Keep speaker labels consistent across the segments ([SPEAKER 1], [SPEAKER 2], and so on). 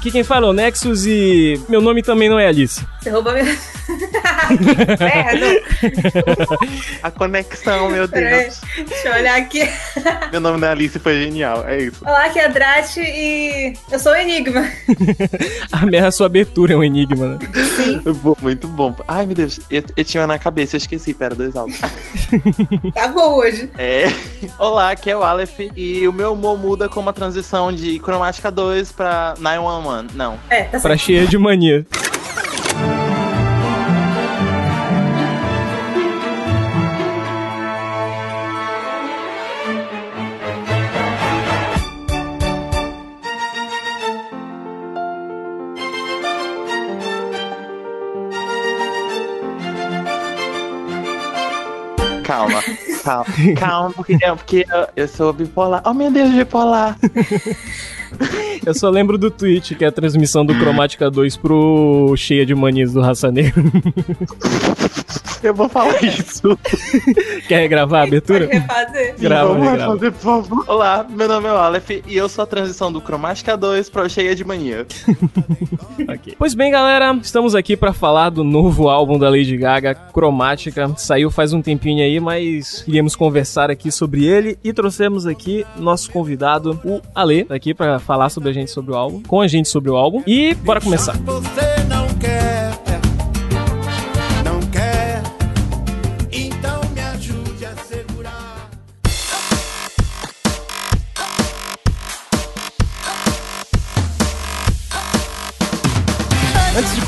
[SPEAKER 1] aqui quem fala é o Nexus e meu nome também não é Alice.
[SPEAKER 2] Você minha.
[SPEAKER 3] A conexão, meu Deus.
[SPEAKER 2] Deixa eu olhar aqui.
[SPEAKER 3] Meu nome não é Alice, foi genial. É isso.
[SPEAKER 2] Olá, aqui é a Drat e eu sou o Enigma.
[SPEAKER 1] a minha sua abertura é um enigma, né?
[SPEAKER 2] Sim.
[SPEAKER 3] Muito bom. Ai, meu Deus, eu, eu tinha na cabeça, eu esqueci, pera, dois álbuns.
[SPEAKER 2] tá bom hoje.
[SPEAKER 3] É. Olá, aqui é o Aleph e o meu humor muda com uma transição de cromática 2 pra 911. Não.
[SPEAKER 2] É, tá certo.
[SPEAKER 1] Pra cheia de mania.
[SPEAKER 3] Calma, calma, porque, é, porque eu, eu sou bipolar. Oh, meu Deus, bipolar.
[SPEAKER 1] Eu só lembro do tweet, que é a transmissão do Cromática 2 pro Cheia de Manias do Raça Negra.
[SPEAKER 3] Eu vou falar isso.
[SPEAKER 1] Quer gravar a abertura?
[SPEAKER 2] Pode refazer.
[SPEAKER 1] Grava,
[SPEAKER 3] Vamos
[SPEAKER 1] regrava.
[SPEAKER 3] fazer, por favor. Olá, meu nome é o Aleph e eu sou a transição do Cromática 2 pro Cheia de Mania.
[SPEAKER 1] Ok. Pois bem, galera, estamos aqui pra falar do novo álbum da Lady Gaga, Cromática. Saiu faz um tempinho aí, mas queríamos conversar aqui sobre ele e trouxemos aqui nosso convidado, o Ale, aqui pra falar sobre a gente sobre o álbum, com a gente sobre o álbum. E bora começar.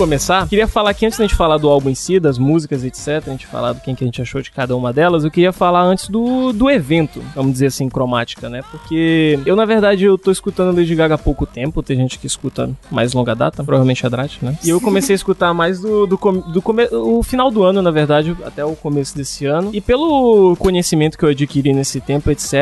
[SPEAKER 1] Começar, queria falar que antes da gente falar do álbum em si, das músicas, etc., a gente falar do quem que a gente achou de cada uma delas, eu queria falar antes do, do evento, vamos dizer assim, cromática, né? Porque eu, na verdade, eu tô escutando Lady Gaga há pouco tempo, tem gente que escuta mais longa data, provavelmente a Drat, né? E eu comecei a escutar mais do, do, come- do come- o final do ano, na verdade, até o começo desse ano. E pelo conhecimento que eu adquiri nesse tempo, etc.,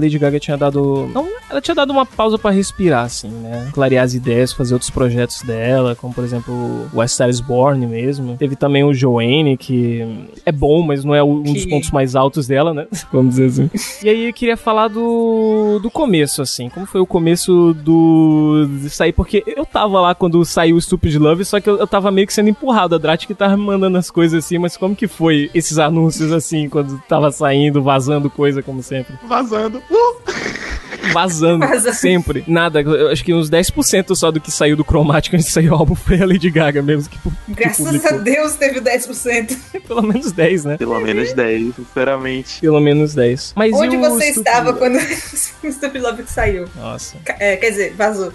[SPEAKER 1] Lady Gaga tinha dado. Não, ela tinha dado uma pausa pra respirar, assim, né? Clarear as ideias, fazer outros projetos dela, como por exemplo o West Side is Born mesmo. Teve também o Joanne, que é bom, mas não é um dos
[SPEAKER 2] Que-
[SPEAKER 1] pontos mais altos dela, né? Vamos dizer assim. E aí eu queria falar do, do começo, assim. Como foi o começo do. de sair? Porque eu tava lá quando saiu o Stupid Love, só que eu, eu tava meio que sendo empurrado. A Drat que tava me mandando as coisas assim, mas como que foi esses anúncios assim, quando tava saindo, vazando coisa, como sempre?
[SPEAKER 3] Vazando. Uh!
[SPEAKER 1] Vazando,
[SPEAKER 2] Vazando.
[SPEAKER 1] sempre. Nada, eu acho que uns 10% só do que saiu do Cromático antes de sair o álbum foi a Lady Gaga mesmo, que,
[SPEAKER 2] Graças a
[SPEAKER 1] publicou.
[SPEAKER 2] Deus teve 10%.
[SPEAKER 1] Pelo menos 10, né?
[SPEAKER 3] Pelo menos 10, sinceramente.
[SPEAKER 1] Pelo menos 10. Mas
[SPEAKER 2] Onde você estava quando o Stupid Love saiu?
[SPEAKER 1] Nossa.
[SPEAKER 2] É, quer dizer, vazou.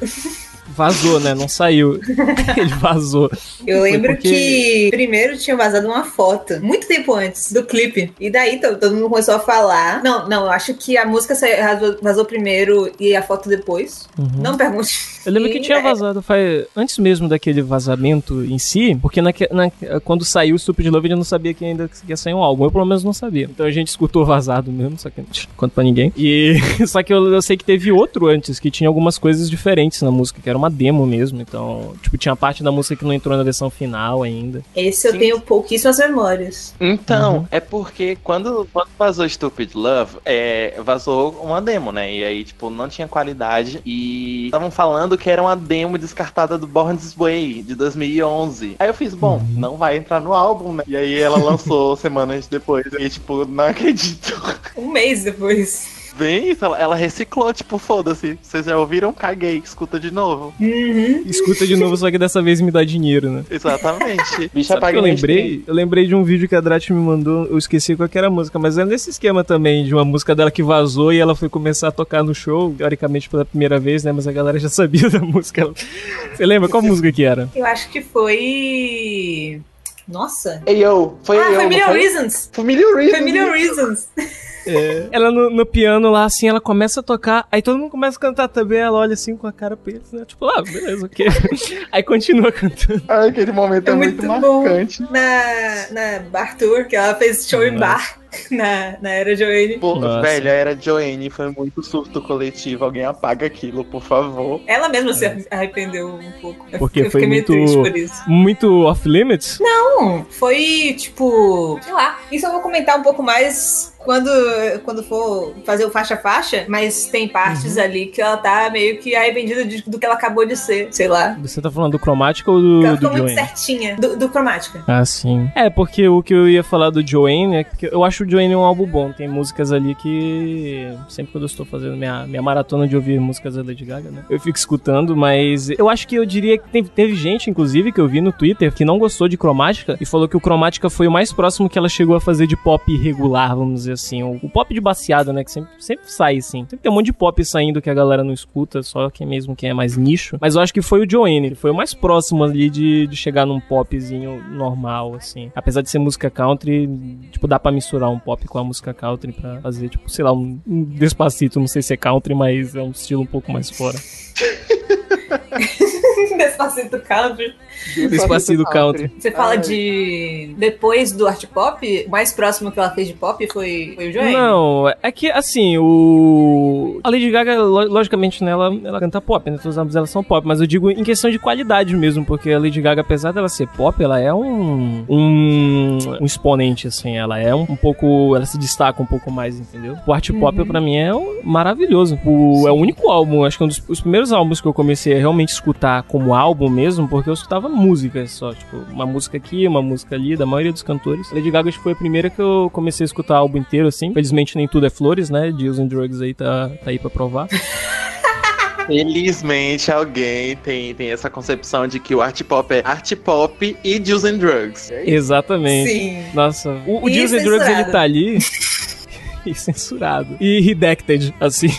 [SPEAKER 1] Vazou, né? Não saiu. Ele vazou.
[SPEAKER 2] Eu lembro
[SPEAKER 1] porque-
[SPEAKER 2] que primeiro tinha vazado uma foto, muito tempo antes do clipe. E daí to- todo mundo começou a falar. Não, não, eu acho que a música saiu- vazou, primeiro e a foto depois. Não me pergunte.
[SPEAKER 1] Eu lembro que tinha
[SPEAKER 2] é,
[SPEAKER 1] vazado faz, antes mesmo daquele vazamento em si, porque naque- na- quando saiu o Stupid Love, a gente não sabia que ainda ia sair um álbum. Eu pelo menos não sabia. Então a gente escutou vazado mesmo, só que não conto pra ninguém. E só que eu, eu sei que teve outro antes, que tinha algumas coisas diferentes na música, que era uma demo mesmo. Então, tipo, tinha parte da música que não entrou na versão final ainda.
[SPEAKER 2] Esse eu
[SPEAKER 3] Sim.
[SPEAKER 2] tenho pouquíssimas memórias.
[SPEAKER 3] Então,
[SPEAKER 1] Uhum.
[SPEAKER 3] é porque quando, quando vazou Stupid Love, é, vazou uma demo, né? E aí, tipo, não tinha qualidade. E estavam falando que era uma demo descartada do Born This Way, de 2011. Aí eu fiz, bom,
[SPEAKER 1] Uhum.
[SPEAKER 3] não vai entrar no álbum, né? E aí ela lançou semanas depois. E, tipo, não acredito.
[SPEAKER 2] Um mês depois.
[SPEAKER 3] Bem isso, ela, ela reciclou, tipo, foda-se. Vocês já ouviram? Caguei, escuta de novo.
[SPEAKER 2] Uhum.
[SPEAKER 1] Escuta de novo, só que dessa vez me dá dinheiro, né?
[SPEAKER 3] Exatamente. Bicha
[SPEAKER 1] Sabe eu lembrei? Eu lembrei de um vídeo que a Drat me mandou, eu esqueci qual que era a música, mas é nesse esquema também, de uma música dela que vazou e ela foi começar a tocar no show, teoricamente pela primeira vez, né? Mas a galera já sabia da música. Você lembra qual música que era?
[SPEAKER 2] Eu acho que foi. Nossa.
[SPEAKER 3] Ei, yo, foi
[SPEAKER 2] ah,
[SPEAKER 3] eu.
[SPEAKER 2] foi Million? Reasons.
[SPEAKER 3] Foi Million Reasons.
[SPEAKER 2] Foi Million Reasons.
[SPEAKER 1] É. Ela no, no piano lá, assim, ela começa a tocar, aí todo mundo começa a cantar também, ela olha assim com a cara pra eles, né? Tipo, ah, beleza, ok. aí continua cantando.
[SPEAKER 3] Ah, aquele momento é,
[SPEAKER 2] É
[SPEAKER 3] muito,
[SPEAKER 2] muito bom.
[SPEAKER 3] marcante.
[SPEAKER 2] Na, na Bar Tour, que ela fez show em bar na, na era Joanne.
[SPEAKER 3] Pô,
[SPEAKER 1] Nossa.
[SPEAKER 3] velho, era Joanne, foi muito surto coletivo. Alguém apaga aquilo, por favor.
[SPEAKER 2] Ela mesma se arrependeu um pouco.
[SPEAKER 1] Porque
[SPEAKER 2] eu
[SPEAKER 1] foi
[SPEAKER 2] fiquei meio
[SPEAKER 1] muito-
[SPEAKER 2] triste por isso.
[SPEAKER 1] Muito off-limits?
[SPEAKER 2] Não, foi tipo, sei lá. Isso eu vou comentar um pouco mais quando, quando for fazer o faixa-faixa, mas tem partes ali que ela tá meio que arrependida de- do que ela acabou de ser, sei lá.
[SPEAKER 1] Você tá falando do Cromática ou do,
[SPEAKER 2] ela
[SPEAKER 1] do
[SPEAKER 2] ficou muito
[SPEAKER 1] Joanne?
[SPEAKER 2] certinha. Do, do cromática.
[SPEAKER 1] Ah, sim. É, porque o que eu ia falar do Joanne é que eu acho o Joanne um álbum bom. Tem músicas ali que. Sempre quando eu estou fazendo minha, minha maratona de ouvir músicas da Lady Gaga, né? Eu fico escutando, mas eu acho que eu diria que teve, teve gente, inclusive, que eu vi no Twitter que não gostou de Cromática e falou que o Cromática foi o mais próximo que ela chegou a fazer de pop regular, vamos dizer assim. O, o pop de baseada, né? Que sempre, sempre sai, assim. Tem um monte de pop saindo que a galera não escuta, só que mesmo quem é mais nicho. Mas eu acho que foi o Joanne, ele foi o mais próximo ali de, de chegar num popzinho normal, assim. Apesar de ser música country, tipo, dá pra misturar um pop com a música country pra fazer, tipo, sei lá, um, um despacito, não sei se é country, mas é um estilo um pouco mais fora.
[SPEAKER 2] Despacito country.
[SPEAKER 1] Despacito country.
[SPEAKER 2] Você fala
[SPEAKER 3] Ai.
[SPEAKER 2] de. Depois do art pop, o mais próximo que ela fez de pop foi, foi o Joanne.
[SPEAKER 1] Não, é que assim, o. A Lady Gaga, lo- logicamente, né, ela, ela canta pop, né? Todos os álbuns dela são pop, mas eu digo em questão de qualidade mesmo, porque a Lady Gaga, apesar dela ser pop, ela é um. um, um exponente, assim. Ela é um, um pouco. Ela se destaca um pouco mais, entendeu? O art pop, pra mim, é um- maravilhoso. O, é o único álbum, acho que é um dos os primeiros álbuns que eu comecei a realmente escutar como álbum mesmo, porque eu escutava música só, tipo, uma música aqui, uma música ali, da maioria dos cantores. Lady Gaga acho que foi a primeira que eu comecei a escutar álbum inteiro, assim. Felizmente nem tudo é flores, né? Deals and Drugs aí tá, tá aí pra provar.
[SPEAKER 3] Felizmente alguém tem, tem essa concepção de que o art pop é art pop e Juice and Drugs.
[SPEAKER 1] Exatamente.
[SPEAKER 2] Sim.
[SPEAKER 1] Nossa, o, o
[SPEAKER 2] E
[SPEAKER 1] Deals and Drugs ele tá ali. E censurado. E redacted, assim.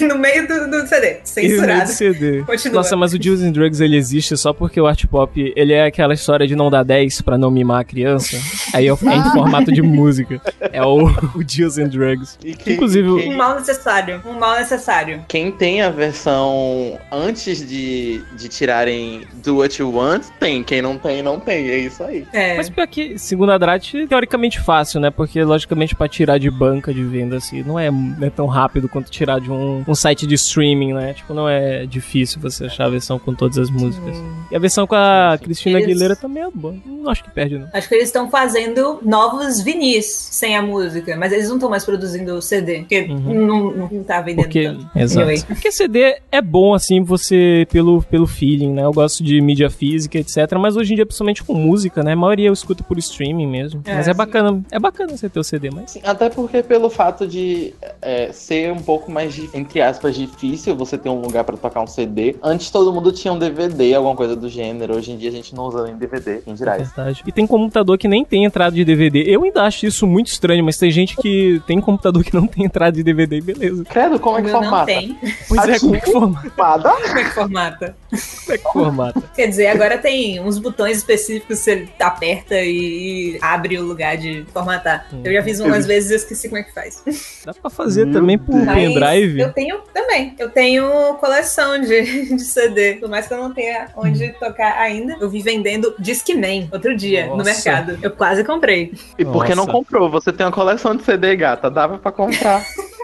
[SPEAKER 2] No meio do, do CD.
[SPEAKER 1] E no
[SPEAKER 2] Censurado.
[SPEAKER 1] CD.
[SPEAKER 2] Continua.
[SPEAKER 1] Nossa, mas o Deals and Drugs ele existe só porque o art pop ele é aquela história de não dar 10 pra não mimar a criança. Aí eu é em formato de música. É o, o Deals and Drugs.
[SPEAKER 3] E quem,
[SPEAKER 1] Inclusive,
[SPEAKER 2] Um
[SPEAKER 3] quem,
[SPEAKER 2] mal necessário. Um mal necessário.
[SPEAKER 3] quem tem a versão antes de, de tirarem Do What You Want, tem. Quem não tem, não tem. É isso aí.
[SPEAKER 2] É.
[SPEAKER 1] Mas pior que, segundo a Drat, teoricamente fácil, né? Porque, logicamente, pra tirar de banca de venda, assim, não é, não é tão rápido quanto tirar de um, um site de streaming, né? Tipo, não é difícil você achar a versão com todas as músicas. E a versão com a
[SPEAKER 3] Sim, sim.
[SPEAKER 1] Cristina
[SPEAKER 2] Eles-
[SPEAKER 1] Aguilera também é boa. Não acho que perde, não.
[SPEAKER 2] Acho que eles estão fazendo novos vinis sem a música, mas eles não estão mais produzindo CD, porque
[SPEAKER 1] Uhum.
[SPEAKER 2] não, não tá vendendo
[SPEAKER 1] Porque,
[SPEAKER 2] tanto.
[SPEAKER 1] exato.
[SPEAKER 2] Anyway.
[SPEAKER 1] Porque CD é bom, assim, você, pelo, pelo feeling, né? Eu gosto de mídia física, etc. Mas hoje em dia, principalmente com música, né? A maioria eu escuto por streaming mesmo.
[SPEAKER 2] É,
[SPEAKER 1] mas é
[SPEAKER 2] sim.
[SPEAKER 1] bacana, é bacana você ter o CD, mas...
[SPEAKER 3] Sim, até porque pelo fato de é, ser um pouco mais, entre aspas, difícil você ter um lugar pra tocar um CD. Antes todo mundo tinha um DVD, alguma coisa do gênero. Hoje em dia a gente não usa nem DVD, em
[SPEAKER 1] É
[SPEAKER 3] geral.
[SPEAKER 1] verdade. E tem computador que nem tem entrada de DVD. Eu ainda acho isso muito estranho, mas tem gente que tem computador que não tem entrada de DVD, beleza.
[SPEAKER 3] Credo, como é que
[SPEAKER 2] meu não
[SPEAKER 3] formata?
[SPEAKER 2] tem.
[SPEAKER 1] Pois é, como é que formata?
[SPEAKER 3] Formada?
[SPEAKER 2] Como é que formata?
[SPEAKER 1] Como é que formata?
[SPEAKER 2] Quer dizer, agora tem uns botões específicos que você aperta e abre o lugar de formatar. Eu já fiz umas vezes esqueci como é que faz.
[SPEAKER 1] Dá pra fazer
[SPEAKER 3] Meu
[SPEAKER 1] também por pendrive.
[SPEAKER 2] Eu tenho também. Eu tenho coleção de, de CD. Por mais que eu não tenha onde tocar ainda, eu vi vendendo Discman outro dia no
[SPEAKER 1] Nossa.
[SPEAKER 2] mercado. Eu quase comprei.
[SPEAKER 3] E por que não comprou? Você tem uma coleção de CD, gata. Dava pra comprar.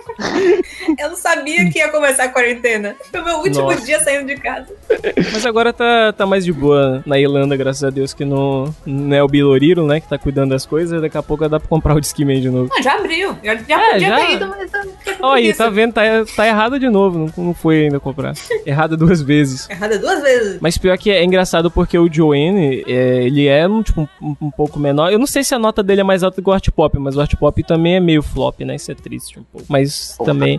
[SPEAKER 2] Eu não sabia que ia começar a quarentena. Foi o meu último
[SPEAKER 1] Nossa.
[SPEAKER 2] dia saindo de casa.
[SPEAKER 1] Mas agora tá, tá mais de boa na Irlanda, graças a Deus, que não, não é o Biloriro, né, que tá cuidando das coisas. Daqui a pouco dá pra comprar o Discman de novo.
[SPEAKER 2] Não, já abriu. Já, já
[SPEAKER 1] É,
[SPEAKER 2] podia
[SPEAKER 1] já?
[SPEAKER 2] ter ido, mas
[SPEAKER 1] Ó, aí, tá vendo? Tá, tá errado de novo. Não, não foi ainda comprar. Errado duas vezes.
[SPEAKER 2] Errada duas vezes.
[SPEAKER 1] Mas pior que é engraçado porque o Joanne, é, ele é um, tipo, um, um pouco menor. Eu não sei se a nota dele é mais alta que o Art Pop, mas o Art Pop também é meio flop, né? Isso é triste um pouco. Mas também,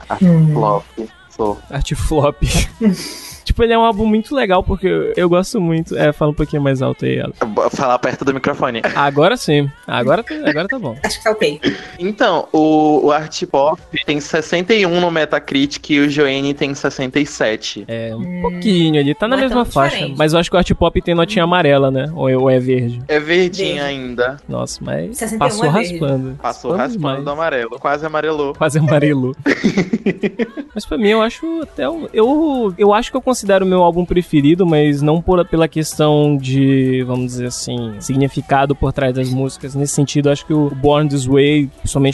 [SPEAKER 3] Flop. Sou.
[SPEAKER 1] Art Flop. tipo, ele é um álbum muito legal porque eu, gosto muito. É, fala um pouquinho mais alto aí, ela.
[SPEAKER 3] Falar perto do microfone.
[SPEAKER 1] Agora sim. Agora, tá- agora tá bom.
[SPEAKER 2] Acho que tá ok.
[SPEAKER 3] Então, o, o Art Pop tem 61 no Metacritic e o Joanne tem 67.
[SPEAKER 1] É, um pouquinho ali. Tá na
[SPEAKER 2] é
[SPEAKER 1] mesma faixa.
[SPEAKER 2] diferente.
[SPEAKER 1] Mas eu acho que o Art Pop tem notinha amarela, né? Ou é, ou é verde.
[SPEAKER 3] É verdinho
[SPEAKER 2] Verde.
[SPEAKER 3] ainda.
[SPEAKER 1] Nossa, mas
[SPEAKER 2] 61
[SPEAKER 1] passou
[SPEAKER 2] é
[SPEAKER 1] raspando.
[SPEAKER 3] Passou raspando
[SPEAKER 1] demais.
[SPEAKER 3] do amarelo. Quase amarelou.
[SPEAKER 1] Quase amarelou. Mas pra mim, eu acho até. um- Eu, eu acho que eu considero o meu álbum preferido, mas não por, pela questão de, vamos dizer assim, significado por trás das músicas. Nesse sentido, acho que o Born This Way,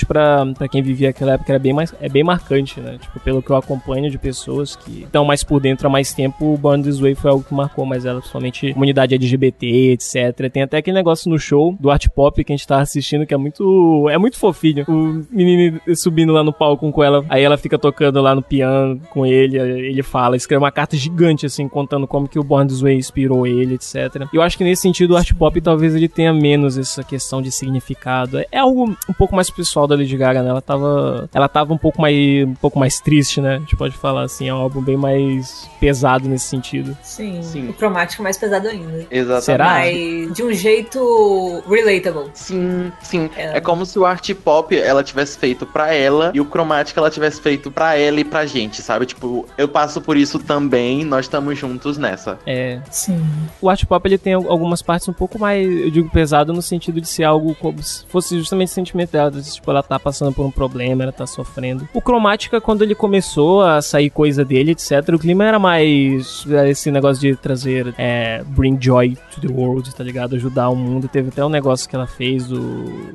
[SPEAKER 1] pra, pra quem vivia aquela época, era bem mais, é bem marcante, né? Tipo, pelo que eu acompanho de pessoas que estão mais por dentro há mais tempo, o Born This Way foi algo que marcou mais ela, principalmente comunidade LGBT, etc. Tem até aquele negócio no show do art pop que a gente tá assistindo que é muito, é muito fofinho. O menino subindo lá no palco com ela, aí ela fica tocando lá no piano com ele, ele fala, escreve uma carta gigante assim, contando como que o Born This Way inspirou ele, etc. E eu acho que nesse sentido o art pop talvez ele tenha menos essa questão de significado. É algo um pouco mais pessoal da Lady Gaga, né? Ela tava, ela tava um pouco mais, um pouco mais triste, né? A gente pode falar assim, é um álbum bem mais pesado nesse sentido.
[SPEAKER 2] Sim,
[SPEAKER 3] Sim.
[SPEAKER 2] o cromático mais pesado ainda.
[SPEAKER 3] Exatamente.
[SPEAKER 1] Será?
[SPEAKER 2] Mas de um jeito relatable.
[SPEAKER 3] Sim, sim.
[SPEAKER 2] É.
[SPEAKER 3] É. como se o art pop ela tivesse feito pra ela e o cromática ela tivesse feito pra ela e pra gente, sabe? Tipo, eu passo por isso também, nós estamos juntos nessa.
[SPEAKER 1] É,
[SPEAKER 2] Sim.
[SPEAKER 1] o art pop ele tem al- algumas partes um pouco mais, eu digo pesado no sentido de ser algo como se fosse justamente o sentimento dela, de, tipo, ela tá passando por um problema, ela tá sofrendo. O cromática quando ele começou a sair coisa dele, etc, o clima era mais é, esse negócio de trazer é, bring joy to the world, tá ligado? Ajudar o mundo. Teve até um negócio que ela fez do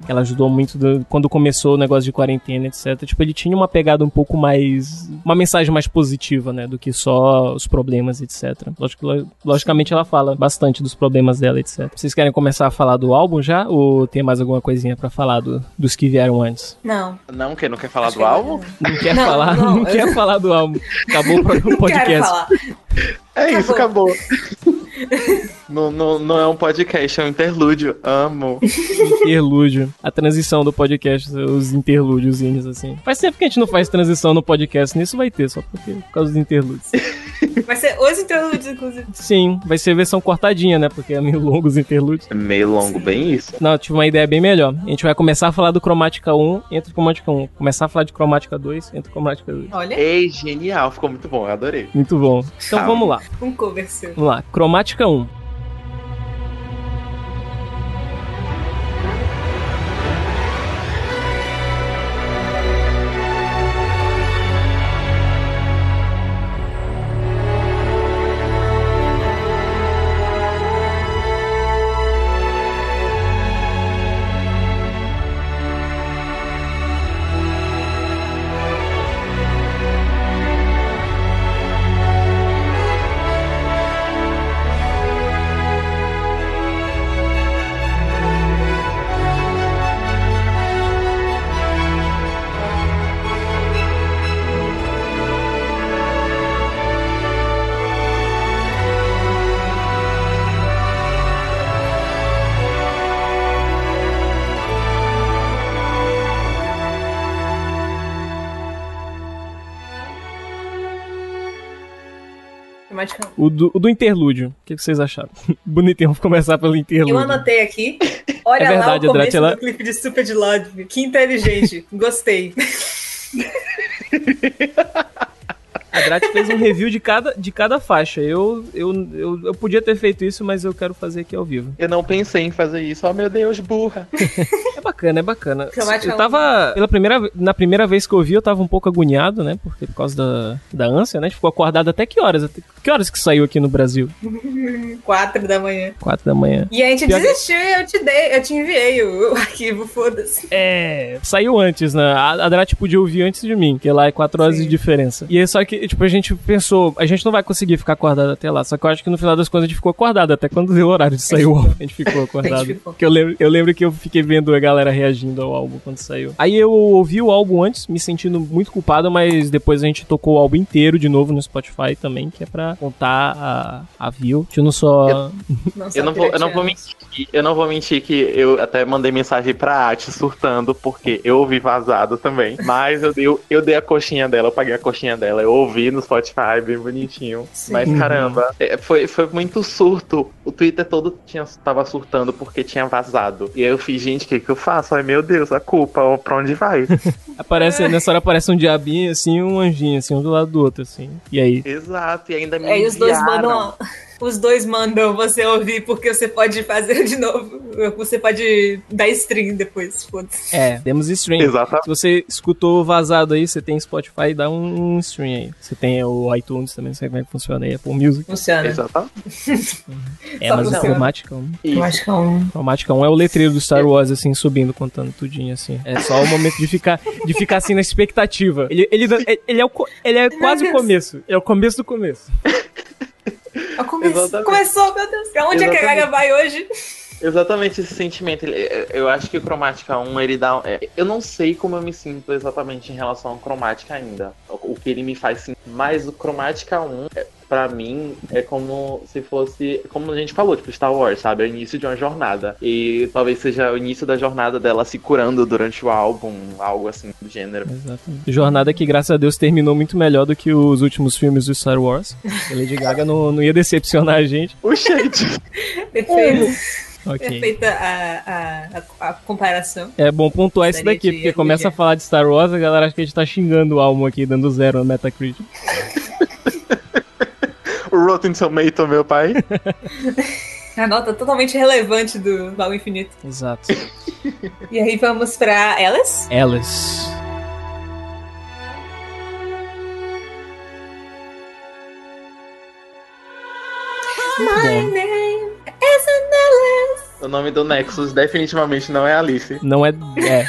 [SPEAKER 1] que ela ajudou muito do- quando começou o negócio de quarentena, etc. Tipo, ele tinha uma pegada um pouco mais uma mensagem mais positiva, né, do que só os problemas, etc. Logicamente ela fala bastante dos problemas dela, etc. Vocês querem começar a falar do álbum já ou tem mais alguma coisinha pra falar do- dos que vieram antes?
[SPEAKER 2] Não.
[SPEAKER 3] Não, que não quer falar
[SPEAKER 2] acho
[SPEAKER 3] do
[SPEAKER 2] que
[SPEAKER 3] álbum?
[SPEAKER 1] Não quer
[SPEAKER 2] Não,
[SPEAKER 1] falar, não,
[SPEAKER 2] não,
[SPEAKER 1] quer falar do álbum. Acabou o podcast.
[SPEAKER 2] falar.
[SPEAKER 3] É isso,
[SPEAKER 2] Acabou.
[SPEAKER 3] acabou. não, não, não é um podcast, é um interlúdio. Amo.
[SPEAKER 1] Interlúdio. A transição do podcast, os interlúdiozinhos, assim. Faz tempo que a gente não faz transição no podcast, nisso vai ter, só porque, por causa dos interlúdios.
[SPEAKER 2] Vai ser os interlúdios, inclusive.
[SPEAKER 1] Sim, vai ser versão cortadinha, né? Porque é meio longo os interlúdios.
[SPEAKER 3] É meio longo, bem isso.
[SPEAKER 1] Não, eu tive uma ideia bem melhor. A gente vai começar a falar do Cromática 1, entra o Cromática 1. Começar a falar de Cromática 2, entra o Cromática 2.
[SPEAKER 2] Olha,
[SPEAKER 3] Ei, genial, ficou muito bom, eu adorei.
[SPEAKER 1] Muito bom. Então
[SPEAKER 3] Calma.
[SPEAKER 1] vamos lá.
[SPEAKER 2] um cover seu.
[SPEAKER 1] Vamos lá. Cromática 1. O do, o do interlúdio. O que que vocês acharam? Bonitinho, vamos começar pelo interlúdio.
[SPEAKER 2] Eu anotei aqui. Olha
[SPEAKER 1] É verdade,
[SPEAKER 2] lá o começo
[SPEAKER 1] ela-
[SPEAKER 2] do clipe de Stupid Love. Que inteligente. Gostei.
[SPEAKER 1] A Drat fez um review de cada, de cada faixa. Eu, eu, eu, eu podia ter feito isso, mas eu quero fazer aqui ao vivo.
[SPEAKER 3] Eu não pensei em fazer isso. Oh, meu Deus, burra.
[SPEAKER 1] É bacana, é bacana. Eu tava. Pela primeira, na primeira vez que eu vi, eu tava um pouco agoniado, né? Porque por causa da, da ânsia, né? A gente ficou acordado até que horas? Até, que horas que saiu aqui no Brasil?
[SPEAKER 2] Quatro da manhã.
[SPEAKER 1] Quatro da manhã.
[SPEAKER 2] E a gente
[SPEAKER 1] Pior que-
[SPEAKER 2] desistiu e eu te dei, eu te enviei o, o arquivo, foda-se.
[SPEAKER 1] É, saiu antes, né? A, a Drat podia ouvir antes de mim, que lá é quatro horas
[SPEAKER 2] Sim.
[SPEAKER 1] de diferença. E é só que, tipo, a gente pensou, a gente não vai conseguir ficar acordado até lá. Só que eu acho que no final das contas a gente ficou acordado, até quando deu o horário de sair o álbum. A gente ficou acordado.
[SPEAKER 2] ficou.
[SPEAKER 1] Porque eu lembro, eu lembro que eu fiquei vendo a galera reagindo ao álbum quando saiu. Aí eu ouvi o álbum antes, me sentindo muito culpado, mas depois a gente tocou o álbum inteiro de novo no Spotify também, que é pra contar a, a view. A gente não só.
[SPEAKER 2] Não
[SPEAKER 3] Eu não, vou, eu não vou
[SPEAKER 2] mentir.
[SPEAKER 3] eu não vou mentir que eu até mandei mensagem pra Ati surtando, porque eu ouvi vazado também. Mas eu dei, eu dei a coxinha dela, eu paguei a coxinha dela, eu ouvi no Spotify, bem bonitinho.
[SPEAKER 2] Sim.
[SPEAKER 3] Mas
[SPEAKER 1] Uhum.
[SPEAKER 3] caramba, é, foi, foi muito surto. O Twitter todo tinha, tava surtando porque tinha vazado. E aí eu fiz, gente, o que, que eu faço? Ai meu Deus, a culpa, ó, pra onde vai?
[SPEAKER 1] Aparece, nessa hora aparece um diabinho assim e um anjinho, assim, um do lado do outro, assim. E aí?
[SPEAKER 3] Exato, e ainda me
[SPEAKER 2] Aí os dois
[SPEAKER 3] enviaram.
[SPEAKER 2] mandam. Os dois mandam você ouvir porque você pode fazer de novo. Você pode dar stream depois, foda-se.
[SPEAKER 1] É, temos stream.
[SPEAKER 3] Exatamente.
[SPEAKER 1] Se você escutou vazado aí, você tem Spotify, dá um, stream aí. Você tem o iTunes também, não sei como é que funciona aí, Apple Music.
[SPEAKER 2] Funciona.
[SPEAKER 3] Exatamente.
[SPEAKER 1] É,
[SPEAKER 2] Só
[SPEAKER 1] mas o. Chromatica 1.
[SPEAKER 2] Eu acho que é um.
[SPEAKER 1] Chromatica 1 é o letreiro do Star Wars, assim, subindo, contando tudinho, assim. É só o momento de ficar, de ficar assim, na expectativa. Ele, ele, ele é, o, co- ele é quase o começo. É o começo do começo.
[SPEAKER 2] Come-
[SPEAKER 3] Exatamente.
[SPEAKER 2] Começou, meu Deus. Pra onde é que a
[SPEAKER 3] Exatamente.
[SPEAKER 2] Gaga vai hoje?
[SPEAKER 3] Exatamente esse sentimento. ele- eu- Eu acho que o Chromatica 1, ele dá. é, Eu não sei como eu me sinto exatamente em relação ao Chromatica ainda. O que ele me faz sentir. Mas o Chromatica 1, pra mim, é como se fosse. Como a gente falou, tipo, Star Wars, sabe? É o início de uma jornada. E talvez seja o início da jornada dela se curando durante o álbum, algo assim do gênero.
[SPEAKER 1] Exatamente. Jornada que, graças a Deus, terminou muito melhor do que os últimos filmes do Star Wars. A Lady Gaga não, não ia decepcionar a gente.
[SPEAKER 3] O shade.
[SPEAKER 2] Perfeito.
[SPEAKER 1] Ok.
[SPEAKER 2] Perfeita a, a, a, comparação.
[SPEAKER 1] É bom pontuar isso daqui, porque começa a falar de Star Wars, a galera acha que a gente tá xingando o álbum aqui, dando zero no Metacritic.
[SPEAKER 3] o Rotten Tomato, meu pai.
[SPEAKER 2] A nota totalmente relevante do Baú Infinito.
[SPEAKER 1] Exato.
[SPEAKER 2] E aí vamos pra Alice.
[SPEAKER 1] Alice.
[SPEAKER 2] My name is Alice.
[SPEAKER 3] O nome do Nexus definitivamente não é Alice.
[SPEAKER 1] não é. É.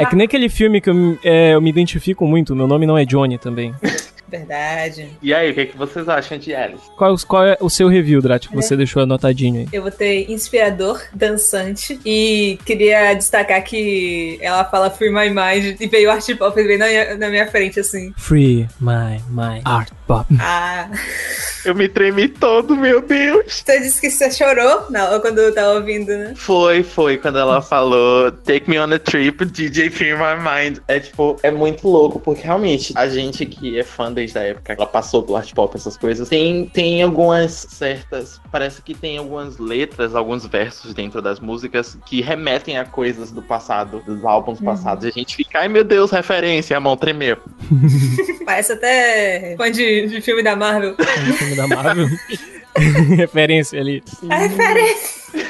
[SPEAKER 1] É que nem aquele filme que eu, é, eu me identifico muito, meu nome não é Johnny também.
[SPEAKER 2] Verdade.
[SPEAKER 3] E aí, o que, é que vocês acham de Alice?
[SPEAKER 1] Qual, qual é o seu review, Drat, que você deixou anotadinho aí?
[SPEAKER 2] Eu botei inspirador, dançante e queria destacar que ela fala Free My Mind e veio o art pop bem na minha, na minha frente, assim.
[SPEAKER 1] Free my mind. Art pop.
[SPEAKER 2] Ah,
[SPEAKER 3] Eu me tremi todo, meu Deus.
[SPEAKER 2] você disse que você chorou na, quando eu tava ouvindo, né?
[SPEAKER 3] Foi, foi, quando ela falou Take me on a trip, DJ Free My Mind. É tipo, é muito louco, porque realmente a gente que é fã desde a época que ela passou pelo art pop, essas coisas, tem, tem algumas certas. Parece que tem algumas letras, alguns versos dentro das músicas que remetem a coisas do passado, dos álbuns passados. E a gente fica, ai meu Deus, referência, a mão tremeu.
[SPEAKER 2] Parece até fã de, de filme da Marvel.
[SPEAKER 1] No filme da Marvel. Referência ali.
[SPEAKER 2] A referência.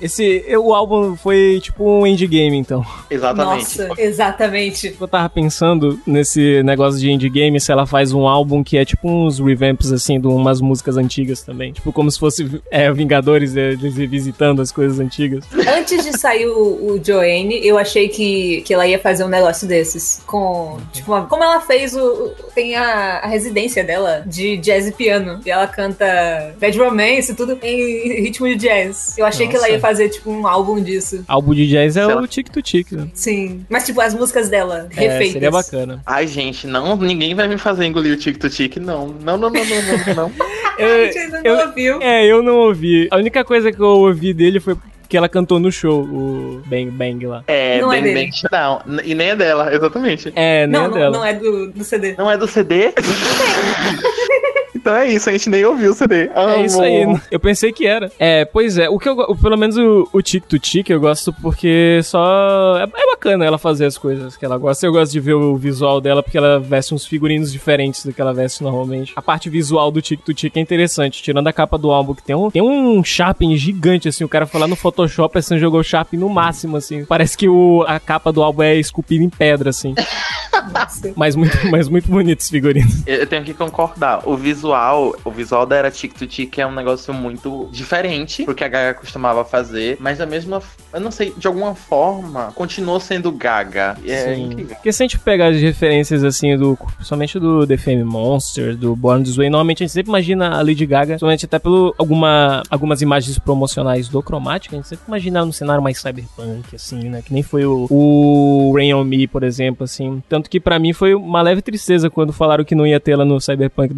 [SPEAKER 1] Esse, o álbum foi tipo um endgame, então.
[SPEAKER 3] Exatamente.
[SPEAKER 2] Nossa, exatamente.
[SPEAKER 1] Eu tava pensando nesse negócio de endgame se ela faz um álbum que é tipo uns revamps, assim, de umas músicas antigas também. Tipo, como se fosse é, Vingadores, é, eles revisitando as coisas antigas.
[SPEAKER 2] Antes de sair o, o Joanne, eu achei que, que ela ia fazer um negócio desses. Com. Tipo, uma- como ela fez o. o- Tem a, a residência dela de jazz e piano. E ela canta Bad Romance e tudo em ritmo de jazz. Eu achei que ela ia fazer, tipo, um álbum disso.
[SPEAKER 1] Álbum de jazz é
[SPEAKER 3] ela-
[SPEAKER 1] o Tic to Tic, né?
[SPEAKER 2] Sim. Mas, tipo, as músicas dela,
[SPEAKER 1] É,
[SPEAKER 2] refeitas.
[SPEAKER 1] seria bacana.
[SPEAKER 3] Ai, gente, não, ninguém vai me fazer engolir o tic to tic, não. Não, não, não, não, não, não.
[SPEAKER 2] A gente ainda não
[SPEAKER 1] eu-
[SPEAKER 2] ouviu.
[SPEAKER 1] É, eu não ouvi. A única coisa que eu ouvi dele foi que ela cantou no show, o Bang Bang lá.
[SPEAKER 3] É,
[SPEAKER 2] Não é
[SPEAKER 3] bem,
[SPEAKER 2] dele.
[SPEAKER 3] bem, não. E nem é dela, exatamente.
[SPEAKER 1] É, nem
[SPEAKER 2] Não, não,
[SPEAKER 1] dela.
[SPEAKER 2] não é do, do CD.
[SPEAKER 3] Não é do CD? então é isso, a gente nem ouviu o CD.
[SPEAKER 1] É isso aí,
[SPEAKER 3] Amo.
[SPEAKER 1] né? eu pensei que era. É, pois é, o que eu pelo menos o, o Tic to Tic eu gosto porque só é, é bacana ela fazer as coisas que ela gosta. Eu gosto de ver o visual dela porque ela veste uns figurinos diferentes do que ela veste normalmente. A parte visual do Tic to Tic é interessante, tirando a capa do álbum que tem um tem um Sharping gigante assim, o cara foi lá no Photoshop assim jogou o Sharping no máximo assim. Parece que o, a capa do álbum é esculpida em pedra assim. Mas muito, mas muito bonito esse figurino.
[SPEAKER 3] Eu tenho que concordar. O visual, o visual da era Tic to Tic é um negócio muito diferente pro que a Gaga costumava fazer, mas da mesma, eu não sei, de alguma forma, continuou sendo Gaga. É
[SPEAKER 1] Sim.
[SPEAKER 3] incrível.
[SPEAKER 1] Porque se a gente pegar as referências, assim, do, principalmente do The Fame Monster, do Born This Way, normalmente a gente sempre imagina a Lady Gaga, principalmente até pelo alguma, algumas imagens promocionais do Chromatic, a gente sempre imagina num cenário mais cyberpunk, assim, né? Que nem foi o, o Rain On Me, por exemplo, assim. Tanto que pra mim foi uma leve tristeza quando falaram que não ia ter ela no Cyberpunk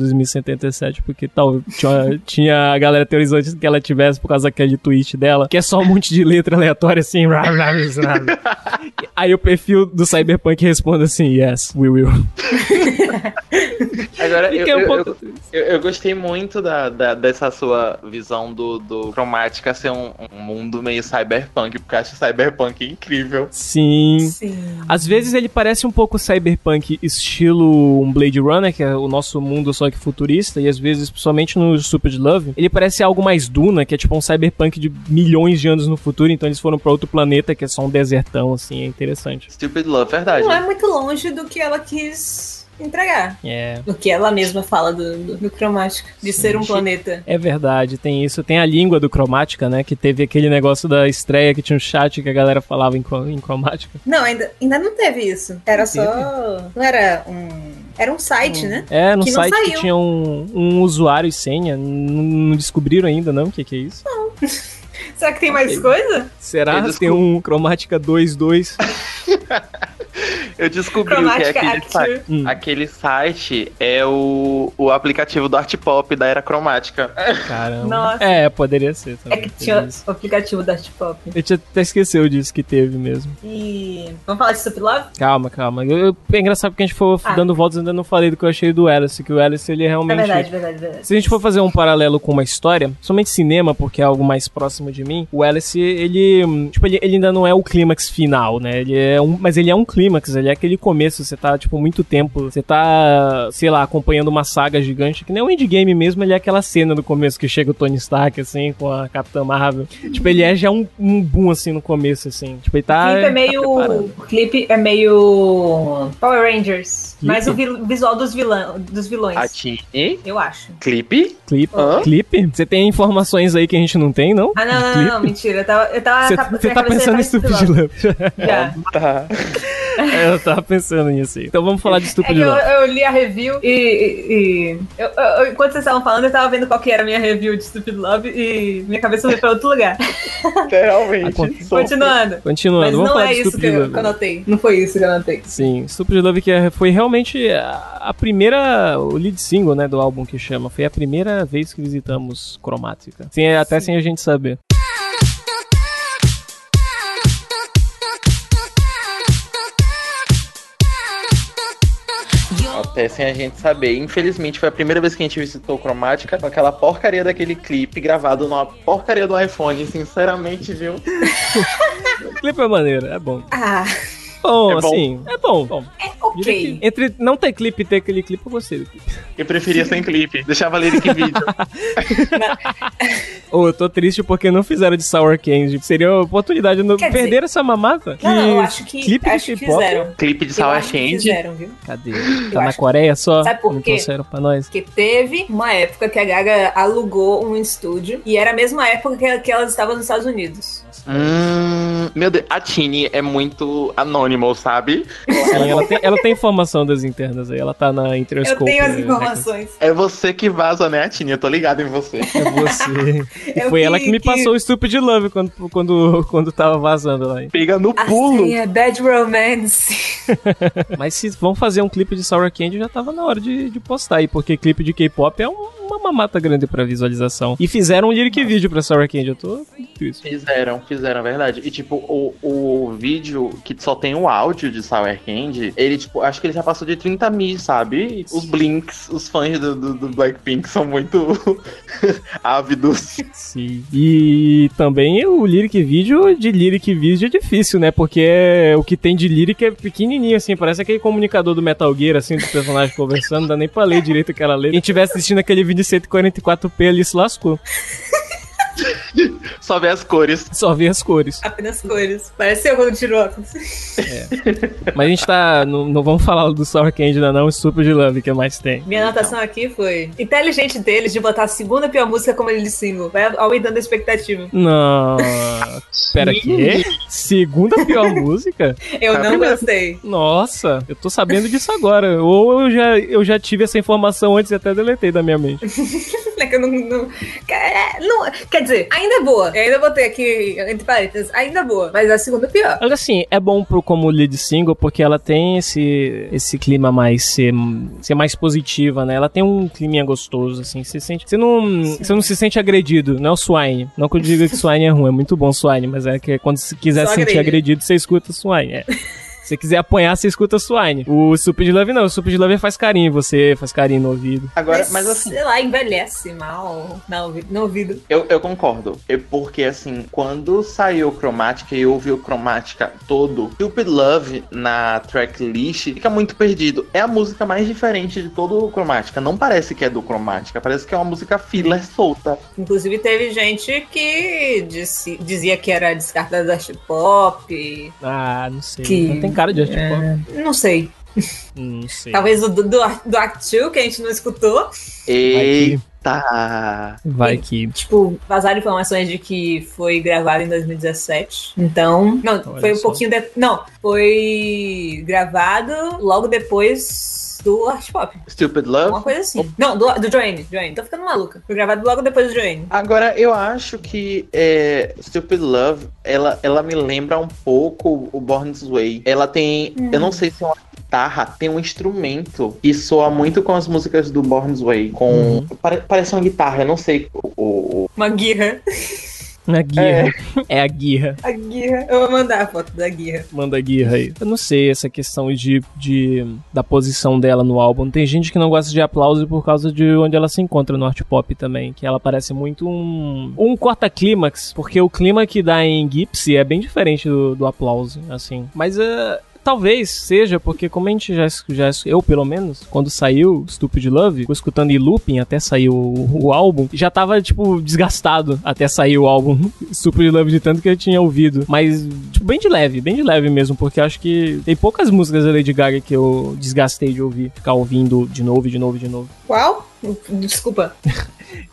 [SPEAKER 1] 2077, porque tal, tinha, tinha a galera teorizando que ela tivesse por causa daquele tweet dela, que é só um monte de letra aleatória, assim, Aí o perfil do Cyberpunk responde assim: Yes, we will.
[SPEAKER 3] Agora, eu,
[SPEAKER 1] um
[SPEAKER 3] eu,
[SPEAKER 1] pouco.
[SPEAKER 3] eu, eu gostei muito da, da- dessa sua visão do, do Chromatica ser um, um mundo meio cyberpunk, porque eu acho cyberpunk incrível.
[SPEAKER 1] Sim.
[SPEAKER 2] Sim.
[SPEAKER 1] Às vezes ele parece um pouco cyberpunk cyberpunk estilo um Blade Runner, que é o nosso mundo só que futurista, e às vezes, principalmente no Stupid Love, ele parece algo mais Duna, que é tipo um cyberpunk de milhões de anos no futuro, então eles foram pra outro planeta que é só um desertão, assim, é interessante.
[SPEAKER 3] Stupid Love, verdade.
[SPEAKER 2] Não é muito longe do que ela quis entregar.
[SPEAKER 1] É.
[SPEAKER 2] O que ela mesma fala do, do, do cromático, de ser um planeta.
[SPEAKER 1] É verdade, tem isso. Tem a língua do cromática, né? Que teve aquele negócio da estreia que tinha um chat que a galera falava em, em cromática.
[SPEAKER 2] Não, ainda, ainda não teve isso. Era só. Não era um. Era um site, né?
[SPEAKER 1] É, no
[SPEAKER 2] Que não
[SPEAKER 1] site que tinha um, um usuário e senha. Não, não descobriram ainda, não? O que, que é isso?
[SPEAKER 2] Será que tem mais coisa?
[SPEAKER 1] Será? Tem um cromática 2.2.
[SPEAKER 3] Eu descobri o que é aquele site.
[SPEAKER 1] Hum.
[SPEAKER 3] Aquele site é o, o aplicativo do Art Pop da era cromática.
[SPEAKER 1] Caramba.
[SPEAKER 2] Nossa.
[SPEAKER 1] É, poderia ser
[SPEAKER 2] É
[SPEAKER 1] também.
[SPEAKER 2] que
[SPEAKER 1] teve
[SPEAKER 2] tinha
[SPEAKER 1] isso.
[SPEAKER 2] o aplicativo da Art Pop.
[SPEAKER 1] Eu tinha até esqueceu disso que teve mesmo.
[SPEAKER 2] E. Vamos falar de Stupid Love?
[SPEAKER 1] Calma, calma. Eu, eu- é engraçado porque a gente foi
[SPEAKER 2] Ah.
[SPEAKER 1] dando voltas e ainda não falei do que eu achei do Alice, que o Alice ele
[SPEAKER 2] É
[SPEAKER 1] realmente.
[SPEAKER 2] verdade, verdade, verdade.
[SPEAKER 1] Se a gente for fazer um paralelo com uma história, somente cinema, porque é algo mais próximo de mim, o Alice, ele, tipo, ele, ele ainda não é o clímax final, né? Ele é um, mas ele é um clímax, ele é aquele começo, você tá, tipo, muito tempo, você tá, sei lá, acompanhando uma saga gigante, que nem o endgame mesmo, ele é aquela cena do começo que chega o Tony Stark, assim, com a Capitã Marvel. tipo, ele é já um, um boom, assim, no começo, assim. Tipo, ele tá...
[SPEAKER 2] o clipe é meio.
[SPEAKER 1] tá
[SPEAKER 2] o clipe é meio. Power Rangers.
[SPEAKER 1] Clipe?
[SPEAKER 2] Mas o visual dos, vilão, dos vilões. Eu acho.
[SPEAKER 3] clipe.
[SPEAKER 1] Clipe?
[SPEAKER 3] Hã?
[SPEAKER 1] Clipe? Você tem informações aí que a gente não tem, não?
[SPEAKER 2] Ah, não, não, não, não, mentira. Eu tava. Eu tava
[SPEAKER 1] Você você tá pensando em Love.
[SPEAKER 2] Já.
[SPEAKER 3] Tá.
[SPEAKER 1] É, eu tava pensando nisso aí. Então vamos falar de
[SPEAKER 2] É
[SPEAKER 1] Stupid
[SPEAKER 2] que eu,
[SPEAKER 1] Love.
[SPEAKER 2] eu li a review e. e- e- eu- eu- enquanto vocês estavam falando, eu tava vendo qual que era a minha review de Stupid Love e minha cabeça foi pra outro lugar.
[SPEAKER 1] Aconte-
[SPEAKER 3] sou-
[SPEAKER 2] Continuando.
[SPEAKER 1] Continuando,
[SPEAKER 2] Mas
[SPEAKER 1] vamos
[SPEAKER 2] não
[SPEAKER 1] falar
[SPEAKER 2] é
[SPEAKER 1] de
[SPEAKER 2] isso que eu, que eu anotei. Não foi isso que eu anotei.
[SPEAKER 1] Sim, Stupid Love que é- foi realmente a a primeira, o lead single, né, do álbum que chama. Foi a primeira vez que visitamos Cromática. Sim, até sem a gente saber.
[SPEAKER 3] Até sem a gente saber. Infelizmente, foi a primeira vez que a gente visitou Cromática com aquela porcaria daquele clipe gravado numa porcaria do iPhone. Sinceramente, viu?
[SPEAKER 1] O clipe é maneiro, é bom.
[SPEAKER 2] Ah,
[SPEAKER 1] Bom,
[SPEAKER 3] É bom.
[SPEAKER 1] assim, é bom. bom.
[SPEAKER 2] é ok.
[SPEAKER 1] que Entre não ter clipe e ter aquele clipe, eu gostei do clipe.
[SPEAKER 3] Eu preferia sem clipe. Deixava lyric vídeo.
[SPEAKER 1] Ou eu tô triste porque não fizeram de Sour Candy. Seria uma oportunidade de
[SPEAKER 2] dizer-
[SPEAKER 1] perder essa mamata.
[SPEAKER 2] Não, não, eu acho que,
[SPEAKER 1] clipe de
[SPEAKER 2] acho que
[SPEAKER 1] K-pop?
[SPEAKER 2] fizeram.
[SPEAKER 3] clipe de
[SPEAKER 2] Eu
[SPEAKER 3] Sour
[SPEAKER 2] que
[SPEAKER 3] Candy.
[SPEAKER 2] fizeram, viu?
[SPEAKER 1] Cadê?
[SPEAKER 2] Eu
[SPEAKER 1] Tá na Coreia só?
[SPEAKER 2] Sabe por
[SPEAKER 1] não
[SPEAKER 2] quê?
[SPEAKER 1] trouxeram pra nós?
[SPEAKER 2] Porque teve uma época que a Gaga alugou um estúdio e era a mesma época que, que elas estavam nos Estados Unidos.
[SPEAKER 3] Hum, meu Deus, a Tini é muito anônimo, sabe?
[SPEAKER 1] Sim, ela, tem, ela tem informação das internas aí. Ela tá na
[SPEAKER 2] Eu
[SPEAKER 1] Interscope.
[SPEAKER 2] tenho as
[SPEAKER 1] né,
[SPEAKER 2] informações.
[SPEAKER 3] É você que vaza, né, Tini? Eu tô ligado em você.
[SPEAKER 1] É você. E
[SPEAKER 2] Eu
[SPEAKER 1] foi
[SPEAKER 2] que-
[SPEAKER 1] ela que me
[SPEAKER 2] que-
[SPEAKER 1] passou o Stupid Love quando, quando, quando tava vazando lá.
[SPEAKER 3] Pega no pulo.
[SPEAKER 2] Assim, é Bad Romance.
[SPEAKER 1] Mas se vão fazer um clipe de Sour Candy, já tava na hora de, de postar aí, porque clipe de K-pop é um- uma mamata grande pra visualização. E fizeram um lyric vídeo pra Sour Candy, eu tô triste.
[SPEAKER 3] Fizeram, fizeram, é verdade. E, tipo, o, o vídeo que só tem o áudio de Sour Candy, ele, tipo, acho que ele já passou de 30 mil, sabe? Os Blinks, os fãs do, do, do Blackpink são muito ávidos.
[SPEAKER 1] Sim. E também o lyric vídeo de lyric vídeo é difícil, né? Porque o que tem de lyric é pequenininho, assim. Parece aquele comunicador do Metal Gear, assim, dos personagens conversando. Não dá nem pra ler direito aquela letra. Quem estiver assistindo aquele vídeo 144p ali se lascou.
[SPEAKER 3] Só vê as cores.
[SPEAKER 1] Só vê as cores.
[SPEAKER 2] Apenas cores. Parece eu quando tiro óculos.
[SPEAKER 1] Mas a gente tá. Não, não vamos falar do Sour Candy ainda não, o Super de Love que mais tem.
[SPEAKER 2] Minha anotação aqui foi: inteligente deles de botar a segunda pior música como ele de single. Vai aumentando a expectativa.
[SPEAKER 1] Não. Pera aqui. Segunda pior música?
[SPEAKER 2] Eu não
[SPEAKER 3] primeiro.
[SPEAKER 2] gostei.
[SPEAKER 1] Nossa, eu tô sabendo disso agora. Ou eu já, eu já tive essa informação antes e até deletei da minha mente.
[SPEAKER 2] É que eu não, não- é, não- Quer dizer, ainda é boa. Eu ainda botei aqui, entre parênteses, ainda é boa. Mas a segunda é pior.
[SPEAKER 1] Mas assim, é bom pro, como lead single porque ela tem esse, esse clima mais ser, ser mais positiva, né? Ela tem um climinha gostoso, assim. Você sente. Você não, você não se sente agredido, não é o Swine. Não que eu diga que Swine é ruim, é muito bom Swine, mas é que quando você quiser
[SPEAKER 2] Só
[SPEAKER 1] se sentir agredido, você escuta Swine. É. Se você quiser apanhar, você escuta Swine. O Stupid Love não, o Stupid Love faz carinho em você, faz carinho no ouvido.
[SPEAKER 3] Agora, mas assim,
[SPEAKER 2] Sei lá, envelhece mal no ouvido.
[SPEAKER 3] Eu, eu concordo. Eu, porque, assim, quando saiu o Chromatica e eu ouvi o Chromatica todo, Stupid Love na tracklist fica muito perdido. É a música mais diferente de todo o Chromatica. Não parece que é do Chromatica, parece que é uma música filler solta.
[SPEAKER 2] Inclusive, teve gente que disse- dizia que era descartada da pop.
[SPEAKER 1] Ah, não sei.
[SPEAKER 2] Que-
[SPEAKER 1] Não tem cara de art pop.
[SPEAKER 2] Não sei.
[SPEAKER 1] Não sei.
[SPEAKER 2] Talvez o do, do, do Act 2, que a gente não escutou.
[SPEAKER 3] Eita!
[SPEAKER 1] Vai que.
[SPEAKER 2] Tipo, vazaram informações de que foi gravado em 2017. Então. Não,
[SPEAKER 1] Olha
[SPEAKER 2] foi um
[SPEAKER 1] só.
[SPEAKER 2] pouquinho. De, não, foi gravado logo depois do Art Pop.
[SPEAKER 3] Stupid
[SPEAKER 2] Uma
[SPEAKER 3] Love?
[SPEAKER 2] coisa assim. Não, do, do Joanne. Joanne. Tô ficando maluca. Foi gravado logo depois do Joanne.
[SPEAKER 3] Agora, eu acho que é, Stupid Love, ela, ela me lembra um pouco o Born This Way. Ela tem, eu não sei se é uma guitarra, tem um instrumento que soa muito com as músicas do Born This Way. Com, pare- parece uma guitarra, eu não sei o... o-
[SPEAKER 2] Uma guirra.
[SPEAKER 1] A guirra. É. a guirra.
[SPEAKER 2] A guirra. Eu vou mandar a foto da guirra.
[SPEAKER 1] Manda a guirra aí. Eu não sei essa questão de, de da posição dela no álbum. Tem gente que não gosta de aplauso por causa de onde ela se encontra no art pop também, que ela parece muito um um corta clímax, porque o clima que dá em Gypsy é bem diferente do, do aplauso, assim. Mas eh, Talvez seja, porque como a gente já, já. Eu, pelo menos, quando saiu Stupid Love, ficou escutando em looping até sair o, o álbum, já tava, tipo, desgastado até sair o álbum Stupid Love de tanto que eu tinha ouvido. Mas, tipo, bem de leve, bem de leve mesmo, porque acho que tem poucas músicas da Lady Gaga que eu desgastei de ouvir, ficar ouvindo de novo, de novo, de novo.
[SPEAKER 2] Qual? Desculpa.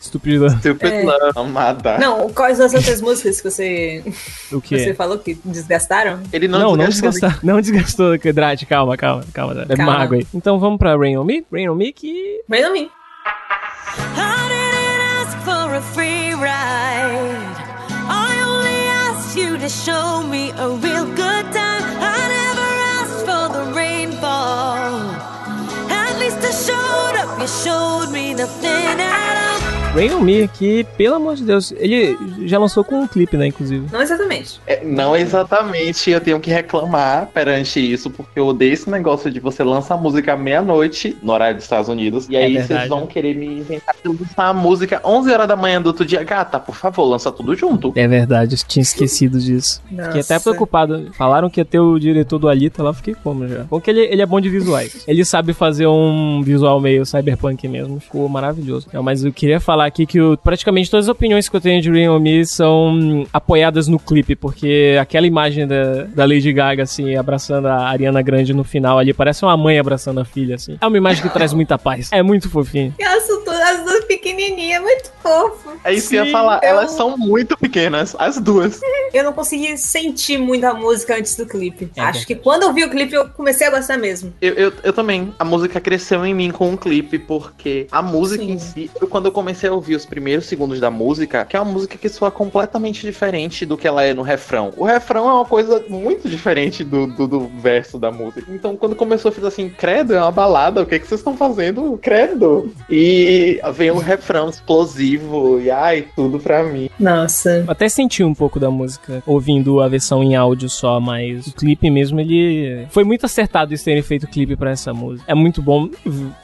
[SPEAKER 1] Stupid Love.
[SPEAKER 3] Stupid
[SPEAKER 2] É.
[SPEAKER 3] Love, amada.
[SPEAKER 2] Não, quais as outras músicas que você,
[SPEAKER 1] O
[SPEAKER 2] você
[SPEAKER 1] quê?
[SPEAKER 2] falou que desgastaram?
[SPEAKER 3] Ele
[SPEAKER 1] Não,
[SPEAKER 3] não,
[SPEAKER 1] não,
[SPEAKER 3] desgastou.
[SPEAKER 1] Não desgastou. Calma, calma, calma.
[SPEAKER 2] Calma.
[SPEAKER 1] água aí. Então vamos pra Rain On Me? Rain On Me que
[SPEAKER 2] Vem a mim.
[SPEAKER 4] I didn't ask for a free ride. I only asked you to show me a real good time. Showed me nothing at all.
[SPEAKER 1] Rain On Me, que, pelo amor de Deus, ele já lançou com um clipe, né, inclusive.
[SPEAKER 2] Não exatamente.
[SPEAKER 3] É, não exatamente, eu tenho que reclamar perante isso, porque eu odeio esse negócio de você lançar música meia-noite, no horário dos Estados Unidos, e
[SPEAKER 1] É
[SPEAKER 3] aí
[SPEAKER 1] verdade.
[SPEAKER 3] vocês vão querer me inventar de lançar a música 11 horas da manhã do outro dia. Gata, por favor, lança tudo junto.
[SPEAKER 1] É verdade, eu tinha esquecido disso. Fiquei até
[SPEAKER 2] Nossa.
[SPEAKER 1] preocupado. Falaram que ia ter o diretor do Alita lá, fiquei como já. Bom que ele, ele é bom de visuais. Ele sabe fazer um visual meio cyberpunk mesmo. Ficou maravilhoso. Não, mas eu queria falar aqui que eu- praticamente todas as opiniões que eu tenho de Rain On Me são hum, apoiadas no clipe, porque aquela imagem da, da Lady Gaga, assim, abraçando a Ariana Grande no final ali, parece uma mãe abraçando a filha, assim. É uma imagem que traz muita paz. É muito fofinho.
[SPEAKER 2] E elas duas pequenininhas, muito fofo.
[SPEAKER 3] É isso que eu ia
[SPEAKER 1] Sim,
[SPEAKER 3] falar,
[SPEAKER 2] eu-
[SPEAKER 3] elas são muito pequenas, as duas.
[SPEAKER 2] Eu não consegui sentir muito a música antes do clipe.
[SPEAKER 1] É
[SPEAKER 2] Acho que quando eu vi o clipe, eu comecei a gostar mesmo.
[SPEAKER 3] Eu, eu, eu também. A música cresceu em mim com o clipe, porque a música
[SPEAKER 2] Sim.
[SPEAKER 3] em si, eu- quando eu comecei a ouvir os primeiros segundos da música, que é uma música que soa completamente diferente do que ela é no refrão. O refrão é uma coisa muito diferente do, do, do verso da música. Então, quando começou, eu fiz assim: credo, é uma balada, o que, que vocês estão fazendo? Credo! E vem o refrão explosivo, e ai, tudo pra mim.
[SPEAKER 2] Nossa.
[SPEAKER 1] Até senti um pouco da música ouvindo a versão em áudio só, mas o clipe mesmo, ele. Foi muito acertado eles terem feito o clipe pra essa música. É muito bom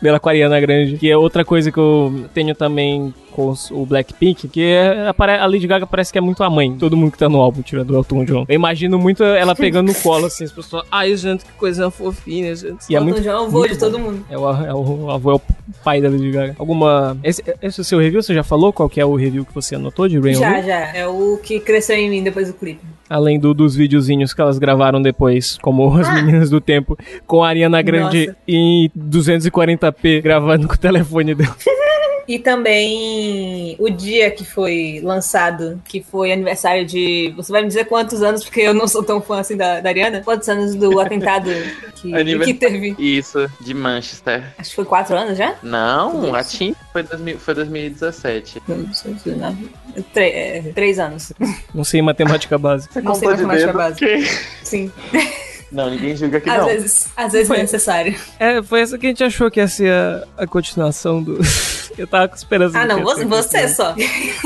[SPEAKER 1] pela Aquariana Grande, que é outra coisa que eu tenho também com o Blackpink, que é, a Lady Gaga parece que é muito a mãe. Todo mundo que tá no álbum, tirando o Elton John. Eu imagino muito ela pegando no colo, assim, as pessoas. Ai, gente, que coisa fofinha, gente. E é muito.
[SPEAKER 2] já é o vô
[SPEAKER 1] muito
[SPEAKER 2] de
[SPEAKER 1] bom.
[SPEAKER 2] todo mundo.
[SPEAKER 1] É o, é o avô, é o pai da Lady Gaga. Alguma. Esse, esse é o seu review? Você já falou qual que é o review que você anotou de Rain
[SPEAKER 2] Já, já. É o que cresceu em mim depois do clipe.
[SPEAKER 1] Além do, dos videozinhos que elas gravaram depois, como as meninas do tempo, com a Ariana Grande
[SPEAKER 2] Nossa.
[SPEAKER 1] em 240p gravando com o telefone dela.
[SPEAKER 2] E também o dia que foi lançado, que foi aniversário de. Você vai me dizer quantos anos, porque eu não sou tão fã assim da, da Ariana? Quantos anos do atentado que,
[SPEAKER 3] Aniversário.
[SPEAKER 2] que teve?
[SPEAKER 3] Isso, de Manchester.
[SPEAKER 2] Acho que foi quatro anos já?
[SPEAKER 3] Não, a. Tim foi, 2000, foi 2017.
[SPEAKER 2] Não sei se não. Tre- é, três anos.
[SPEAKER 1] Não sei matemática básica.
[SPEAKER 2] Não sei
[SPEAKER 3] de
[SPEAKER 2] matemática
[SPEAKER 3] dedo.
[SPEAKER 2] básica.
[SPEAKER 3] Que-
[SPEAKER 2] Sim.
[SPEAKER 3] Não, ninguém julga que
[SPEAKER 2] Às
[SPEAKER 3] não.
[SPEAKER 2] vezes, às vezes
[SPEAKER 1] Foi.
[SPEAKER 2] é necessário.
[SPEAKER 1] É, foi essa que a gente achou que ia ser a, a continuação do. Eu tava com esperança.
[SPEAKER 2] Ah, não, você, você só.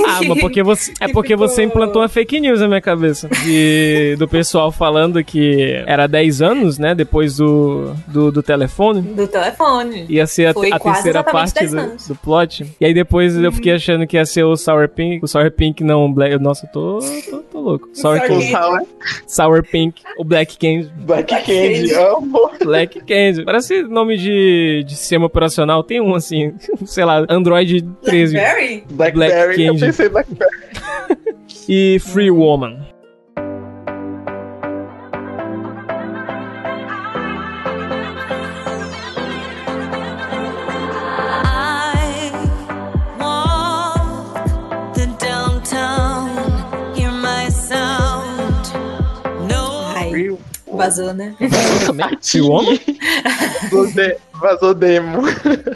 [SPEAKER 1] Ah, mas porque você, é
[SPEAKER 2] Que
[SPEAKER 1] porque
[SPEAKER 2] ficou-
[SPEAKER 1] você implantou uma fake news na minha cabeça. De, do pessoal falando que era 10 anos, né? Depois do, do, do telefone.
[SPEAKER 2] Do telefone.
[SPEAKER 1] Ia ser a, a terceira parte
[SPEAKER 2] 10
[SPEAKER 1] do, do plot. E aí depois eu fiquei achando que ia ser o Sour Pink. O Sour Pink não, o Black. Nossa, eu tô, tô, tô louco. Sour,
[SPEAKER 2] Sour
[SPEAKER 1] Pink.
[SPEAKER 3] Sour
[SPEAKER 1] Sour Pink, o Black Candy.
[SPEAKER 3] Black
[SPEAKER 2] Candy.
[SPEAKER 3] Candy, amo.
[SPEAKER 1] Black Candy. Parece nome de, de sistema operacional. Tem um assim, sei lá, Android 13.
[SPEAKER 2] Blackberry?
[SPEAKER 3] Blackberry, eu
[SPEAKER 1] Candy.
[SPEAKER 3] pensei Blackberry.
[SPEAKER 1] E Free Woman.
[SPEAKER 4] I walk the downtown, hear my sound. No
[SPEAKER 2] Ai, vazou, né?
[SPEAKER 1] Free Woman?
[SPEAKER 3] Vazou demo.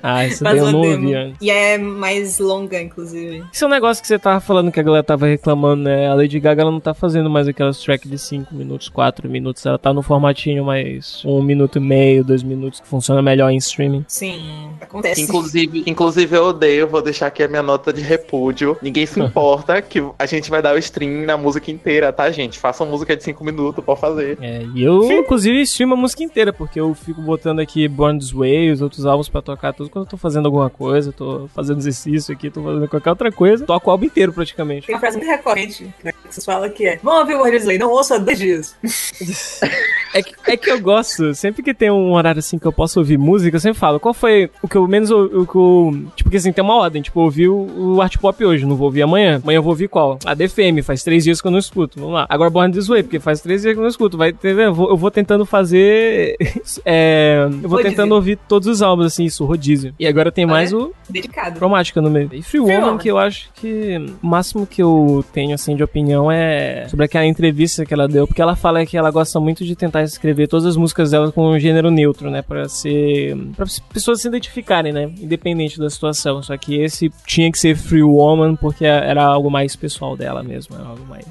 [SPEAKER 1] Ah, isso daí eu
[SPEAKER 2] Vazou
[SPEAKER 1] não ouvi.
[SPEAKER 2] E é mais longa, inclusive.
[SPEAKER 1] Isso é um negócio que você tava falando que a galera tava reclamando, né? A Lady Gaga ela não tá fazendo mais aquelas tracks de 5 minutos, 4 minutos. Ela tá no formatinho mais um minuto e meio, dois minutos, que funciona melhor em streaming.
[SPEAKER 2] Sim, acontece.
[SPEAKER 3] Inclusive, inclusive, eu odeio, vou deixar aqui a minha nota de repúdio. Ninguém se importa que a gente vai dar o stream na música inteira, tá, gente? Façam música de 5 minutos, pode fazer.
[SPEAKER 1] É, e eu, inclusive, streamo a música inteira, porque eu fico botando aqui Born This Way, os outros álbuns pra tocar tudo quando eu tô fazendo alguma coisa, tô fazendo exercício aqui, tô fazendo qualquer outra coisa. Toco o álbum inteiro praticamente.
[SPEAKER 2] Tem frase muito recorrente, né? Que vocês falam que é Vamos ouvir o Word Slay, não ouça dois dias.
[SPEAKER 1] É que, é que eu gosto, sempre que tem um horário assim que eu posso ouvir música, eu sempre falo, qual foi o que eu menos o que eu. Tipo, porque assim, tem uma ordem, tipo, eu ouvi o, o Art Pop hoje, não vou ouvir amanhã. Amanhã eu vou ouvir qual? A DFM, faz três dias que eu não escuto, vamos lá. Agora Born This Way, porque faz três dias que eu não escuto, vai ter, eu vou, eu vou tentando fazer. é, eu vou tentando ouvir todos os álbuns, assim, isso, rodízio. E agora tem mais
[SPEAKER 2] é?
[SPEAKER 1] o
[SPEAKER 2] Dedicado.
[SPEAKER 1] Cromática no meio. E Free Woman,
[SPEAKER 2] Woman.
[SPEAKER 1] que eu acho que o máximo que eu tenho, assim, de opinião é sobre aquela entrevista que ela deu, porque ela fala que ela gosta muito de tentar escrever todas as músicas dela com um gênero neutro, né, pra ser... pra as pessoas se identificarem, né, independente da situação. Só que esse tinha que ser Free Woman porque era algo mais pessoal dela mesmo, era algo mais...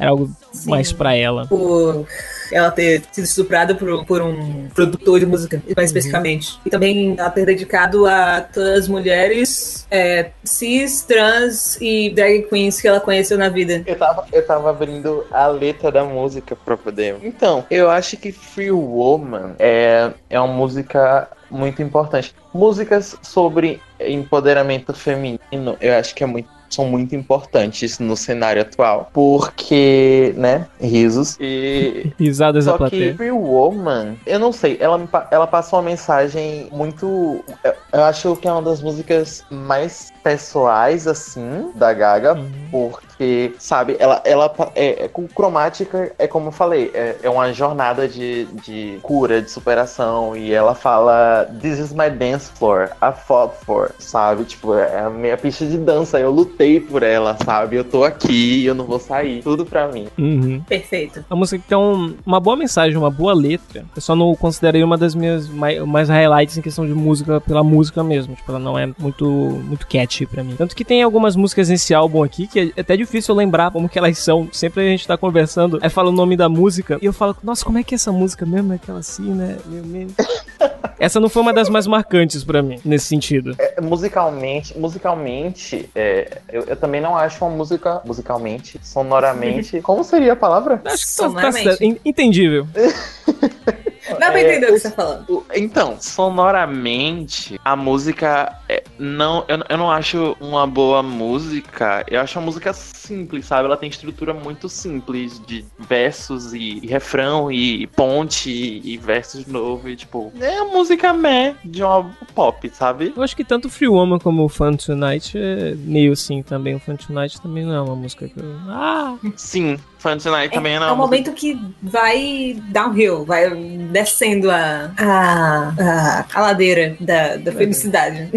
[SPEAKER 1] Era algo
[SPEAKER 2] Sim.
[SPEAKER 1] mais pra ela.
[SPEAKER 2] por ela ter sido estuprada por, por um produtor de música, mais especificamente. E também ela ter dedicado a todas as mulheres é, cis, trans e drag queens que ela conheceu na vida.
[SPEAKER 3] Eu tava, eu tava abrindo a letra da música pra poder. Então, eu acho que Free Woman é, é uma música muito importante. Músicas sobre empoderamento feminino, eu acho que é muito, são muito importantes no cenário atual. Porque, né, risos. E
[SPEAKER 1] Risadas da
[SPEAKER 3] só que
[SPEAKER 1] plateia.
[SPEAKER 3] Free Woman, eu não sei, ela, ela passa uma mensagem muito. Eu, eu acho que é uma das músicas mais pessoais, assim, da Gaga, porque, sabe, ela, ela é, é com cromática, é como eu falei, é, é uma jornada de, de cura, de superação, e ela fala: This is my dance floor, I fought for, sabe? Tipo, é a minha pista de dança, eu lutei por ela, sabe? Eu tô aqui, eu não vou sair, tudo pra mim.
[SPEAKER 1] Uhum.
[SPEAKER 2] Perfeito.
[SPEAKER 1] A música que tem um- uma boa mensagem, uma boa letra. Eu só não considerei uma das minhas mai- mais, highlights em questão de música pela música mesmo. Tipo, ela não é muito, muito catchy pra mim. Tanto que tem algumas músicas nesse álbum aqui que é até difícil eu lembrar como que elas são. Sempre a gente tá conversando, aí fala o nome da música e eu falo, nossa, como é que é essa música mesmo? É aquela assim, né? Meio- Essa não foi uma das mais marcantes pra mim, nesse sentido.
[SPEAKER 3] É, musicalmente, musicalmente, é, eu, eu também não acho uma música musicalmente, sonoramente. Como seria a palavra?
[SPEAKER 1] Acho que tá, tá entendível.
[SPEAKER 2] Dá pra
[SPEAKER 3] É,
[SPEAKER 2] entender o que você tá falando.
[SPEAKER 3] O- Então, sonoramente, a música é, não, eu, eu não acho uma boa música. Eu acho uma música simples, sabe? Ela tem estrutura muito simples de versos e, e refrão e, ponte e, versos de novo e tipo, é a música meh de uma pop, sabe?
[SPEAKER 1] Eu acho que tanto Free Woman como o Fun Tonight é meio assim também. O Fun Tonight também não é uma música que eu. Ah!
[SPEAKER 3] Sim, Fun Tonight também
[SPEAKER 2] é,
[SPEAKER 3] não
[SPEAKER 2] é um momento que vai downhill, vai descendo a, a, a, a ladeira da, da felicidade.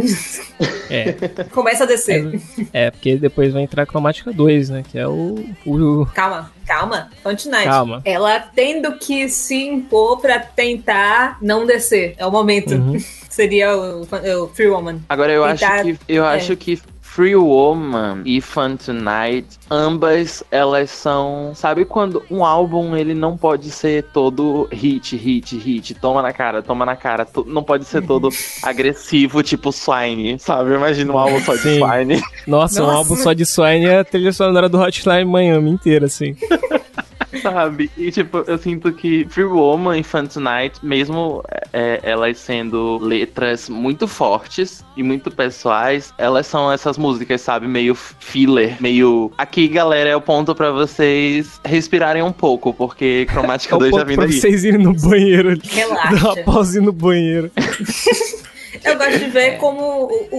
[SPEAKER 1] É.
[SPEAKER 2] Começa a descer.
[SPEAKER 1] É, porque depois vai entrar a cromática 2, né? Que é o. o
[SPEAKER 2] Calma, calma. Continuate.
[SPEAKER 1] Calma.
[SPEAKER 2] Ela tendo que se impor pra tentar não descer. É o momento.
[SPEAKER 1] Uhum.
[SPEAKER 2] Seria o, o Free Woman.
[SPEAKER 3] Agora eu
[SPEAKER 2] Tentar-
[SPEAKER 3] acho que eu
[SPEAKER 2] é.
[SPEAKER 3] acho que Free Woman e Fun Tonight, ambas elas são, sabe quando um álbum ele não pode ser todo hit, hit, hit, toma na cara, toma na cara, to- não pode ser todo agressivo, tipo Swine, sabe? Imagina um álbum só de
[SPEAKER 1] Sim.
[SPEAKER 3] Swine.
[SPEAKER 1] Nossa, um
[SPEAKER 2] Nossa.
[SPEAKER 1] álbum só de Swine é a trilha sonora do Hotline Miami inteira, assim.
[SPEAKER 3] Sabe? E tipo, eu sinto que Free Woman e Fun Tonight, mesmo é, elas sendo letras muito fortes e muito pessoais, elas são essas músicas, sabe? Meio filler, meio. Aqui, galera, é o ponto pra vocês respirarem um pouco, porque Cromática
[SPEAKER 1] É o
[SPEAKER 3] 2 já
[SPEAKER 1] ponto
[SPEAKER 3] vindo
[SPEAKER 1] pra
[SPEAKER 3] aí.
[SPEAKER 1] vocês irem no banheiro ali. Dar uma
[SPEAKER 2] Relaxa.
[SPEAKER 1] pausa no banheiro.
[SPEAKER 2] Eu gosto de ver como o, o,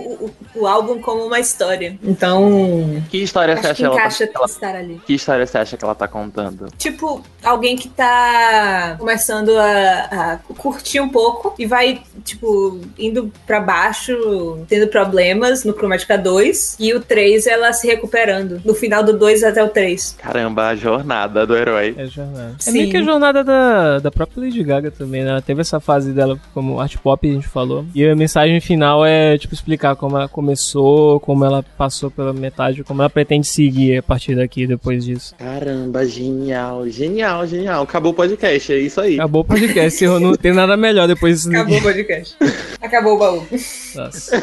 [SPEAKER 2] o, o álbum como uma história. Então,
[SPEAKER 3] Que história você
[SPEAKER 2] acho que
[SPEAKER 3] acha ela,
[SPEAKER 2] encaixa
[SPEAKER 3] ela-
[SPEAKER 2] estar ali.
[SPEAKER 3] Que história você acha que ela tá contando?
[SPEAKER 2] Tipo, alguém que tá começando a, a curtir um pouco e vai, tipo, indo pra baixo, tendo problemas no Chromatica 2 e o 3 ela se recuperando. No final do 2 até o 3.
[SPEAKER 3] Caramba, a jornada do herói.
[SPEAKER 1] É a jornada. É
[SPEAKER 2] Sim.
[SPEAKER 1] meio que a jornada da, da própria Lady Gaga também, né? Ela teve essa fase dela como art pop, a gente falou. E a mensagem final é, tipo, explicar como ela começou, como ela passou pela metade, como ela pretende seguir a partir daqui, depois disso.
[SPEAKER 3] Caramba, genial, genial, genial. Acabou o podcast, é isso aí.
[SPEAKER 1] Acabou o podcast, encerrou, não tem nada melhor depois disso.
[SPEAKER 2] Acabou o podcast. Acabou o baú.
[SPEAKER 1] Nossa.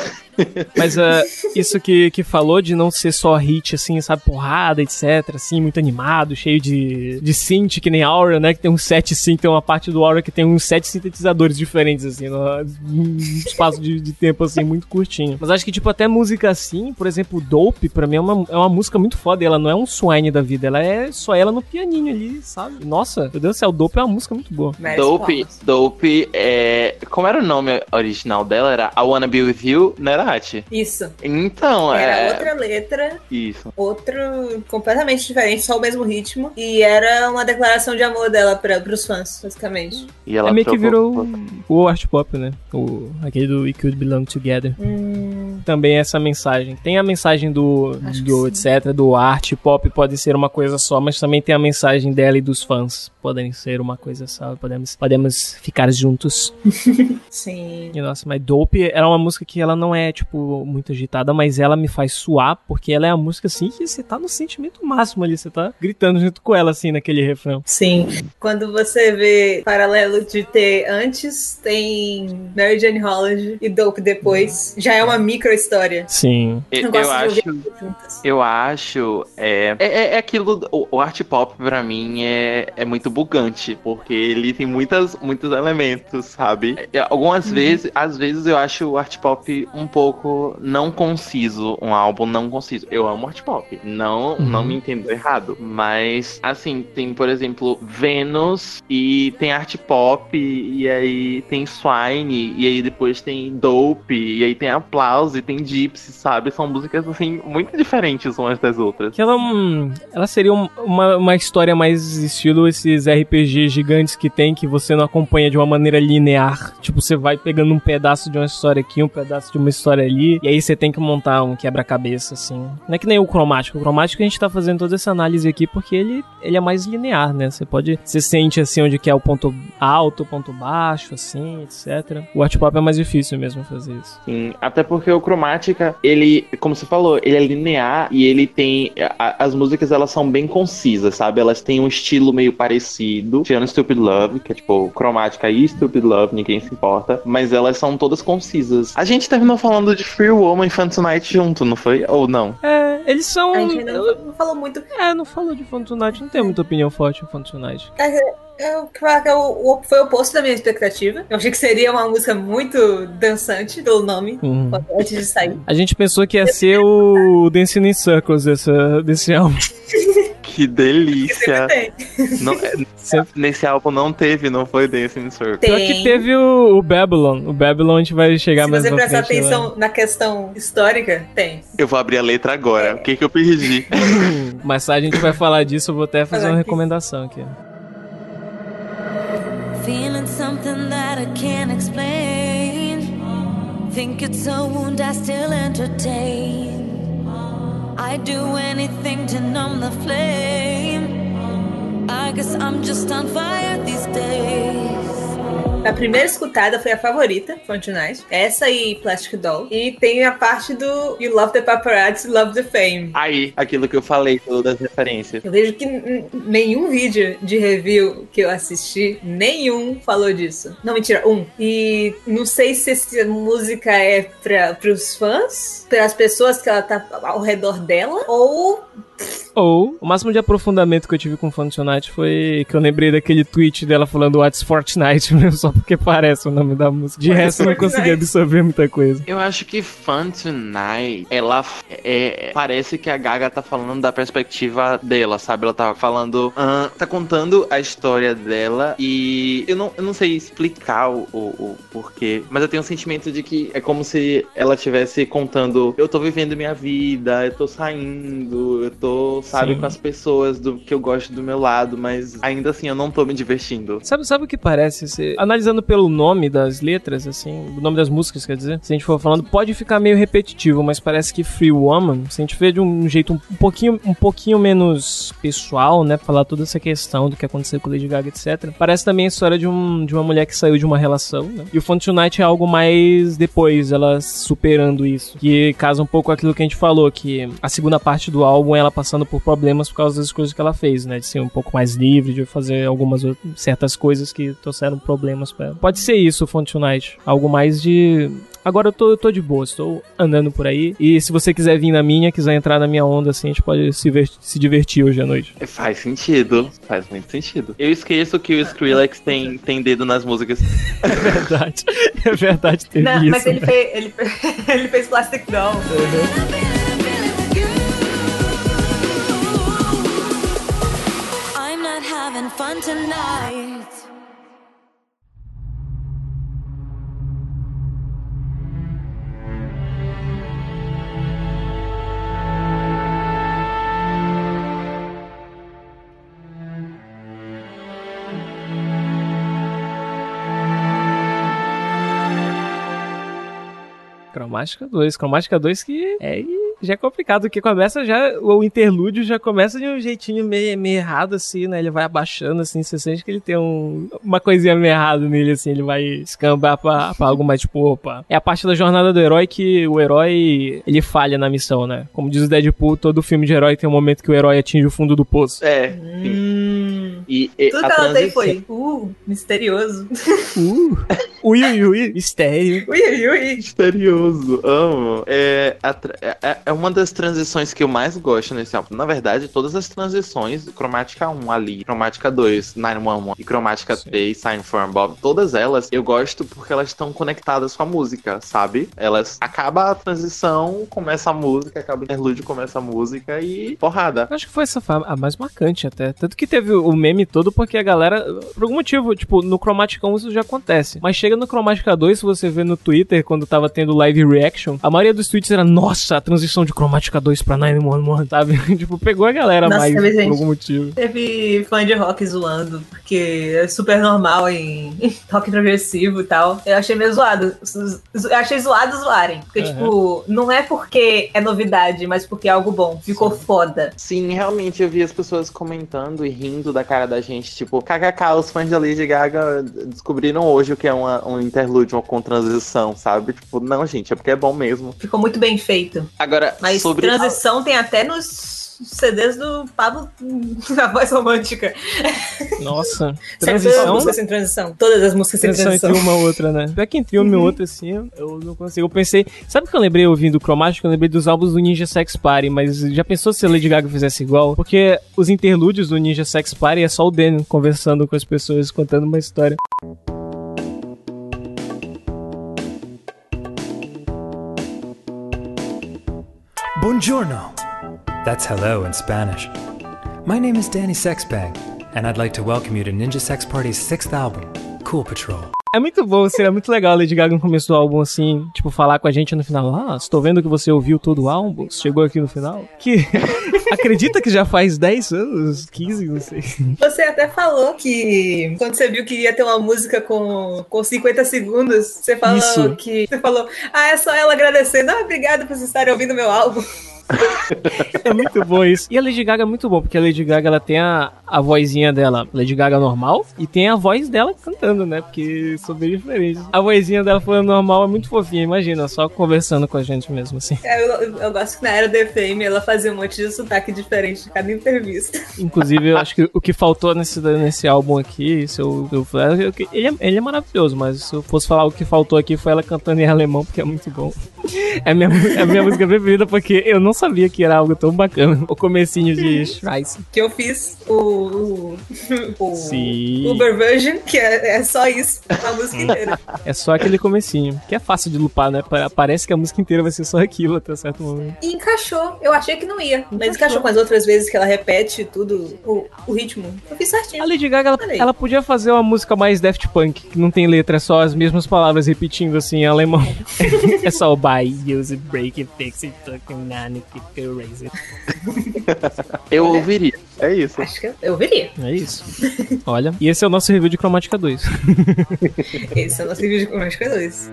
[SPEAKER 1] Mas ah, isso que, que falou de não ser só hit, assim, sabe, porrada, etc, assim, muito animado, cheio de, de synth, que nem Aura, né, que tem uns sete synth, tem uma parte do Aura que tem uns sete sintetizadores diferentes, assim, num espaço de, de tempo, assim, muito curtinho. Mas acho que, tipo, até música assim, por exemplo, Dope, pra mim é uma, é uma música muito foda, ela não é um swine da vida, ela é só ela no pianinho ali, sabe? Nossa, meu Deus do céu, Dope é uma música muito boa.
[SPEAKER 3] Dope,
[SPEAKER 2] palmas.
[SPEAKER 3] Dope, é... Como era o nome original dela? Era I Wanna Be With You, não era,
[SPEAKER 2] Isso.
[SPEAKER 3] Então,
[SPEAKER 2] Era
[SPEAKER 3] é...
[SPEAKER 2] outra letra,
[SPEAKER 3] Isso.
[SPEAKER 2] outro completamente diferente, só o mesmo ritmo. E era uma declaração de amor dela pra, pros fãs, basicamente.
[SPEAKER 3] E ela
[SPEAKER 1] é meio que virou o art pop, né? O, aquele do We Could Belong Together. Também essa mensagem. Tem a mensagem do,
[SPEAKER 2] Acho
[SPEAKER 1] do etc, do arte pop pode ser uma coisa só, mas também tem a mensagem dela e dos fãs. Podem ser uma coisa só, podemos, podemos ficar juntos.
[SPEAKER 2] Sim.
[SPEAKER 1] E, nossa, mas Dope era uma música que ela não é, tipo, muito agitada, mas ela me faz suar, porque ela é a música, assim, que você tá no sentimento máximo ali, você tá gritando junto com ela, assim, naquele refrão.
[SPEAKER 2] Sim. Quando você vê paralelo de ter antes, tem Mary Jane Holland e Dope depois, já é uma micro história.
[SPEAKER 1] Sim.
[SPEAKER 3] Eu,
[SPEAKER 2] Eu
[SPEAKER 3] acho... Eu acho. É, é, é aquilo. O, o art pop, pra mim, é, é muito bugante. Porque ele tem muitas, muitos elementos, sabe? É, Algumas vezes, às vezes eu acho o art pop um pouco não conciso. Um álbum não conciso. Eu amo art pop. Não,
[SPEAKER 1] Uhum.
[SPEAKER 3] não me entendo errado. Mas, assim, tem, por exemplo, Vênus e tem art pop. E aí tem Swine. E aí depois tem Dope. E aí tem Aplause. E tem Gypsy, sabe? São músicas, assim, muito diferentes umas das outras.
[SPEAKER 1] Que ela, hum, ela seria um- uma, uma história mais estilo esses RPG gigantes que tem, que você não acompanha de uma maneira linear. Tipo, você vai pegando um pedaço de uma história aqui, um pedaço de uma história ali, e aí você tem que montar um quebra-cabeça, assim. Não é que nem o cromático. O cromático a gente tá fazendo toda essa análise aqui porque ele, ele é mais linear, né? Você pode. Você sente assim onde que é o ponto alto, o ponto baixo, assim, etc. O art pop é mais difícil mesmo fazer isso.
[SPEAKER 3] Sim, até porque o Cromática, ele, como você falou, ele é linear e ele tem. a- as músicas elas são bem concisas, sabe? Elas têm um estilo meio parecido, tirando Stupid Love, que é tipo Cromática e Stupid Love, ninguém se importa, mas elas são todas concisas. A gente terminou falando de Free Woman e Fun Tonight junto, não foi? Ou não?
[SPEAKER 1] É, eles são.
[SPEAKER 2] A gente ainda não, não falou muito.
[SPEAKER 1] É, não falou de Phantom Night, não tem muita opinião forte em Phantom Night.
[SPEAKER 2] Eu é o- o- foi o oposto da minha expectativa. Eu achei que seria uma música muito dançante pelo nome,
[SPEAKER 1] Uhum.
[SPEAKER 2] antes de sair.
[SPEAKER 1] A gente pensou que ia ser o Dancing in Circles dessa, desse álbum.
[SPEAKER 3] Que delícia! Não- é-
[SPEAKER 1] Sempre-
[SPEAKER 3] nesse álbum não teve, não foi Circle.
[SPEAKER 2] Tem.
[SPEAKER 1] Pior que teve o, o Babylon. O Babylon a gente vai chegar
[SPEAKER 2] Se
[SPEAKER 1] mais
[SPEAKER 2] você prestar
[SPEAKER 1] frente. né?
[SPEAKER 2] atenção na questão histórica, tem.
[SPEAKER 3] Eu vou abrir a letra agora. O que que eu perdi?
[SPEAKER 1] tarde a gente vai falar disso, eu vou até fazer uma
[SPEAKER 2] Aqui.
[SPEAKER 1] recomendação aqui.
[SPEAKER 4] Feeling something that I can't explain. Think it's a wound I still entertain. I do anything to numb the flame. I guess I'm just on fire these days.
[SPEAKER 2] A primeira escutada foi a favorita, Fortnite. Essa e Plastic Doll. E tem a parte do You Love the Paparazzi, Love the Fame.
[SPEAKER 3] Aí, aquilo que eu falei, todas as referências.
[SPEAKER 2] Eu vejo que nenhum vídeo de review que eu assisti, nenhum falou disso. Não, mentira, um. E não sei se essa música é para pros fãs, para as pessoas que ela tá ao redor dela, ou
[SPEAKER 1] Ou, o máximo de aprofundamento que eu tive com Fortnite foi que eu lembrei daquele tweet dela falando What's Fortnite, mesmo só porque parece o nome da música. De resto, eu não
[SPEAKER 2] Fortnite?
[SPEAKER 1] consegui absorver muita coisa.
[SPEAKER 3] Eu acho que Fun Tonight, ela é, parece que a Gaga tá falando da perspectiva dela, sabe? Ela tá falando, ah, tá contando a história dela e eu não, eu não sei explicar o, o, o porquê, mas eu tenho um sentimento de que é como se ela estivesse contando, eu tô vivendo minha vida, eu tô saindo, eu tô, sabe,
[SPEAKER 1] Sim.
[SPEAKER 3] com as pessoas do que eu gosto do meu lado, mas ainda assim eu não tô me divertindo.
[SPEAKER 1] Sabe, sabe o que parece? Analisando pelo nome das letras, assim, o nome das músicas, quer dizer, se a gente for falando, pode ficar meio repetitivo, mas parece que Free Woman, se a gente vê de um jeito um, um pouquinho, um pouquinho menos pessoal, né, falar toda essa questão do que aconteceu com Lady Gaga, etc. Parece também a história de, um, de uma mulher que saiu de uma relação, né? E o Fun Tonight é algo mais depois, ela superando isso, que casa um pouco com aquilo que a gente falou, que a segunda parte do álbum ela passando por problemas por causa das coisas que ela fez, né, de ser um pouco mais livre, de fazer algumas outras, certas coisas que trouxeram problemas pra ela. Pode ser isso, o Fun Tonight, algo mais de Agora eu tô, eu tô de boa, estou andando por aí. E se você quiser vir na minha, quiser entrar na minha onda, assim, a gente pode se, ver- se divertir hoje à noite.
[SPEAKER 3] Faz sentido, faz muito sentido. Eu esqueço que o Skrillex tem, tem dedo nas músicas.
[SPEAKER 1] É verdade. É verdade, teve
[SPEAKER 2] Não,
[SPEAKER 1] isso.
[SPEAKER 2] mas ele
[SPEAKER 1] né?
[SPEAKER 2] fez, ele, fez- ele fez Plastic Doll.
[SPEAKER 4] I'm having fun tonight.
[SPEAKER 1] Cromática 2. Cromática 2 que é já é complicado, porque começa já, o interlúdio já começa de um jeitinho meio, meio errado, assim, né? Ele vai abaixando, assim, você sente que ele tem um, uma coisinha meio errada nele, assim, ele vai escambar pra, pra algo mais tipo, opa. É a parte da jornada do herói que o herói, ele falha na missão, né? Como diz o Deadpool, todo filme de herói tem um momento que o herói atinge o fundo do poço.
[SPEAKER 3] É, sim.
[SPEAKER 2] Hum,
[SPEAKER 3] E, e
[SPEAKER 2] tudo
[SPEAKER 3] a
[SPEAKER 2] que ela tem foi, uh, misterioso.
[SPEAKER 1] Uh! Ui, ui, ui, mistério.
[SPEAKER 2] Ui, ui, ui.
[SPEAKER 3] Misterioso, amo. É, a tra- é, é uma das transições que eu mais gosto nesse álbum. Na verdade, todas as transições, Cromática 1 ali, Cromática 2, 911 e Cromática
[SPEAKER 1] Sim.
[SPEAKER 3] 3, Sign for Bob, todas elas eu gosto porque elas estão conectadas com a música, sabe? Elas acaba a transição, começa a música, acaba o interlúdio, começa a música e porrada.
[SPEAKER 1] Eu acho que foi essa a mais marcante até. Tanto que teve o meme todo porque a galera, por algum motivo, tipo, no Chromatica 1 isso já acontece. Mas chega no Chromatica 2, se você vê no Twitter, quando tava tendo live reaction, a maioria dos tweets era, nossa, a transição de Chromatica 2 pra 911, sabe? tipo, pegou a galera
[SPEAKER 2] Nossa,
[SPEAKER 1] mais
[SPEAKER 2] teve
[SPEAKER 1] por algum motivo.
[SPEAKER 2] Teve fã de rock zoando, porque é super normal em rock progressivo e tal. Eu achei meio zoado. Eu achei zoado zoarem. Porque,
[SPEAKER 1] Aham.
[SPEAKER 2] tipo, não é porque é novidade, mas porque é algo bom. Ficou foda.
[SPEAKER 3] Sim, realmente eu vi as pessoas comentando e rindo da cara da gente, tipo, kkk, os fãs da Lady Gaga descobriram hoje o que é uma, um interlúdio com transição, sabe? Tipo, não, gente, é porque é bom mesmo.
[SPEAKER 2] Ficou muito bem feito.
[SPEAKER 3] Agora,
[SPEAKER 2] Mas
[SPEAKER 3] sobre
[SPEAKER 2] transição tem até nos CDs do Pablo, a voz romântica.
[SPEAKER 1] Nossa,
[SPEAKER 2] Sempre todas as
[SPEAKER 1] transição.
[SPEAKER 2] músicas sem transição. Todas as músicas sem
[SPEAKER 1] Transição
[SPEAKER 2] transição.
[SPEAKER 1] entre uma outra, né? Pior que entre uma e outra, assim, eu não consigo. Eu pensei. Sabe o que eu lembrei ouvindo o Chromatic? Eu lembrei dos álbuns do Ninja Sex Party, mas já pensou se a Lady Gaga fizesse igual? Porque os interlúdios do Ninja Sex Party é só o Danny conversando com as pessoas, contando uma história.
[SPEAKER 5] Buongiorno. That's hello in Spanish. My name is Danny Sexbang, and I'd like to welcome you to Ninja Sex Party's sixth album, Cool Patrol.
[SPEAKER 1] É muito bom, seria muito legal a Lady Gaga no começo do álbum, assim, tipo, falar com a gente no final. Ah, estou vendo que você ouviu todo o álbum, chegou aqui no final. Que acredita que já faz 10 anos, 15, não sei.
[SPEAKER 2] Você até falou que quando você viu que ia ter uma música com, com 50 segundos, você falou
[SPEAKER 1] Isso.
[SPEAKER 2] que. Você falou, ah, é só ela agradecendo. Ah, obrigada por vocês estarem ouvindo meu álbum.
[SPEAKER 1] É muito bom isso. E a Lady Gaga é muito bom, porque a Lady Gaga ela tem a, a vozinha dela, Lady Gaga normal, e tem a voz dela cantando, né? Porque são bem diferentes. A vozinha dela falando normal é muito fofinha, imagina, só conversando com a gente mesmo, assim.
[SPEAKER 2] É, Eu, eu- gosto que na era The Fame ela fazia um monte de sotaque diferente em cada entrevista.
[SPEAKER 1] Inclusive, eu acho que o que faltou nesse, nesse álbum aqui, se eu, eu falar, eu- ele, é, ele é maravilhoso, mas se eu fosse falar o que faltou aqui foi ela cantando em alemão, porque é muito bom. É a minha, é a minha música preferida, porque eu não sabia que era algo tão bacana. O comecinho de Schreiss.
[SPEAKER 2] Que eu fiz o, o,
[SPEAKER 1] Sim.
[SPEAKER 2] Uber Version, que é, é só isso, a música inteira.
[SPEAKER 1] É só aquele comecinho, que é fácil de lupar, né? Pa- Parece que a música inteira vai ser só aquilo até certo momento.
[SPEAKER 2] E encaixou. Eu achei que não ia, mas encaixou com as outras vezes que ela repete tudo, o, o ritmo. Eu fiz certinho.
[SPEAKER 1] A Lady Gaga, ela, ela podia fazer uma música mais Daft Punk, que não tem letra, é só as mesmas palavras repetindo assim em alemão. é só o buy, use it, break it, fix it, fucking nani, erase it.
[SPEAKER 3] Eu ouviria. É isso.
[SPEAKER 2] Acho que eu, eu veria.
[SPEAKER 1] É isso. Olha, e esse é o nosso review de Chromatica 2.
[SPEAKER 2] Esse é o nosso vídeo de Cromática 2.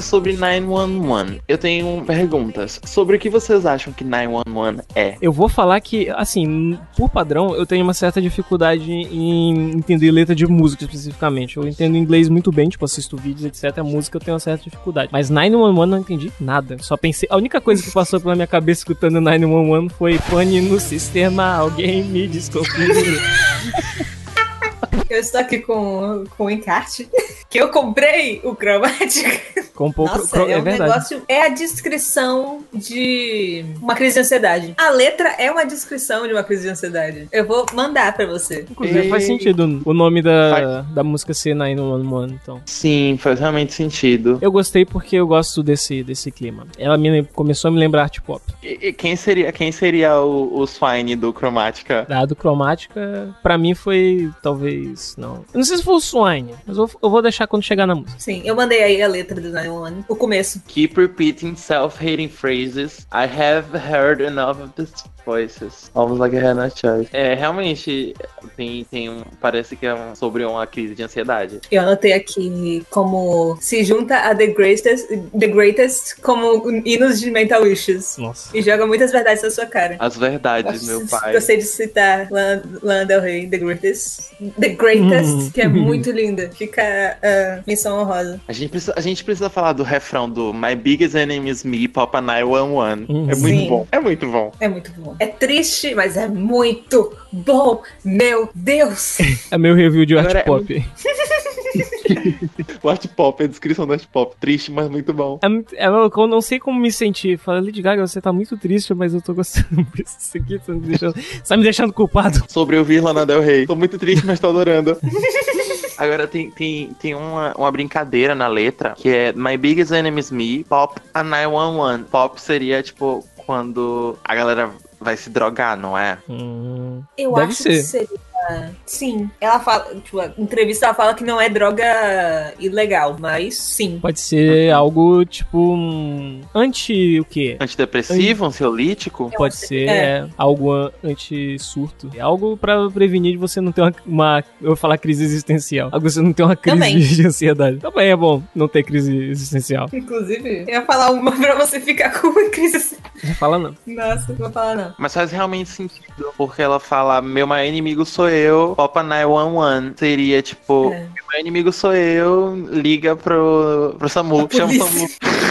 [SPEAKER 3] Sobre 911, eu tenho perguntas. Sobre o que vocês acham que 911 é?
[SPEAKER 1] Eu vou falar que, assim, por padrão, eu tenho uma certa dificuldade em entender letra de música especificamente. Eu entendo inglês muito bem, tipo, assisto vídeos, etc. A música eu tenho uma certa dificuldade. Mas 911 não entendi nada. Só pensei. A única coisa que passou pela minha cabeça escutando 911 foi pane no sistema, alguém me desconfigure.
[SPEAKER 2] Eu estou aqui com, com o encarte que eu comprei o Chromatic.
[SPEAKER 1] Com um pouco.
[SPEAKER 2] Nossa,
[SPEAKER 1] cro-
[SPEAKER 2] é,
[SPEAKER 1] é
[SPEAKER 2] um
[SPEAKER 1] verdade.
[SPEAKER 2] negócio. É a descrição de uma crise de ansiedade. A letra é uma descrição de uma crise de ansiedade. Eu vou mandar pra você.
[SPEAKER 1] Inclusive faz
[SPEAKER 3] E-
[SPEAKER 1] sentido o nome da, da música ser 911, então.
[SPEAKER 3] Sim, faz realmente sentido.
[SPEAKER 1] Eu gostei porque eu gosto desse, desse clima. Ela me começou a me lembrar art pop.
[SPEAKER 3] E, e quem seria, quem seria o, o Swine do Chromatica?
[SPEAKER 1] Dado cromática, pra mim foi talvez. Não. Eu não sei se foi o Swine, mas eu, eu vou deixar quando chegar na música.
[SPEAKER 2] Sim, eu mandei aí a letra do 911. O começo.
[SPEAKER 3] Keep repeating self-hating phrases. I have heard enough of these voices. Almost like I had no choice. É, realmente, tem, tem um, parece que é um- sobre uma crise de ansiedade.
[SPEAKER 2] Eu anotei aqui como se junta a The Greatest, The Greatest como hinos de Mental Issues.
[SPEAKER 1] Nossa.
[SPEAKER 2] E joga muitas verdades na sua cara.
[SPEAKER 3] As verdades, meu pai.
[SPEAKER 2] Gostei de citar Lana Lana Del Rey, The Greatest. The Greatest, que é muito linda. Fica a missão honrosa.
[SPEAKER 3] A gente, precisa, a gente precisa falar do refrão do My Biggest Enemy is Me, Papa 911.
[SPEAKER 1] Hum.
[SPEAKER 3] É muito
[SPEAKER 2] Sim.
[SPEAKER 3] bom. É muito bom.
[SPEAKER 2] É muito bom. É triste, mas é muito bom. Meu Deus.
[SPEAKER 1] É meu review de art
[SPEAKER 3] Agora é
[SPEAKER 1] pop.
[SPEAKER 3] O art pop, a descrição do art pop. Triste, mas muito bom.
[SPEAKER 1] É, é, eu eu não sei como me sentir. Falei, Lady Gaga, você tá muito triste, mas eu tô gostando disso aqui. Tá me deixando, tá me deixando culpado.
[SPEAKER 3] Sobre ouvir Lana Del Rey. Tô muito triste, mas tô adorando. Agora tem, tem, tem uma, uma brincadeira na letra que é My Biggest Enemy is Me, Pop a 911. Pop seria tipo quando a galera vai se drogar, não é?
[SPEAKER 1] Hum,
[SPEAKER 2] Eu
[SPEAKER 1] Deve
[SPEAKER 2] acho
[SPEAKER 1] ser.
[SPEAKER 2] que seria. Sim. Ela fala. Tipo, a entrevista ela fala que não é droga ilegal, mas sim.
[SPEAKER 1] pode ser algo tipo. Um, anti o quê?
[SPEAKER 3] Antidepressivo, ansiolítico?
[SPEAKER 1] Pode ser
[SPEAKER 2] é.
[SPEAKER 1] é, algo an- anti-surto. É algo pra prevenir de você não ter uma, uma- Eu vou falar crise existencial. Algo você não ter uma crise
[SPEAKER 2] Também.
[SPEAKER 1] de ansiedade. Também é bom não ter crise existencial.
[SPEAKER 2] Inclusive, eu ia falar uma pra você ficar com uma crise.
[SPEAKER 1] Não fala não.
[SPEAKER 2] Nossa, não vou falar não.
[SPEAKER 3] Mas faz realmente sentido, porque ela fala, meu maior inimigo sou eu, Popa 911. Seria tipo,
[SPEAKER 2] É.
[SPEAKER 3] meu inimigo sou eu, liga pro, pro SAMU, chama o. SAMU.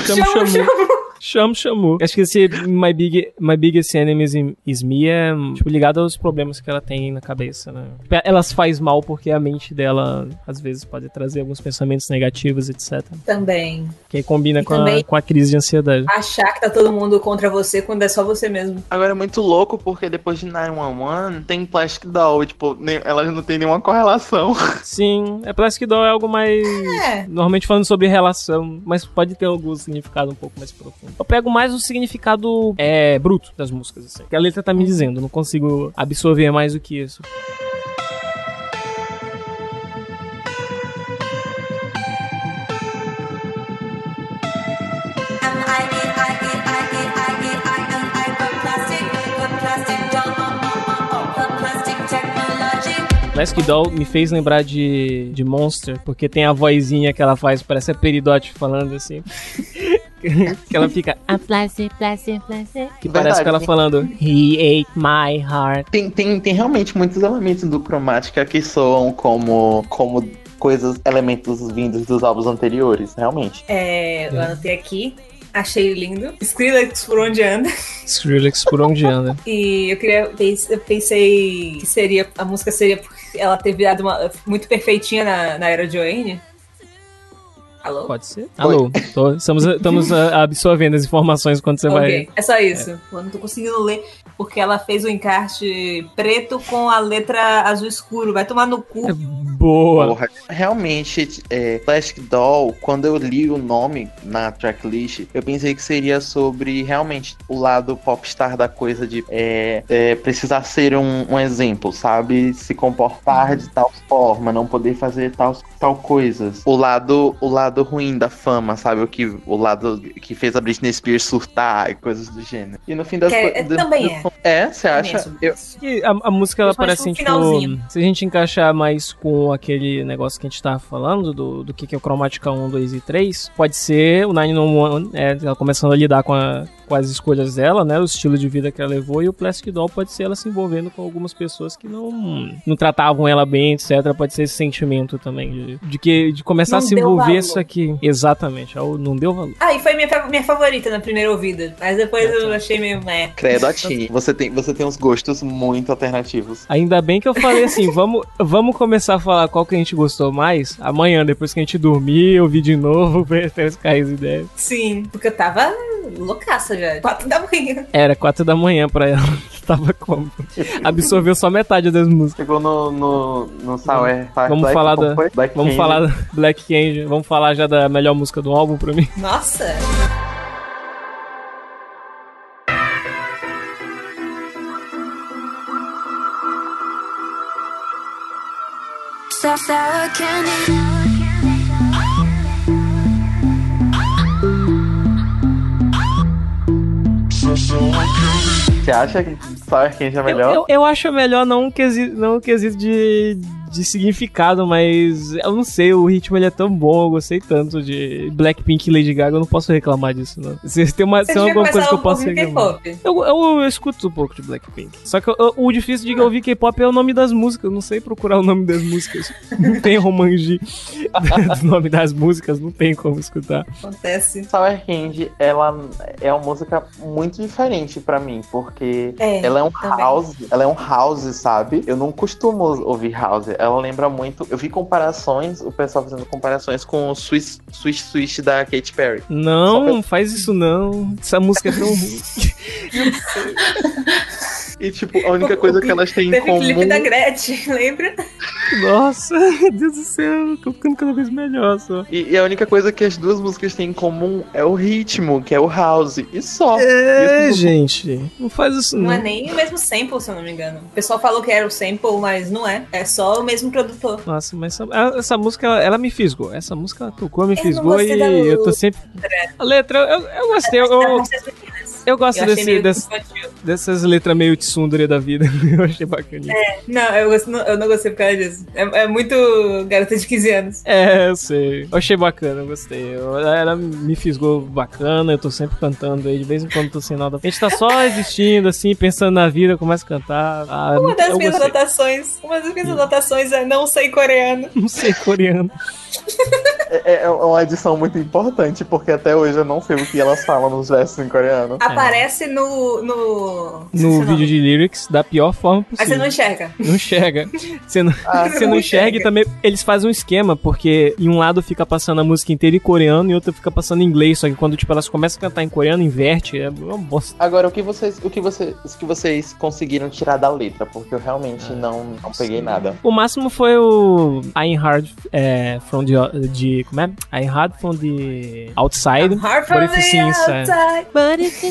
[SPEAKER 1] Chama,
[SPEAKER 2] Chama,
[SPEAKER 1] chamou. Chama, chamou. Acho que esse My, Big, My Biggest Enemy is- Me é tipo, ligado aos problemas que ela tem na cabeça, né? Elas faz mal porque a mente dela, às vezes, pode trazer alguns pensamentos negativos, etc.
[SPEAKER 2] Também.
[SPEAKER 1] Que aí combina
[SPEAKER 2] E
[SPEAKER 1] com a, com a crise de ansiedade.
[SPEAKER 2] Achar que tá todo mundo contra você quando é só você mesmo.
[SPEAKER 3] Agora é muito louco porque depois de 911 tem Plastic Doll, e, tipo, nem, elas não tem nenhuma correlação.
[SPEAKER 1] Sim, é Plastic Doll é algo mais.
[SPEAKER 2] É.
[SPEAKER 1] Normalmente falando sobre relação, mas pode ter algum significado um pouco mais profundo. Eu pego mais o significado é, bruto das músicas, assim. Que a letra tá me dizendo, não consigo absorver mais do que isso. Plastic Doll me fez lembrar de, de Monster, porque tem a vozinha que ela faz, parece a Peridote falando assim. que ela fica.
[SPEAKER 4] A plastic, plastic, plastic.
[SPEAKER 1] Que parece que ela falando. He ate my heart.
[SPEAKER 3] Tem, tem, tem realmente muitos elementos do Chromatica que soam como, como coisas, elementos vindos dos álbuns anteriores, realmente.
[SPEAKER 2] É, eu anotei aqui. Achei lindo. Skrillex por onde anda.
[SPEAKER 1] Skrillex por onde anda.
[SPEAKER 2] E eu queria. Eu pensei que seria. A música seria porque ela ter virado uma, muito perfeitinha na, na era Joanne. Alô?
[SPEAKER 1] Pode ser? Alô, tô- estamos, estamos ah, absorvendo as informações quando você vai.
[SPEAKER 2] Ok, é só isso. Eu não tô conseguindo ler porque ela fez o encarte preto com a letra azul escuro. Vai tomar no cu.
[SPEAKER 1] Boa.
[SPEAKER 3] Porra, realmente, é, Plastic Doll, quando eu li o nome na tracklist, eu pensei que seria sobre realmente o lado popstar da coisa de é, é, precisar ser um, um exemplo, sabe? Se comportar de tal forma, não poder fazer tal, tal coisas. O lado, o lado ruim da fama, sabe? O, que, o lado que fez a Britney Spears surtar e coisas do gênero. E no fim das
[SPEAKER 2] é-
[SPEAKER 3] coisas.
[SPEAKER 2] também é.
[SPEAKER 3] É, você acha?
[SPEAKER 2] mesmo.
[SPEAKER 3] Eu,
[SPEAKER 1] a, a música ela parece tipo.
[SPEAKER 2] finalzinho.
[SPEAKER 1] Se a gente encaixar mais com aquele negócio que a gente tava falando, do, do que, que é o Chromatica 1, 2 e 3, pode ser o 911, é, ela começando a lidar com, a- com as escolhas dela, né? O estilo de vida que ela levou, e o Plastic Doll pode ser ela se envolvendo com algumas pessoas que não, não tratavam ela bem, etc. Pode ser esse sentimento também de, de que de começar
[SPEAKER 2] Não
[SPEAKER 1] a se envolver
[SPEAKER 2] valor.
[SPEAKER 1] isso aqui. Exatamente, é o não deu valor.
[SPEAKER 2] Ah, e foi minha, minha favorita na primeira ouvida. Mas depois eu achei meio. É.
[SPEAKER 3] credo, Atini, você tem, você tem uns gostos muito alternativos.
[SPEAKER 1] Ainda bem que eu falei assim, vamos, vamos começar a falar qual que a gente gostou mais amanhã, depois que a gente dormir, ouvir de novo, ver até os cair as ideias.
[SPEAKER 2] Sim, porque eu tava loucaça já. Quatro da manhã.
[SPEAKER 1] Era quatro da manhã pra ela. Tava como? Absorveu só metade das músicas.
[SPEAKER 3] Chegou no, no, no Sour.
[SPEAKER 1] Vamos
[SPEAKER 3] Black,
[SPEAKER 1] falar
[SPEAKER 3] como
[SPEAKER 1] da.
[SPEAKER 3] Black
[SPEAKER 1] Vamos
[SPEAKER 3] Candy.
[SPEAKER 1] falar da Black Candy. Vamos falar já da melhor música do álbum pra mim.
[SPEAKER 2] Nossa!
[SPEAKER 4] Sour, sour candy.
[SPEAKER 3] Você acha que Sour Candy é
[SPEAKER 1] Eu,
[SPEAKER 3] melhor?
[SPEAKER 1] eu, eu acho melhor não quesito, não um quesito de, de significado, mas eu não sei, o ritmo ele é tão bom, eu gostei tanto de Blackpink e Lady Gaga, eu não posso reclamar disso, não. Se tem uma,
[SPEAKER 2] Você
[SPEAKER 1] se tem alguma coisa que eu posso reclamar. Eu, eu, eu escuto um pouco de Blackpink. Só que eu- eu- o difícil de ouvir K-pop é o nome das músicas. Eu não sei procurar o nome das músicas. Não tem romanji do nome das músicas, não tem como escutar.
[SPEAKER 2] Acontece.
[SPEAKER 3] Sour Candy, ela é uma música muito diferente pra mim, porque
[SPEAKER 2] É,
[SPEAKER 3] ela é um
[SPEAKER 2] também.
[SPEAKER 3] house, ela é um house, sabe? Eu não costumo ouvir house. Ela lembra muito. Eu vi comparações, o pessoal fazendo comparações com o Swiss Swish Swish da Katy Perry.
[SPEAKER 1] Não, faz isso não. Essa música é tão ruim.
[SPEAKER 3] E tipo, a única coisa que elas têm em
[SPEAKER 2] Teve
[SPEAKER 3] comum.
[SPEAKER 2] clipe da Gretchen, lembra?
[SPEAKER 1] Nossa, meu Deus do céu, tô ficando cada vez melhor só.
[SPEAKER 3] E, e a única coisa que as duas músicas têm em comum é o ritmo, que é o house. E só.
[SPEAKER 1] É,
[SPEAKER 3] Isso-
[SPEAKER 1] gente, não faz isso não.
[SPEAKER 2] Não é nem o mesmo sample, se eu não me engano. O pessoal falou que era o sample, mas não é. É só o mesmo produtor.
[SPEAKER 1] Nossa, mas essa, essa música, ela, ela me fisgou. Essa música ela tocou, me
[SPEAKER 2] Eu
[SPEAKER 1] fisgou e
[SPEAKER 2] da
[SPEAKER 1] eu tô sempre. A letra, eu, eu gostei, eu, eu, eu gosto
[SPEAKER 2] Eu
[SPEAKER 1] desse, dessas letras meio tsundere da vida. Eu achei bacaninha.
[SPEAKER 2] Não, eu, gosto- não- eu não gostei por causa disso. É, é muito garota de 15 anos.
[SPEAKER 1] É, eu sei. Eu achei bacana, eu gostei. Eu- ela me fisgou bacana, eu tô sempre cantando aí, de vez em quando tô sem nada. A gente tá só existindo, assim, pensando na vida, começa a cantar. Ah,
[SPEAKER 2] Uma das minhas
[SPEAKER 1] gostei.
[SPEAKER 2] anotações, uma das minhas anotações é não sei coreano.
[SPEAKER 1] Não sei coreano.
[SPEAKER 3] É, é uma edição muito importante, porque até hoje eu não sei o que elas falam nos versos em coreano.
[SPEAKER 2] Aparece no. no.
[SPEAKER 1] No vídeo de lyrics, da pior forma
[SPEAKER 2] Aí você
[SPEAKER 1] possível.
[SPEAKER 2] não enxerga.
[SPEAKER 1] Não enxerga. Você não,
[SPEAKER 2] Ah,
[SPEAKER 1] você não
[SPEAKER 2] não
[SPEAKER 1] enxerga e
[SPEAKER 2] enxerga.
[SPEAKER 1] também. Eles fazem um esquema, porque em um lado fica passando a música inteira em coreano e outro fica passando em inglês. Só que quando tipo, elas começam a cantar em coreano, inverte. É uma bosta.
[SPEAKER 3] Agora, o que vocês, o que vocês, o que vocês conseguiram tirar da letra? Porque eu realmente não, não peguei nada.
[SPEAKER 1] O máximo foi o I'm Hard é, from the, de. Como é? I hard from the outside.
[SPEAKER 2] Hard
[SPEAKER 1] but
[SPEAKER 2] from the outside.
[SPEAKER 4] But if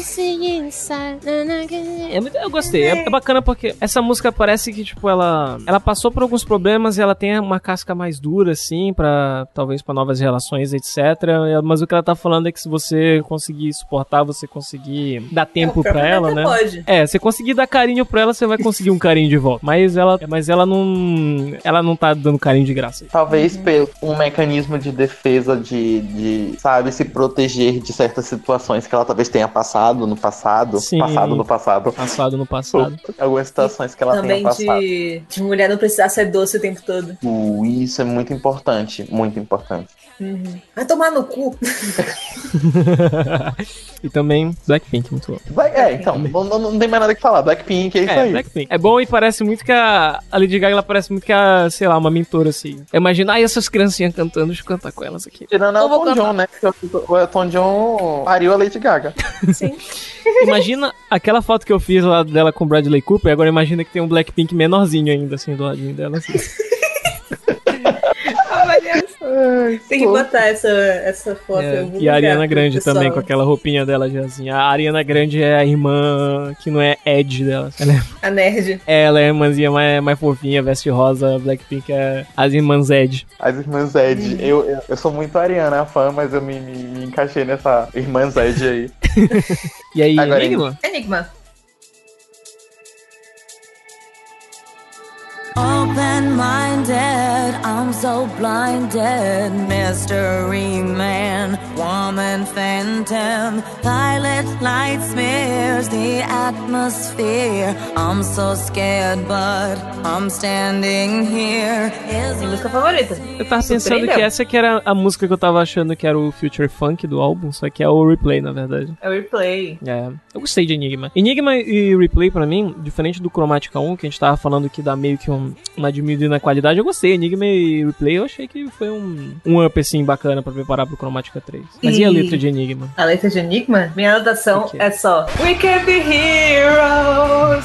[SPEAKER 1] É muito, eu gostei. É, é bacana porque essa música parece que, tipo, ela. Ela passou por alguns problemas e ela tem uma casca mais dura, assim, pra. Talvez pra novas relações, etc. Mas o que ela tá falando é que se você conseguir suportar, você conseguir dar tempo
[SPEAKER 2] É, o
[SPEAKER 1] pra ela, né?
[SPEAKER 2] pode.
[SPEAKER 1] É, você conseguir dar carinho pra ela, você vai conseguir um carinho de volta. Mas ela, mas ela não. Ela não tá dando carinho de graça.
[SPEAKER 3] Talvez
[SPEAKER 2] Uhum.
[SPEAKER 3] pelo um mecanismo de defesa de, de, sabe, se proteger de certas situações que ela talvez tenha passado no passado.
[SPEAKER 1] Sim.
[SPEAKER 3] Passado no passado.
[SPEAKER 1] Passado no passado.
[SPEAKER 3] Algumas situações que ela
[SPEAKER 2] Também
[SPEAKER 3] tenha passado.
[SPEAKER 2] de, de mulher não precisar ser doce o tempo todo.
[SPEAKER 3] Uh, Isso é muito importante, muito importante.
[SPEAKER 2] Vai tomar no cu.
[SPEAKER 1] e também Blackpink, muito bom.
[SPEAKER 3] Black- é, então, não, não- não tem mais nada que falar. Blackpink é isso
[SPEAKER 1] É,
[SPEAKER 3] aí.
[SPEAKER 1] Blackpink. É bom e parece muito que a, a Lady Gaga, ela parece muito que a, sei lá, uma mentora, assim. Imagina, ai, essas criancinhas cantando, deixa eu cantar com elas aqui.
[SPEAKER 3] Tirando Tom
[SPEAKER 2] cantar.
[SPEAKER 3] John, né? Porque o Elton John pariu a Lady Gaga.
[SPEAKER 2] Sim.
[SPEAKER 1] Imagina aquela foto que eu fiz lá dela com o Bradley Cooper, agora imagina que tem um Blackpink menorzinho ainda, assim, do ladinho dela, assim.
[SPEAKER 2] Tem que botar essa, essa foto.
[SPEAKER 1] É, e a Ariana Grande
[SPEAKER 2] pessoal.
[SPEAKER 1] também, com aquela roupinha dela já assim. A Ariana Grande é a irmã que não é Ed dela. Ela é,
[SPEAKER 2] A nerd.
[SPEAKER 1] ela é a irmãzinha mais, mais fofinha, veste rosa. Blackpink é as irmãs Ed.
[SPEAKER 3] As irmãs Zed. Eu, eu, eu sou muito Ariana fã, mas eu me, me, me encaixei nessa irmã Zed aí.
[SPEAKER 1] E aí,
[SPEAKER 3] Agora,
[SPEAKER 1] Enigma?
[SPEAKER 2] Enigma.
[SPEAKER 4] Minded, I'm so blinded. Mystery man, woman phantom. Violet light smears the atmosphere. I'm so scared, but I'm standing here. Is
[SPEAKER 2] música favorita.
[SPEAKER 1] Eu tava pensando que essa que era a música que eu tava achando que era o Future Funk do álbum, só que é o Replay, na verdade.
[SPEAKER 2] É o replay.
[SPEAKER 1] É, eu gostei de Enigma. Enigma e Replay, pra mim, diferente do Chromatica 1, que a gente tava falando que dá meio que um, uma na qualidade, eu gostei. Enigma e Replay, eu achei que foi um, um up, assim, bacana pra preparar pro Chromatica 3. Mas e, a
[SPEAKER 2] E-
[SPEAKER 1] letra de Enigma?
[SPEAKER 2] A letra de Enigma, minha anotação é só We can be heroes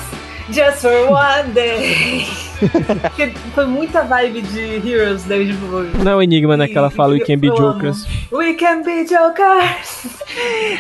[SPEAKER 2] just for one day. Porque foi muita vibe de Heroes David Bowie.
[SPEAKER 1] Não é o Enigma, né, que ela fala We Can Be
[SPEAKER 2] Eu amo.
[SPEAKER 1] Jokers.
[SPEAKER 2] We can be jokers.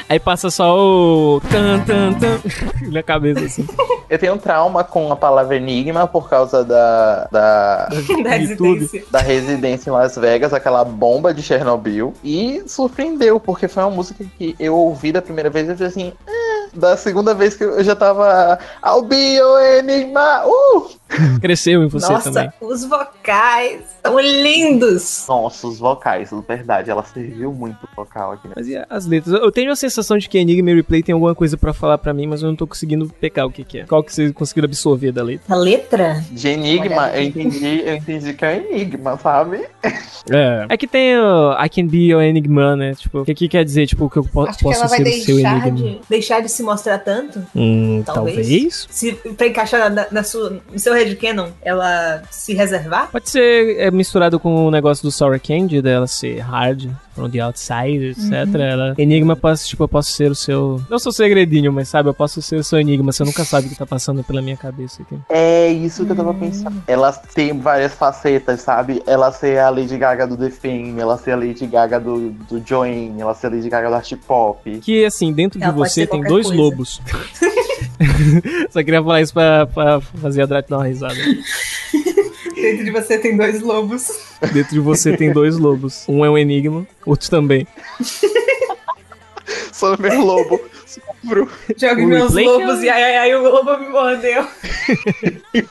[SPEAKER 1] Aí passa só o... Tan, tan, tan, na cabeça, assim.
[SPEAKER 3] Eu tenho um trauma com a palavra enigma por causa da, da,
[SPEAKER 2] da residência.
[SPEAKER 3] da residência em Las Vegas, aquela bomba de Chernobyl. E surpreendeu, porque foi uma música que eu ouvi da primeira vez e eu falei assim. "Ah." Da segunda vez que eu já tava. I'll be your enigma! Uh!
[SPEAKER 1] Cresceu em você
[SPEAKER 2] Nossa,
[SPEAKER 1] também.
[SPEAKER 2] os vocais são lindos.
[SPEAKER 3] Nossa, os vocais, verdade, ela serviu muito o vocal aqui. Né?
[SPEAKER 1] Mas e as letras? Eu tenho a sensação de que Enigma e Replay tem alguma coisa pra falar pra mim, mas eu não tô conseguindo pegar o que que é. Qual que vocês conseguiram absorver da letra?
[SPEAKER 2] A letra?
[SPEAKER 3] De enigma, eu entendi, eu entendi que é um enigma, sabe?
[SPEAKER 1] É. É que tem o I can be your enigma, né? Tipo, o que que quer dizer? Tipo, que eu po
[SPEAKER 2] Acho que
[SPEAKER 1] posso
[SPEAKER 2] ela vai
[SPEAKER 1] ser o seu
[SPEAKER 2] deixar
[SPEAKER 1] enigma.
[SPEAKER 2] de, deixar de se mostrar tanto.
[SPEAKER 1] Hum,
[SPEAKER 2] Talvez.
[SPEAKER 1] talvez.
[SPEAKER 2] Se, pra encaixar na, na sua, no seu headcanon, ela se reservar.
[SPEAKER 1] Pode ser é, misturado com o negócio do Sour Candy, dela ser hard, from the outside, etc.
[SPEAKER 2] Uhum.
[SPEAKER 1] Ela, enigma, posso, tipo, eu posso ser o seu. Não sou segredinho, mas sabe, eu posso ser o seu enigma. Você nunca sabe o que tá passando pela minha cabeça aqui.
[SPEAKER 3] É isso que eu tava pensando. Ela tem várias facetas, sabe? Ela ser a Lady Gaga do The Fame, ela ser a Lady Gaga do, do Joanne, ela ser a Lady Gaga do Art Pop.
[SPEAKER 1] Que assim, dentro de
[SPEAKER 2] Ela pode
[SPEAKER 1] você tem dois
[SPEAKER 2] coisa.
[SPEAKER 1] lobos. Só queria falar isso pra, pra fazer a Drat dar uma risada.
[SPEAKER 2] Dentro de você tem dois lobos.
[SPEAKER 1] Dentro de você tem dois lobos. Um é um enigma, outro também.
[SPEAKER 3] Sou meu lobo. Sofro.
[SPEAKER 2] Jogue
[SPEAKER 1] O
[SPEAKER 2] meus
[SPEAKER 1] replay
[SPEAKER 2] lobos e ai, ai, ai, o lobo me mordeu.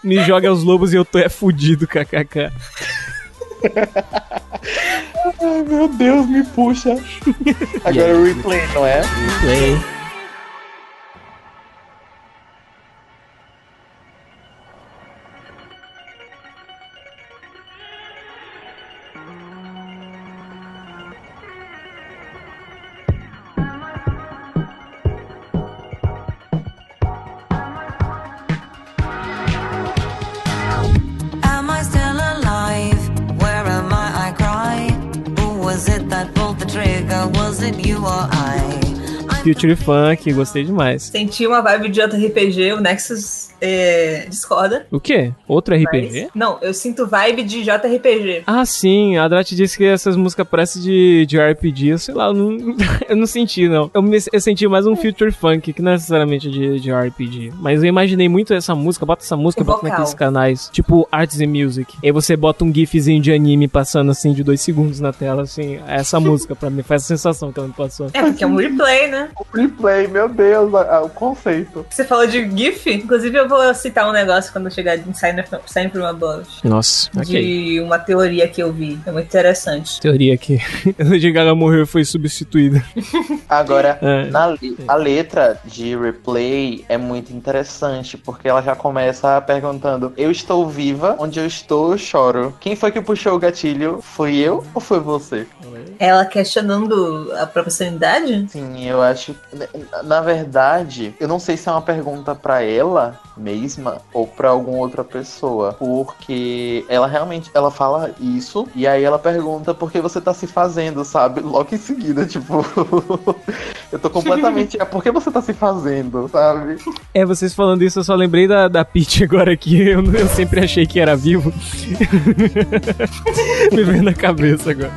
[SPEAKER 1] Me joga os lobos e eu tô é fudido, kkk.
[SPEAKER 3] Ai, meu Deus, me puxa. Agora o replay, não é?
[SPEAKER 1] Play.
[SPEAKER 4] I?
[SPEAKER 1] Future Funk, gostei demais.
[SPEAKER 2] Senti uma vibe de JRPG, o Nexus é, discorda.
[SPEAKER 1] O quê? Outro RPG?
[SPEAKER 2] mas- Não, eu sinto vibe de JRPG.
[SPEAKER 1] Ah, sim, a Drat disse que essas músicas parecem de, de RPG, eu sei lá, eu não, eu não senti, não. Eu, me- eu senti mais um Future Funk, que não é necessariamente de, de RPG. Mas eu imaginei muito essa música, bota essa música,
[SPEAKER 2] O
[SPEAKER 1] bota
[SPEAKER 2] vocal.
[SPEAKER 1] naqueles canais, tipo Arts and Music. E aí você bota um gifzinho de anime passando assim, de dois segundos na tela, assim, essa música pra mim, faz a sensação que ela me passou.
[SPEAKER 2] É, porque é um replay, né?
[SPEAKER 3] O replay, meu Deus, a- a- o conceito.
[SPEAKER 2] Você falou de GIF, inclusive eu vou citar um negócio quando eu chegar em Sign From, Sign From Above.
[SPEAKER 1] Nossa, ok.
[SPEAKER 2] De uma teoria que eu vi. É muito interessante.
[SPEAKER 1] Teoria que a Lady Gaga morreu e foi substituída.
[SPEAKER 3] Agora,
[SPEAKER 1] É.
[SPEAKER 3] na le- a letra de replay é muito interessante, porque ela já começa perguntando: Eu estou viva, onde eu estou, eu choro. Quem foi que puxou o gatilho? Foi eu ou foi você?
[SPEAKER 2] Ela questionando a própria sanidade?
[SPEAKER 3] Sim, eu acho. Na- Na verdade, eu não sei se é uma pergunta pra ela mesma ou pra alguma outra pessoa, porque ela realmente ela fala isso e aí ela pergunta por que você tá se fazendo, sabe? Logo em seguida, tipo, eu tô completamente, é por que você tá se fazendo, sabe?
[SPEAKER 1] É, vocês falando isso, eu só lembrei da, da Peach agora aqui. Eu, eu sempre achei que era vivo. Me veio na cabeça agora.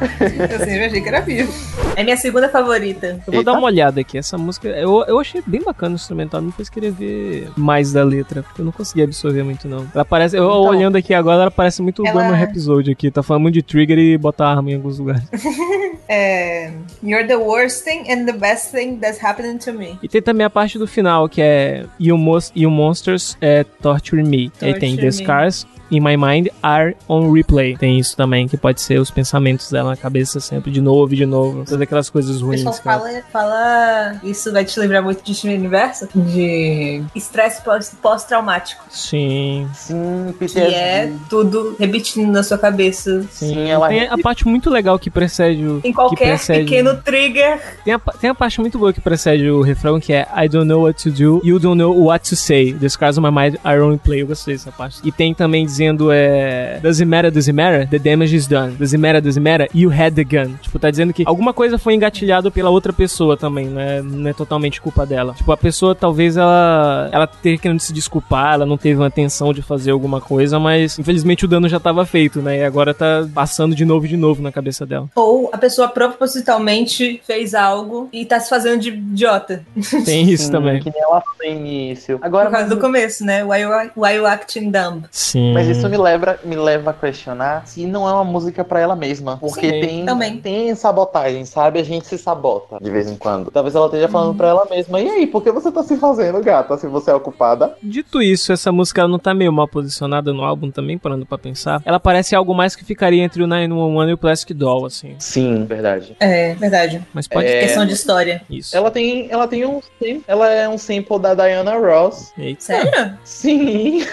[SPEAKER 2] Eu sempre achei que era vivo. É minha segunda favorita.
[SPEAKER 1] Eu vou
[SPEAKER 3] Eita.
[SPEAKER 1] dar uma olhada aqui. Essa música, eu, eu achei bem bacana o instrumental. Me fez querer ver mais da letra, porque eu não consegui absorver muito, não. Ela parece, eu
[SPEAKER 3] Então.
[SPEAKER 1] olhando aqui agora, ela parece muito o
[SPEAKER 2] Ela-
[SPEAKER 1] Glamour Episode aqui. Tá falando muito de trigger e botar arma em alguns lugares.
[SPEAKER 2] É. You're the worst thing and the best thing that's happening to me.
[SPEAKER 1] E tem também a parte do final, que é You, most, you Monsters é, Torture Me. Aí tem
[SPEAKER 2] Torture
[SPEAKER 1] The. Scars in My Mind are on replay. Tem isso também, que pode ser os pensamentos dela na cabeça sempre, de novo e de novo. Todas aquelas coisas
[SPEAKER 2] O
[SPEAKER 1] ruins.
[SPEAKER 2] pessoal
[SPEAKER 1] que ela-
[SPEAKER 2] fala, fala. Isso vai te lembrar muito de Steven Universo? De estresse pós- pós-traumático.
[SPEAKER 1] Sim.
[SPEAKER 3] Sim,
[SPEAKER 2] que
[SPEAKER 3] PTSD.
[SPEAKER 2] é tudo repetindo na sua cabeça.
[SPEAKER 3] Sim, ela
[SPEAKER 1] Tem a parte muito legal que precede o.
[SPEAKER 2] Em
[SPEAKER 1] que
[SPEAKER 2] qualquer
[SPEAKER 1] precede-
[SPEAKER 2] pequeno trigger.
[SPEAKER 1] Tem a, tem a parte muito boa que precede o refrão, que é I don't know what to do, you don't know what to say. The scars on my mind are on play. Eu gostei dessa parte. E tem também dizendo, é... Does it matter, does it matter? The damage is done. Does it matter, does it matter? You had the gun. Tipo, tá dizendo que alguma coisa foi engatilhado pela outra pessoa também, não é, não é totalmente culpa dela. Tipo, a pessoa talvez ela... Ela esteja querendo se desculpar, ela não teve uma intenção de fazer alguma coisa, mas infelizmente o dano já tava feito, né? E agora tá passando de novo e de novo na cabeça dela.
[SPEAKER 2] Ou a pessoa propositalmente fez algo e tá se fazendo de idiota.
[SPEAKER 1] Tem isso
[SPEAKER 3] Sim,
[SPEAKER 1] também.
[SPEAKER 3] Que nem ela no início. Agora,
[SPEAKER 2] Por causa
[SPEAKER 3] mas,
[SPEAKER 2] do começo, né? Why you, why you acting dumb?
[SPEAKER 1] Sim.
[SPEAKER 3] mas isso me leva, me leva a questionar se não é uma música pra ela mesma. Porque
[SPEAKER 1] Sim,
[SPEAKER 3] tem,
[SPEAKER 2] também.
[SPEAKER 3] tem sabotagem, sabe? A gente se sabota de vez em quando. Talvez ela esteja falando pra ela mesma. E aí, por que você tá se fazendo, gata? Se você é ocupada?
[SPEAKER 1] Dito isso, essa música ela não tá meio mal posicionada no álbum também, parando pra pensar. Ela parece algo mais que ficaria entre o 911 e o Plastic Doll, assim.
[SPEAKER 3] Sim, verdade.
[SPEAKER 2] É, verdade.
[SPEAKER 1] Mas pode
[SPEAKER 3] É.
[SPEAKER 2] Questão de história.
[SPEAKER 1] isso.
[SPEAKER 3] Ela tem, ela tem um ela é um sample da Diana Ross.
[SPEAKER 1] Eita.
[SPEAKER 2] Sério?
[SPEAKER 3] Sim.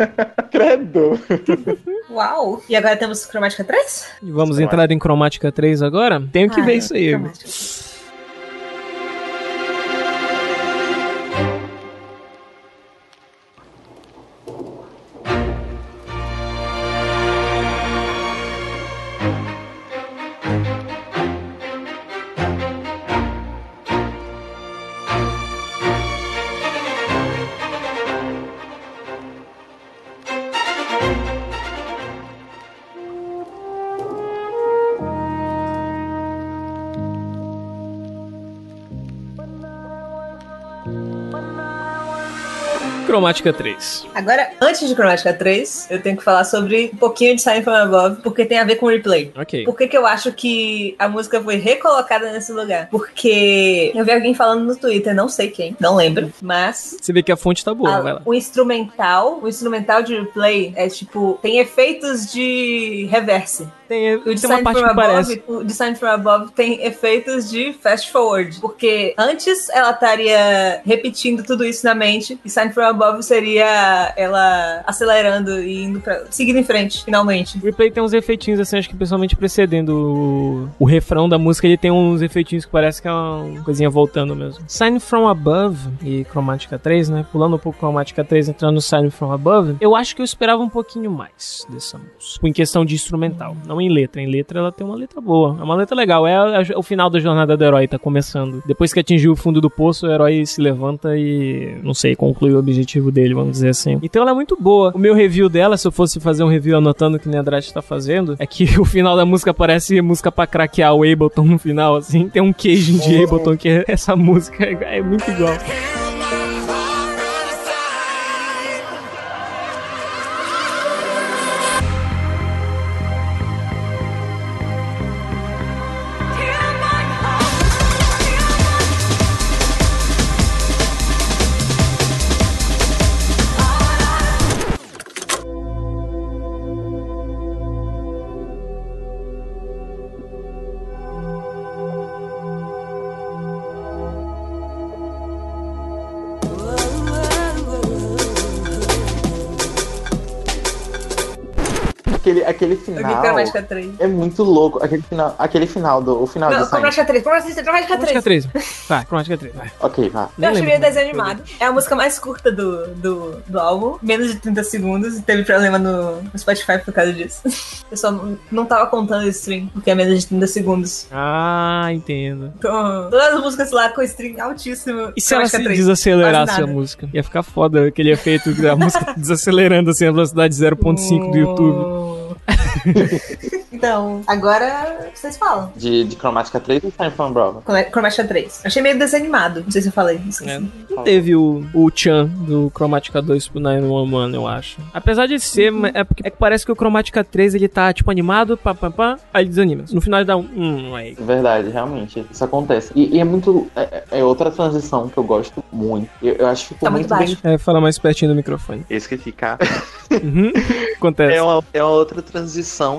[SPEAKER 3] Credo.
[SPEAKER 2] Uau! E agora temos cromática 3?
[SPEAKER 1] E vamos
[SPEAKER 3] Cromática.
[SPEAKER 1] entrar em Cromática 3 agora? Tenho que
[SPEAKER 2] Ah,
[SPEAKER 1] ver isso aí.
[SPEAKER 2] cromática.
[SPEAKER 1] Cromática 3.
[SPEAKER 2] Agora, antes de cromática 3, eu tenho que falar sobre um pouquinho de Sign From Above, porque tem a ver com replay.
[SPEAKER 1] Ok.
[SPEAKER 2] Por que, que eu acho que a música foi recolocada nesse lugar? Porque eu vi alguém falando no Twitter, não sei quem, não lembro, mas
[SPEAKER 1] Você vê que a fonte tá boa,
[SPEAKER 2] a-
[SPEAKER 1] vai lá.
[SPEAKER 2] o instrumental, o instrumental de replay é tipo, tem efeitos de reverse.
[SPEAKER 1] Tem,
[SPEAKER 2] O de
[SPEAKER 1] tem uma
[SPEAKER 2] Sign
[SPEAKER 1] parte
[SPEAKER 2] From
[SPEAKER 1] que
[SPEAKER 2] Above,
[SPEAKER 1] parece.
[SPEAKER 2] o de Sign From Above tem efeitos de fast forward. Porque antes ela estaria repetindo tudo isso na mente, e Sign From Above seria ela acelerando e indo pra. seguindo em frente, finalmente.
[SPEAKER 1] O replay tem uns efeitinhos assim, acho que pessoalmente precedendo o, o refrão da música, ele tem uns efeitinhos que parece que é uma coisinha voltando mesmo. Sign From Above e Cromática 3, né? Pulando um pouco Cromática 3, entrando no Sign From Above, eu acho que eu esperava um pouquinho mais dessa música. Em questão de instrumental. Não Não em letra. Em letra ela tem uma letra boa. É uma letra legal. É a- o final da jornada do herói, tá começando. Depois que atingiu o fundo do poço, o herói se levanta e, não sei, conclui o objetivo dele, vamos dizer assim. Então ela é muito boa. O meu review dela, se eu fosse fazer um review anotando o que o Andrade tá fazendo, é que o final da música parece música pra craquear o Ableton no final, assim. Tem um queijo de Ableton que é- essa música é é muito igual.
[SPEAKER 3] Aquele, aquele
[SPEAKER 2] Eu vi
[SPEAKER 3] final.
[SPEAKER 2] Cromática 3.
[SPEAKER 3] É muito louco. Aquele final, aquele final do. O final
[SPEAKER 2] Não,
[SPEAKER 3] do
[SPEAKER 2] Cromática 3, Cromática 3, Cromática
[SPEAKER 1] Cromática
[SPEAKER 2] 3.
[SPEAKER 1] 3. Vai, Cromática 3, vai.
[SPEAKER 3] Ok, vá.
[SPEAKER 1] Nem
[SPEAKER 2] Eu achei meio desenho animado. É a música mais curta do, do, do álbum. Menos de 30 segundos. E teve problema no, no Spotify por causa disso. Eu só não, não tava contando o stream, porque é menos de 30 segundos.
[SPEAKER 1] Ah, entendo.
[SPEAKER 2] Então, todas as músicas lá com stream altíssimo.
[SPEAKER 1] E se ela se
[SPEAKER 2] 3.
[SPEAKER 1] desacelerasse a música? Ia ficar foda aquele efeito da música desacelerando assim a velocidade 0.5 do YouTube.
[SPEAKER 2] então, agora vocês falam.
[SPEAKER 3] De, de cromática 3 ou Time from Bravo?
[SPEAKER 2] Cromática 3. Achei meio desanimado. Não sei se eu falei. Esqueci.
[SPEAKER 1] É, não teve o, o Chan do Chromatica 2 pro 911, eu acho. Apesar de ser, mas é, porque, é que parece que o Chromatica 3 ele tá tipo animado, pá, pá, pá, aí ele desanima. No final ele dá um. Hum, aí.
[SPEAKER 3] Verdade, realmente. Isso acontece. E, e é muito. É, é outra transição que eu gosto muito. Eu, eu acho que ficou
[SPEAKER 2] Tá muito
[SPEAKER 3] muito, bem.
[SPEAKER 2] baixo.
[SPEAKER 1] É, fala mais pertinho do microfone.
[SPEAKER 3] Esqueci, cara.
[SPEAKER 1] Uhum. Acontece.
[SPEAKER 3] É uma, é uma outra transição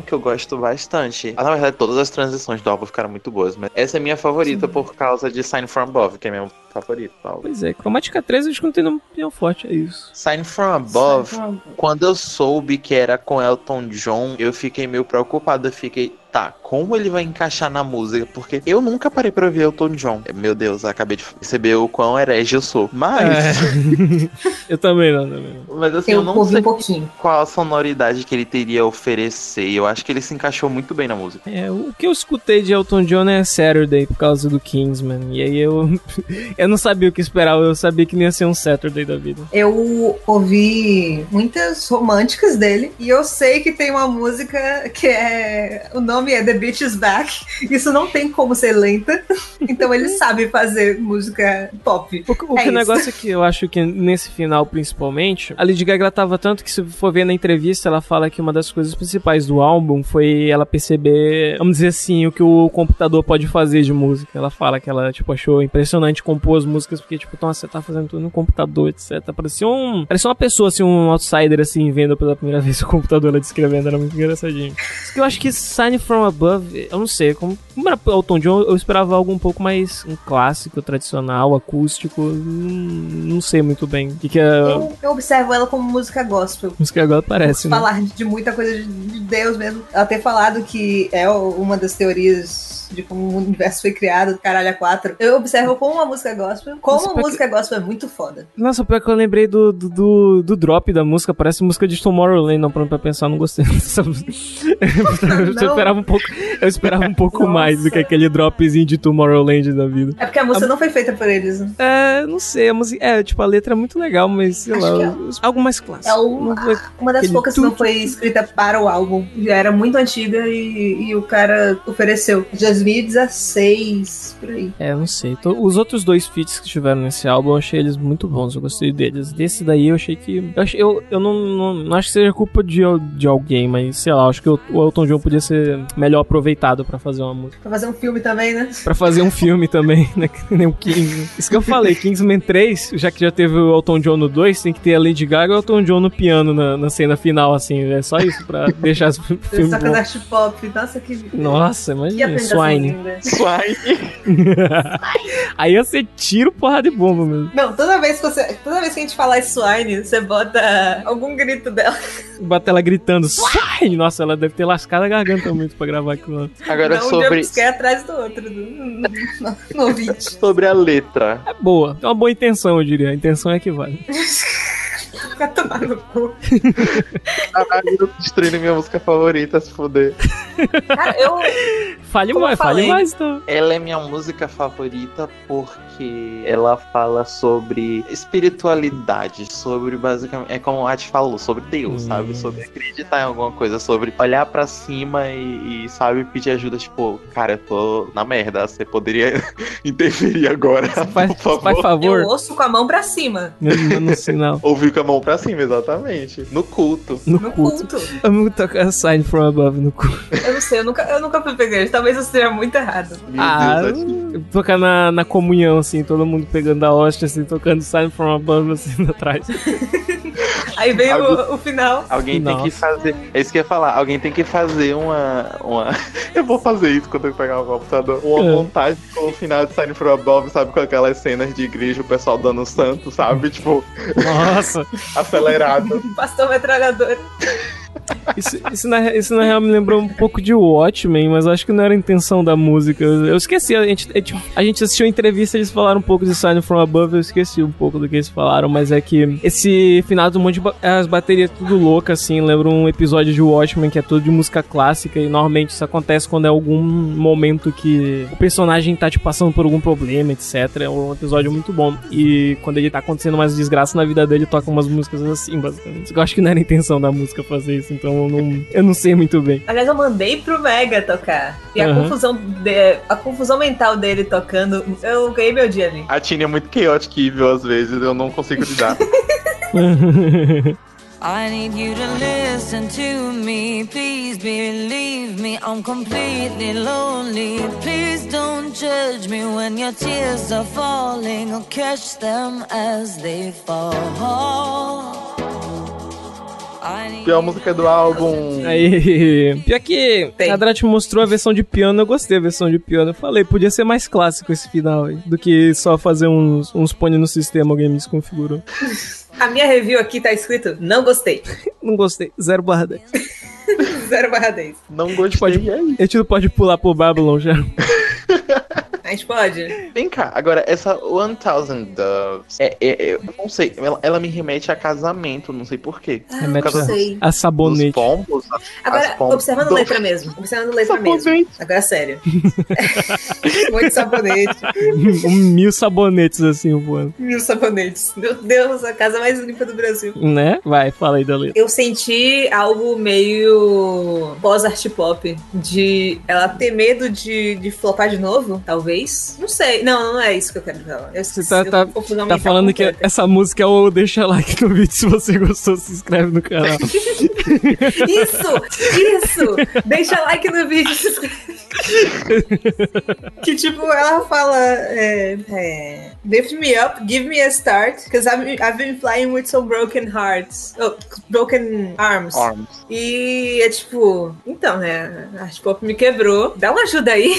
[SPEAKER 3] que eu gosto bastante. Ah, na verdade, todas as transições do álbum ficaram muito boas, mas essa é minha favorita por causa de Sign From Above, que é meu favorito do álbum.
[SPEAKER 1] Pois é, Chromatica 3 eu acho que não tem uma opinião forte, é isso.
[SPEAKER 3] Sign From Above, quando eu soube que era com Elton John, eu fiquei meio preocupado. Eu fiquei, tá, como ele vai encaixar na música? Porque eu nunca parei pra ouvir Elton John. Meu Deus, acabei de perceber o quão herege eu sou. Mas,
[SPEAKER 1] É. eu também não, também não.
[SPEAKER 3] mas assim, eu,
[SPEAKER 2] Eu
[SPEAKER 3] não sei
[SPEAKER 2] um pouquinho.
[SPEAKER 3] qual a sonoridade que ele teria a oferecer. Eu acho que ele se encaixou muito bem na música.
[SPEAKER 1] É, o que eu escutei de Elton John é Saturday por causa do Kingsman. E aí eu. eu não sabia o que esperar, eu sabia que não ia ser um Saturday da vida.
[SPEAKER 2] Eu ouvi muitas românticas dele e eu sei que tem uma música que é. O nome é The Beach is Back. Isso não tem como ser lenta. Então ele sabe fazer música pop.
[SPEAKER 1] O, o
[SPEAKER 2] É
[SPEAKER 1] que negócio é que eu acho que nesse final, principalmente, a Lady Gaga tava tanto que se for ver na entrevista, ela fala que uma das coisas principais do álbum foi ela perceber, vamos dizer assim, o que o computador pode fazer de música. Ela fala que ela, tipo, achou impressionante compor as músicas, porque, tipo, nossa, você tá fazendo tudo no computador, etc. Parecia um. Parecia uma pessoa, assim, um outsider, assim, vendo pela primeira vez o computador ela descrevendo, era muito engraçadinho. Isso que eu acho que Sign From Above, eu não sei, como, como era Elton John, eu esperava algo um pouco mais um clássico, tradicional, acústico. Não, não sei muito bem o que, que é.
[SPEAKER 2] Eu, eu observo ela como música gospel.
[SPEAKER 1] Música agora parece, né?
[SPEAKER 2] Falar de muita coisa de de Deus mesmo. Ela ter falado que é uma das teorias de como o universo foi criado, caralho, a quatro. Eu observo como uma música gospel. Como
[SPEAKER 1] Nossa,
[SPEAKER 2] a música gospel é muito foda.
[SPEAKER 1] Nossa, pior que eu lembrei do, do, do, do drop da música, parece música de Tomorrowland, não pra pensar, não gostei dessa música. eu esperava um pouco, eu esperava um pouco
[SPEAKER 2] Nossa.
[SPEAKER 1] mais do que aquele dropzinho de Tomorrowland da vida.
[SPEAKER 2] É porque a música não foi feita por eles. né?
[SPEAKER 1] É, não sei, a música, é, tipo, a letra é muito legal, mas sei
[SPEAKER 2] Acho
[SPEAKER 1] lá,
[SPEAKER 2] que é-
[SPEAKER 1] algo mais clássico.
[SPEAKER 2] É o-
[SPEAKER 1] foi-
[SPEAKER 2] Uma das poucas que não foi escrita para o álbum. Já era muito antiga e, e o cara ofereceu. 2016, por aí.
[SPEAKER 1] É, não sei. Os outros dois feats que tiveram nesse álbum, eu achei eles muito bons, eu gostei deles. Desse daí eu achei que. Eu, achei- eu, eu não, não, não acho que seja culpa de, de alguém, mas sei lá, acho que o, o Elton John podia ser melhor aproveitado pra fazer uma música.
[SPEAKER 2] Pra fazer um filme também, né?
[SPEAKER 1] Pra fazer um filme também, né? Que nem o Kingsman. Isso que eu falei, Kingsman 3, já que já teve o Elton John no 2, tem que ter a Lady Gaga e o Elton John no piano na, na cena final, assim. É só isso pra deixar o filme
[SPEAKER 2] Só pop. Nossa, que.
[SPEAKER 1] Nossa, imagina, Swine.
[SPEAKER 2] linda.
[SPEAKER 1] Aí ia ser tiro, porrada de bomba mesmo.
[SPEAKER 2] Não, toda vez que você. Toda vez que a gente falar Swine, você bota algum grito dela.
[SPEAKER 1] Bota ela gritando, sai! Nossa, ela deve ter lascado a garganta muito pra gravar aquilo.
[SPEAKER 3] Agora
[SPEAKER 2] Dá um
[SPEAKER 3] sobre,
[SPEAKER 2] jumpscare atrás do outro. No, no ouvinte.
[SPEAKER 3] sobre a letra.
[SPEAKER 1] É boa, tem uma boa intenção, eu diria. A intenção é que vale.
[SPEAKER 2] Vai tomar no cu.
[SPEAKER 3] Caralho, eu destruindo minha música favorita, se fuder.
[SPEAKER 2] Cara, eu.
[SPEAKER 1] Fale mais, fale
[SPEAKER 2] falei.
[SPEAKER 1] mais então.
[SPEAKER 3] Ela é minha música favorita porque ela fala sobre espiritualidade, sobre basicamente, é como a Ati falou, sobre Deus,
[SPEAKER 1] Hum.
[SPEAKER 3] sabe? Sobre acreditar em alguma coisa, sobre olhar pra cima e, e, sabe, pedir ajuda, tipo, cara, eu tô na merda, você poderia interferir agora,
[SPEAKER 1] Faz,
[SPEAKER 3] por favor.
[SPEAKER 1] faz favor.
[SPEAKER 2] Eu ouço com a mão pra cima.
[SPEAKER 1] No, sinal.
[SPEAKER 3] Ouvir com a mão pra cima, exatamente. No culto.
[SPEAKER 1] No,
[SPEAKER 2] No
[SPEAKER 1] culto.
[SPEAKER 2] culto.
[SPEAKER 1] Vamos tocar Sign from Above no culto.
[SPEAKER 2] Eu não sei, eu nunca, eu nunca fui igreja. Talvez eu esteja muito errado.
[SPEAKER 3] Meu
[SPEAKER 1] Ah,
[SPEAKER 3] Deus,
[SPEAKER 1] tocar na, na comunhão, assim, todo mundo pegando a hóstia, assim, tocando Sign from Above, assim, atrás.
[SPEAKER 2] Aí veio
[SPEAKER 3] Algo-
[SPEAKER 2] o, o final.
[SPEAKER 3] Alguém tem
[SPEAKER 1] Nossa.
[SPEAKER 3] que fazer. É isso que eu ia falar. Alguém tem que fazer uma. uma... eu vou fazer isso quando eu pegar o computador. Uma
[SPEAKER 1] É.
[SPEAKER 3] montagem com o final de Sign from Above, sabe? Com aquelas cenas de igreja, o pessoal dando santo, sabe? Tipo,
[SPEAKER 1] Nossa.
[SPEAKER 3] acelerado.
[SPEAKER 2] Pastor metralhador.
[SPEAKER 1] Isso, isso, na, isso na real me lembrou um pouco de Watchmen, mas acho que não era a intenção da música. Eu, esqueci, a gente, a gente- assistiu a entrevista, eles falaram um pouco de Sign From Above, eu esqueci um pouco do que eles falaram, mas é que esse final do monte de as baterias tudo loucas, assim, lembra um episódio de Watchmen que é todo de música clássica, e normalmente isso acontece quando é algum momento que o personagem tá, tipo, passando por algum problema, etc. É um episódio muito bom. E quando ele tá acontecendo mais desgraça na vida dele, toca umas músicas assim, basicamente. Eu acho que não era a intenção da música fazer isso, então eu não, eu não sei muito bem.
[SPEAKER 2] Aliás, eu mandei pro Mega tocar. E a
[SPEAKER 1] Aham.
[SPEAKER 2] confusão de- a confusão mental dele tocando, eu ganhei meu dia ali.
[SPEAKER 3] A Tina é muito chaotic evil às vezes, eu não consigo lidar.
[SPEAKER 4] I need you to listen to me. Please believe me, I'm completely lonely. Please don't judge me when your tears are falling. I'll catch them as they fall.
[SPEAKER 3] Pior música do álbum.
[SPEAKER 1] Aí, pior que
[SPEAKER 2] Tem.
[SPEAKER 1] a Drat mostrou a versão de piano, eu gostei da versão de piano. Eu falei, podia ser mais clássico esse final aí, do que só fazer uns, uns pônei no sistema, alguém me desconfigurou.
[SPEAKER 2] A minha review aqui tá escrito: não gostei.
[SPEAKER 1] Não gostei, zero barra 10.
[SPEAKER 2] 0 barra 10.
[SPEAKER 3] Não gostei.
[SPEAKER 1] Pode-
[SPEAKER 3] é.
[SPEAKER 1] A gente não pode pular pro Babylon já.
[SPEAKER 2] A gente pode?
[SPEAKER 3] Vem cá, agora, essa One Thousand Doves, é, é- é- eu não sei, ela, ela me remete a casamento, não sei porquê.
[SPEAKER 1] Remete
[SPEAKER 2] não sei.
[SPEAKER 1] a, a sabonete.
[SPEAKER 3] pombos, as
[SPEAKER 2] Agora,
[SPEAKER 3] pombos
[SPEAKER 2] observando
[SPEAKER 3] do-
[SPEAKER 2] letra mesmo. Observando letra mesmo.
[SPEAKER 3] Sabonete.
[SPEAKER 2] Agora, sério. Muito sabonete.
[SPEAKER 1] um mil sabonetes assim voando.
[SPEAKER 2] Mil sabonetes. Meu Deus, a casa mais limpa do Brasil.
[SPEAKER 1] Né? Vai, fala aí da letra.
[SPEAKER 2] Eu senti algo meio pós-art pop. De ela ter medo de, de flopar de novo, talvez. Não sei. Não, não é isso que eu quero falar. Eu,
[SPEAKER 1] Você tá, tá, tá falando que essa música é o deixa like no vídeo se você gostou, se inscreve no canal.
[SPEAKER 2] Isso! Isso! Deixa like no vídeo, se inscreve. que tipo, ela fala é, é, Lift me up, give me a start, because I've, I've been flying with some broken hearts. Oh, broken arms.
[SPEAKER 3] Arms.
[SPEAKER 2] E é tipo, então, né? A Pop me quebrou. Dá uma ajuda aí.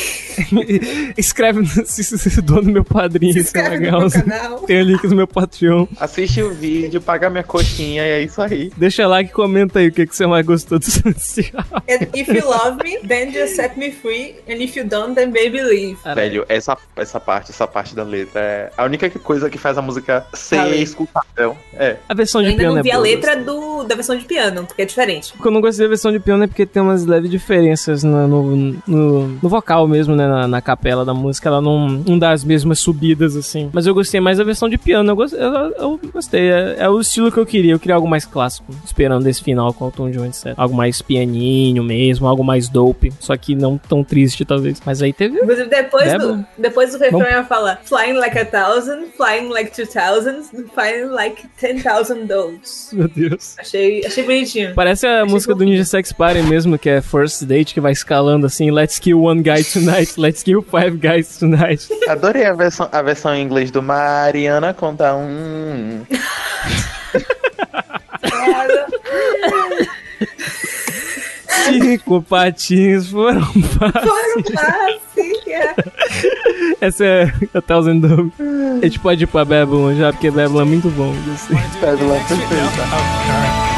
[SPEAKER 1] Escreve, no- se, se, se doa no meu padrinho,
[SPEAKER 2] Se
[SPEAKER 1] é
[SPEAKER 2] inscreve no
[SPEAKER 1] legal.
[SPEAKER 2] meu canal.
[SPEAKER 1] Tem o link no meu Patreon.
[SPEAKER 3] Assiste o vídeo, paga minha coxinha e é isso aí.
[SPEAKER 1] Deixa like e comenta aí o que, que você mais gostou do social.
[SPEAKER 2] And if you love me, then just set me free. And if you don't, then baby leave.
[SPEAKER 3] Velho, essa, essa parte, essa parte da letra é a única coisa que faz a música ser
[SPEAKER 2] Valeu.
[SPEAKER 3] escutável. É.
[SPEAKER 1] A versão de
[SPEAKER 2] ainda
[SPEAKER 1] piano
[SPEAKER 2] não
[SPEAKER 1] é
[SPEAKER 2] vi a
[SPEAKER 1] boa,
[SPEAKER 2] letra do, da versão de piano, porque é diferente.
[SPEAKER 1] O que eu não gostei da versão de piano é porque tem umas leves diferenças na- no, no, no vocal mesmo, né? Na, na capela da música. Ela não, não dá as mesmas subidas, assim. Mas eu gostei mais da versão de piano. Eu gostei. Eu, eu gostei. É, é o estilo que eu queria. Eu queria algo mais clássico. Esperando esse final com o Tom Jones, etc. Algo mais pianinho mesmo, algo mais dope. Só que não tão triste, talvez. Mas aí teve.
[SPEAKER 2] Inclusive, depois
[SPEAKER 1] É
[SPEAKER 2] do,
[SPEAKER 1] bom.
[SPEAKER 2] depois do refrão
[SPEAKER 1] Vamos-
[SPEAKER 2] ela fala Flying like a thousand, flying like two thousands, flying like ten thousand dogs.
[SPEAKER 1] Meu Deus.
[SPEAKER 2] Achei, achei bonitinho.
[SPEAKER 1] Parece a música do Ninja Sex Party mesmo, que é First Date, que vai escalando assim: Let's kill one guy tonight, let's kill five guys tonight.
[SPEAKER 3] Adorei a versão, a versão em inglês do Mariana conta um.
[SPEAKER 1] Cinco patinhos foram para.
[SPEAKER 2] Foram fácil.
[SPEAKER 1] Essa é a Thousand Dome. A gente pode ir pra Babylon já, porque Babylon é muito bom. Assim.
[SPEAKER 3] Pérola perfeita.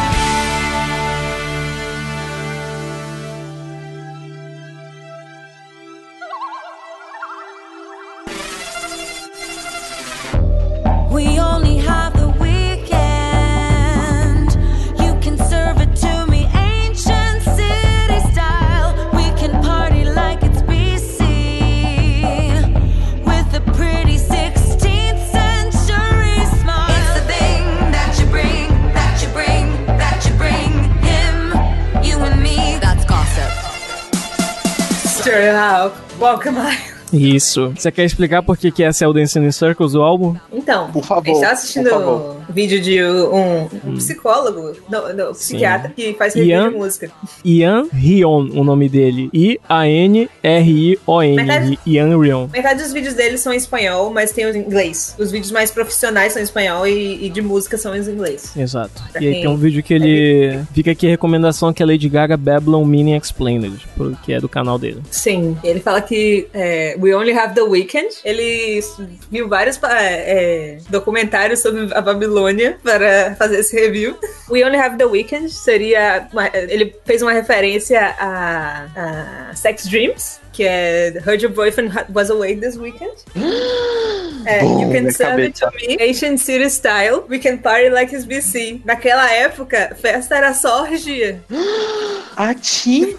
[SPEAKER 2] Welcome Welcome.
[SPEAKER 1] Isso. Você quer explicar por que, que essa é o Dancing in Circles, o álbum?
[SPEAKER 2] Então,
[SPEAKER 3] Por favor,
[SPEAKER 2] a gente tá assistindo um vídeo de um, um psicólogo, não, não, psiquiatra, que faz review
[SPEAKER 1] Ian?
[SPEAKER 2] de música.
[SPEAKER 1] Ian Rion, o nome dele. I-A-N-R-I-O-N.
[SPEAKER 2] Verdade.
[SPEAKER 1] Ian Rion.
[SPEAKER 2] Metade dos vídeos dele são em espanhol, mas tem os em inglês. Os vídeos mais profissionais são em espanhol e, e de música são em inglês.
[SPEAKER 1] Exato.
[SPEAKER 2] Pra
[SPEAKER 1] E aí tem um vídeo que ele. Fica aqui a recomendação que é Lady Gaga Babylon Mini Explained, que é do canal dele.
[SPEAKER 2] Sim, ele fala que é, We Only Have the Weekend. Ele viu vários é, é, documentários sobre a Babilônia para fazer esse review. We Only Have the Weekend seria. uma- ele fez uma referência a, a Sex Dreams. Que é Heard Your Boyfriend Was Away This Weekend. É,
[SPEAKER 3] Bom,
[SPEAKER 2] you can serve it to me. Ancient City Style. We can party like it's BC. Naquela época, festa era só orgia.
[SPEAKER 3] Ati!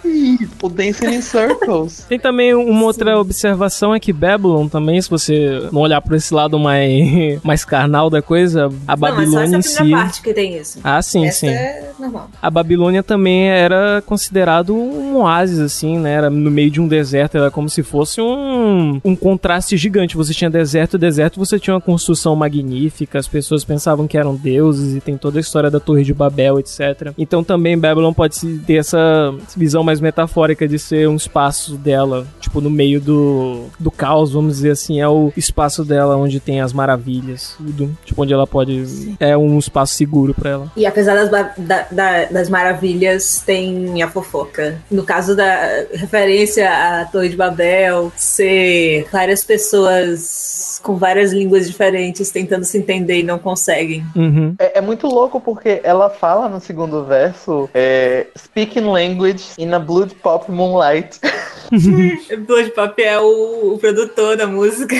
[SPEAKER 3] O Dancing in Circles.
[SPEAKER 1] Tem também uma outra observação é que Babylon também, se você não olhar por esse lado mais, mais carnal da coisa, a
[SPEAKER 2] Não, mas só
[SPEAKER 1] Babilônia
[SPEAKER 2] essa
[SPEAKER 1] em
[SPEAKER 2] primeira
[SPEAKER 1] si.
[SPEAKER 2] parte que tem isso.
[SPEAKER 1] Ah, sim,
[SPEAKER 2] Essa
[SPEAKER 1] sim.
[SPEAKER 2] é normal.
[SPEAKER 1] A Babilônia também era considerado um oásis, assim, né? Era no meio de um deserto, era como se fosse um, um contraste gigante. Você tinha deserto, deserto, você tinha uma construção magnífica, as pessoas pensavam que eram deuses e tem toda a história da Torre de Babel, etc. Então também Babylon pode ter essa visão mais metafórica de ser um espaço dela, tipo, no meio do, do caos, vamos dizer assim, é o espaço dela onde tem as maravilhas, tudo. Tipo, onde ela pode. É um espaço seguro pra ela.
[SPEAKER 2] E apesar das, da- da- das maravilhas, tem a fofoca. No caso da referência à Torre de Babel, ser várias pessoas com várias línguas diferentes tentando se entender e não conseguem.
[SPEAKER 1] Uhum.
[SPEAKER 3] É, é muito louco porque ela fala no segundo verso é, Speaking language in a blood pop moonlight.
[SPEAKER 2] Blood Pop é o, o produtor da música.